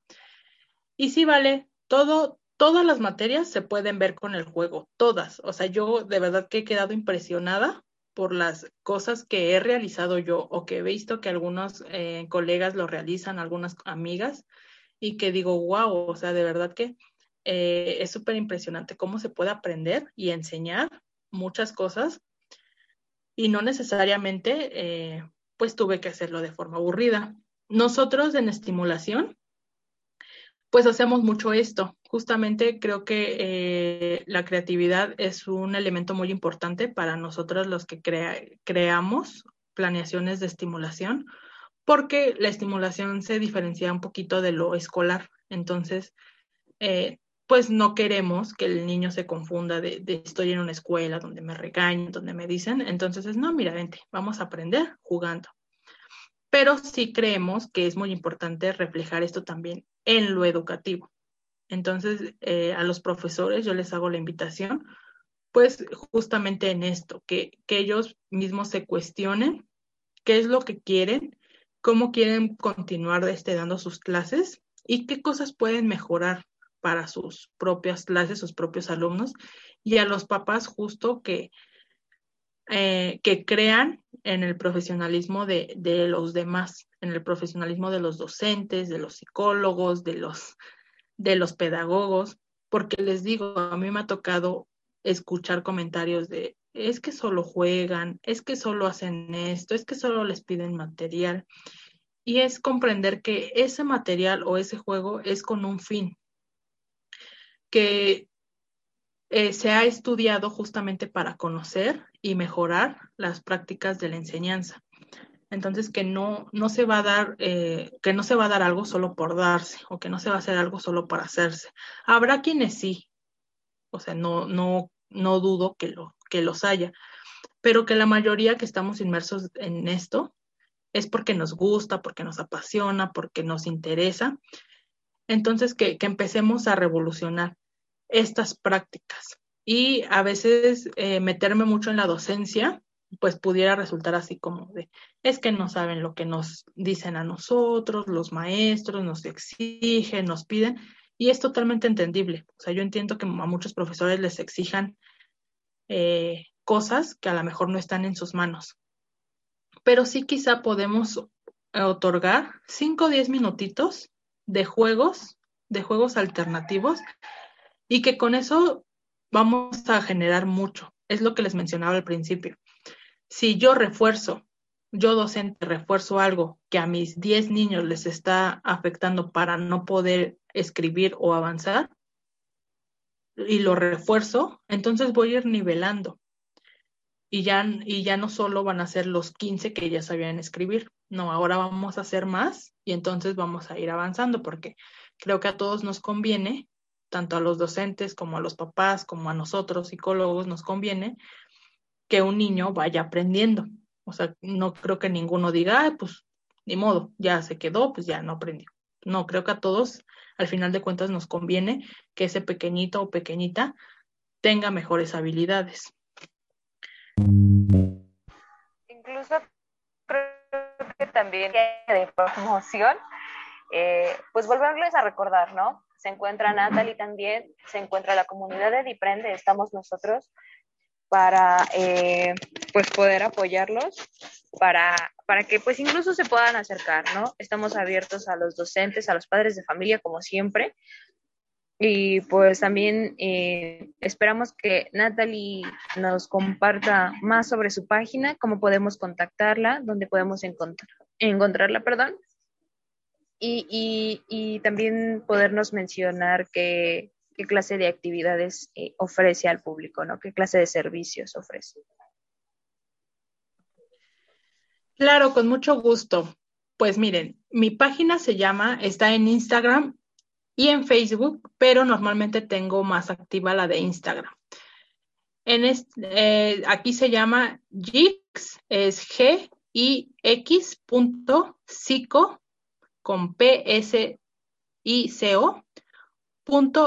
Y sí, vale, todo, todas las materias se pueden ver con el juego, todas. O sea, yo de verdad que he quedado impresionada por las cosas que he realizado yo o que he visto que algunos eh, colegas lo realizan, algunas amigas, y que digo, wow, o sea, de verdad que eh, es súper impresionante cómo se puede aprender y enseñar muchas cosas y no necesariamente eh, pues tuve que hacerlo de forma aburrida. Nosotros en estimulación pues hacemos mucho esto. Justamente creo que eh, la creatividad es un elemento muy importante para nosotros los que creamos planeaciones de estimulación, porque la estimulación se diferencia un poquito de lo escolar. Entonces, eh, pues no queremos que el niño se confunda de, de, estoy en una escuela donde me regañan, donde me dicen. Entonces es, no, mira, vente, vamos a aprender jugando pero sí creemos que es muy importante reflejar esto también en lo educativo. Entonces, eh, a los profesores yo les hago la invitación, pues justamente en esto, que, que ellos mismos se cuestionen qué es lo que quieren, cómo quieren continuar este, dando sus clases y qué cosas pueden mejorar para sus propias clases, sus propios alumnos, y a los papás justo que, eh, que crean en el profesionalismo de, de, los demás, en el profesionalismo de los docentes, de los psicólogos, de los, de los pedagogos, porque les digo, a mí me ha tocado escuchar comentarios de, es que solo juegan, es que solo hacen esto, es que solo les piden material. y es comprender que ese material o ese juego es con un fin, que eh, se ha estudiado justamente para conocer y mejorar las prácticas de la enseñanza. Entonces, que no, no se va a dar, eh, que no se va a dar algo solo por darse, o que no se va a hacer algo solo para hacerse. Habrá quienes sí, o sea, no, no, no dudo que, lo, que los haya, pero que la mayoría que estamos inmersos en esto es porque nos gusta, porque nos apasiona, porque nos interesa. Entonces, que, que empecemos a revolucionar estas prácticas. Y a veces eh, meterme mucho en la docencia, pues pudiera resultar así como de, es que no saben lo que nos dicen a nosotros, los maestros nos exigen, nos piden, y es totalmente entendible. O sea, yo entiendo que a muchos profesores les exijan eh, cosas que a lo mejor no están en sus manos. Pero sí quizá podemos otorgar 5 o 10 minutitos de juegos, de juegos alternativos, y que con eso vamos a generar mucho. Es lo que les mencionaba al principio. Si yo refuerzo, yo docente refuerzo algo que a mis 10 niños les está afectando para no poder escribir o avanzar, y lo refuerzo, entonces voy a ir nivelando. Y ya, y ya no solo van a ser los 15 que ya sabían escribir, no, ahora vamos a hacer más y entonces vamos a ir avanzando porque creo que a todos nos conviene, tanto a los docentes como a los papás, como a nosotros psicólogos, nos conviene que un niño vaya aprendiendo. O sea, no creo que ninguno diga, pues ni modo, ya se quedó, pues ya no aprendió. No, creo que a todos, al final de cuentas, nos conviene que ese pequeñito o pequeñita tenga mejores habilidades. Incluso creo que también de promoción, eh, pues volverles a recordar, ¿no? Se encuentra Natalie también, se encuentra la comunidad de Diprende, estamos nosotros para eh, pues poder apoyarlos, para, para que pues incluso se puedan acercar, ¿no? Estamos abiertos a los docentes, a los padres de familia, como siempre, y pues también eh, esperamos que Natalie nos comparta más sobre su página, cómo podemos contactarla, dónde podemos encontrar, encontrarla, perdón. Y, y, y también podernos mencionar qué, qué clase de actividades eh, ofrece al público, ¿no? ¿Qué clase de servicios ofrece? Claro, con mucho gusto. Pues miren, mi página se llama, está en Instagram y en Facebook, pero normalmente tengo más activa la de Instagram. En eh, aquí se llama Gix, es G I X punto psico con P S I C O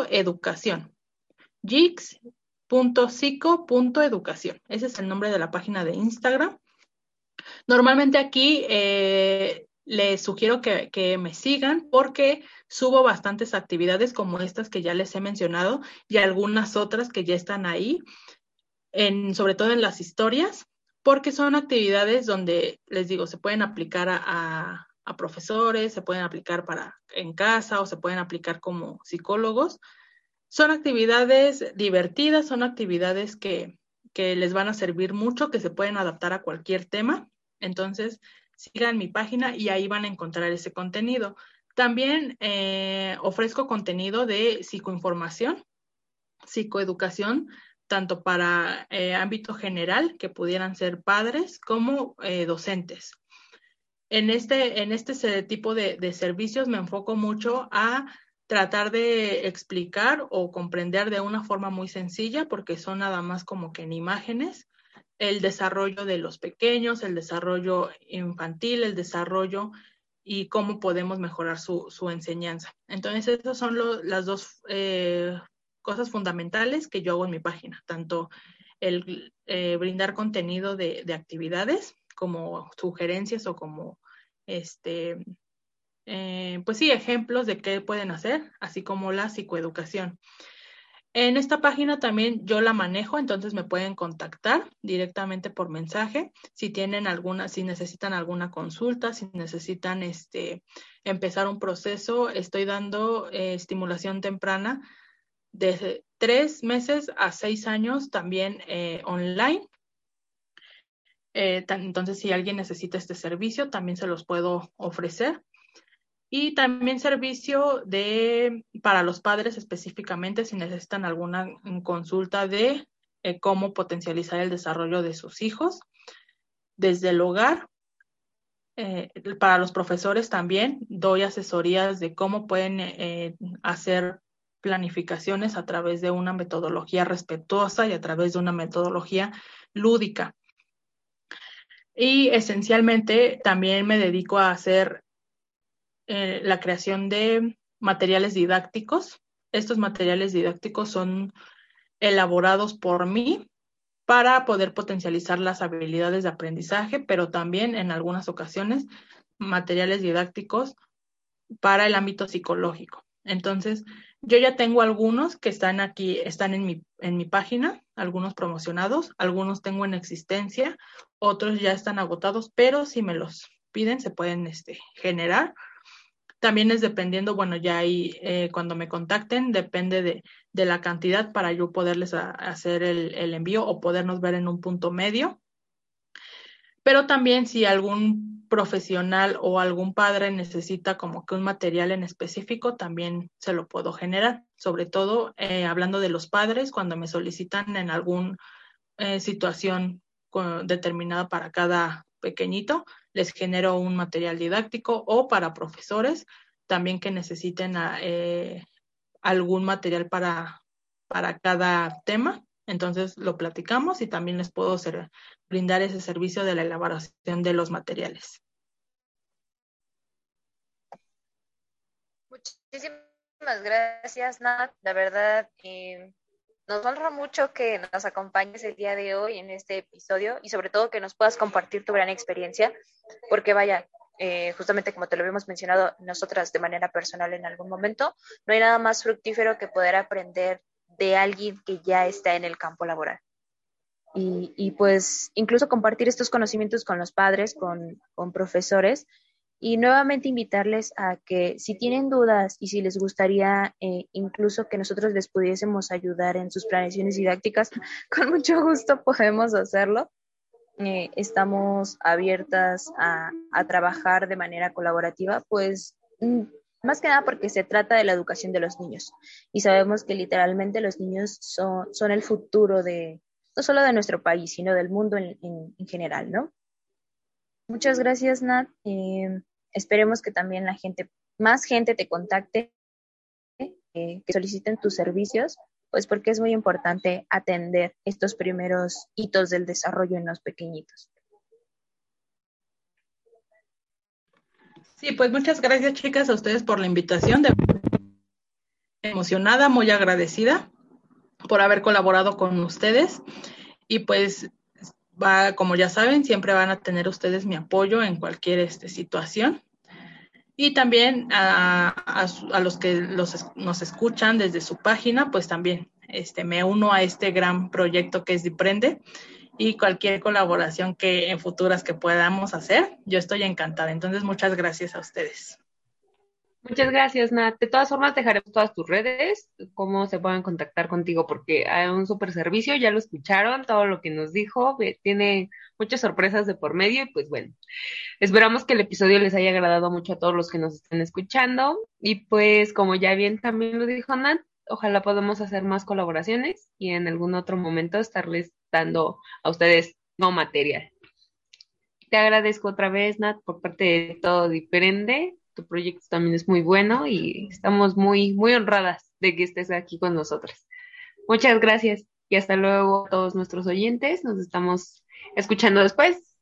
educación. educación. Ese es el nombre de la página de Instagram. Normalmente aquí eh, les sugiero que, que, me sigan porque subo bastantes actividades como estas que ya les he mencionado y algunas otras que ya están ahí, en, sobre todo en las historias, porque son actividades donde, les digo, se pueden aplicar a, a profesores, se pueden aplicar para en casa o se pueden aplicar como psicólogos. Son actividades divertidas, son actividades que, que les van a servir mucho, que se pueden adaptar a cualquier tema. Entonces, sigan mi página y ahí van a encontrar ese contenido. También eh, ofrezco contenido de psicoinformación, psicoeducación, tanto para eh, ámbito general, que pudieran ser padres, como eh, docentes en este, en este tipo de, servicios me enfoco mucho a tratar de explicar o comprender de una forma muy sencilla, porque son nada más como que en imágenes, el desarrollo de los pequeños, el desarrollo infantil, el desarrollo y cómo podemos mejorar su, su enseñanza. Entonces, esas son las dos eh, cosas fundamentales que yo hago en mi página, tanto el eh, brindar contenido de actividades como sugerencias o como, este, eh, pues sí, ejemplos de qué pueden hacer, así como la psicoeducación. En esta página también yo la manejo, entonces me pueden contactar directamente por mensaje si tienen alguna, si necesitan alguna consulta, si necesitan este, empezar un proceso. Estoy dando eh, estimulación temprana desde tres meses a seis años también eh, online Eh, entonces, si alguien necesita este servicio, también se los puedo ofrecer. Y también servicio de, para los padres específicamente, si necesitan alguna consulta de eh, cómo potencializar el desarrollo de sus hijos desde el hogar. Eh, para los profesores también doy asesorías de cómo pueden hacer planificaciones a través de una metodología respetuosa y a través de una metodología lúdica. Y esencialmente también me dedico a hacer eh, la creación de materiales didácticos. Estos materiales didácticos son elaborados por mí para poder potencializar las habilidades de aprendizaje, pero también en algunas ocasiones materiales didácticos para el ámbito psicológico. Entonces, yo ya tengo algunos que están aquí, están en mi, en mi página, algunos promocionados, algunos tengo en existencia, otros ya están agotados, pero si me los piden, se pueden este, generar. También es dependiendo, bueno, ya ahí eh, cuando me contacten, depende de, de, la cantidad para yo poderles hacer el, el envío o podernos ver en un punto medio. Pero también si algún profesional o algún padre necesita como que un material en específico, también se lo puedo generar. Sobre todo eh, hablando de los padres, cuando me solicitan en alguna eh, situación determinada para cada pequeñito, les genero un material didáctico o para profesores también que necesiten eh, algún material para, para cada tema. Entonces lo platicamos y también les puedo hacer, brindar ese servicio de la elaboración de los materiales. Muchísimas gracias, Nat. La verdad, eh, nos honra mucho que nos acompañes el día de hoy en este episodio y sobre todo que nos puedas compartir tu gran experiencia, porque vaya, eh, justamente como te lo habíamos mencionado nosotras de manera personal en algún momento, no hay nada más fructífero que poder aprender de alguien que ya está en el campo laboral. Y, pues incluso compartir estos conocimientos con los padres, con, profesores y nuevamente invitarles a que si tienen dudas y si les gustaría eh, incluso que nosotros les pudiésemos ayudar en sus planeaciones didácticas, con mucho gusto podemos hacerlo. Eh, estamos abiertas a, a, trabajar de manera colaborativa, pues mm, más que nada porque se trata de la educación de los niños y sabemos que literalmente los niños son, son el futuro de, no solo de nuestro país, sino del mundo en, en, general, ¿no? Muchas gracias, Nat. Eh, esperemos que también la gente, más gente te contacte, eh, que soliciten tus servicios, pues porque es muy importante atender estos primeros hitos del desarrollo en los pequeñitos. Sí, pues muchas gracias chicas a ustedes por la invitación. De... Emocionada, muy agradecida por haber colaborado con ustedes y pues va, como ya saben, siempre van a tener ustedes mi apoyo en cualquier este, situación. Y también a, a, los que los, nos escuchan desde su página, pues también este, me uno a este gran proyecto que es Diprende y cualquier colaboración que en futuras que podamos hacer, yo estoy encantada. Entonces, muchas gracias a ustedes. Muchas gracias, Nat. De todas formas, dejaremos todas tus redes, cómo se pueden contactar contigo, porque hay un super servicio, ya lo escucharon, todo lo que nos dijo, tiene muchas sorpresas de por medio y pues bueno, esperamos que el episodio les haya agradado mucho a todos los que nos estén escuchando y pues como ya bien también lo dijo Nat, ojalá podamos hacer más colaboraciones y en algún otro momento estarles dando a ustedes no material. Te agradezco otra vez, Nat, por parte de todo diferente. Tu proyecto también es muy bueno y estamos muy, muy honradas de que estés aquí con nosotros. Muchas gracias y hasta luego a todos nuestros oyentes. Nos estamos escuchando después.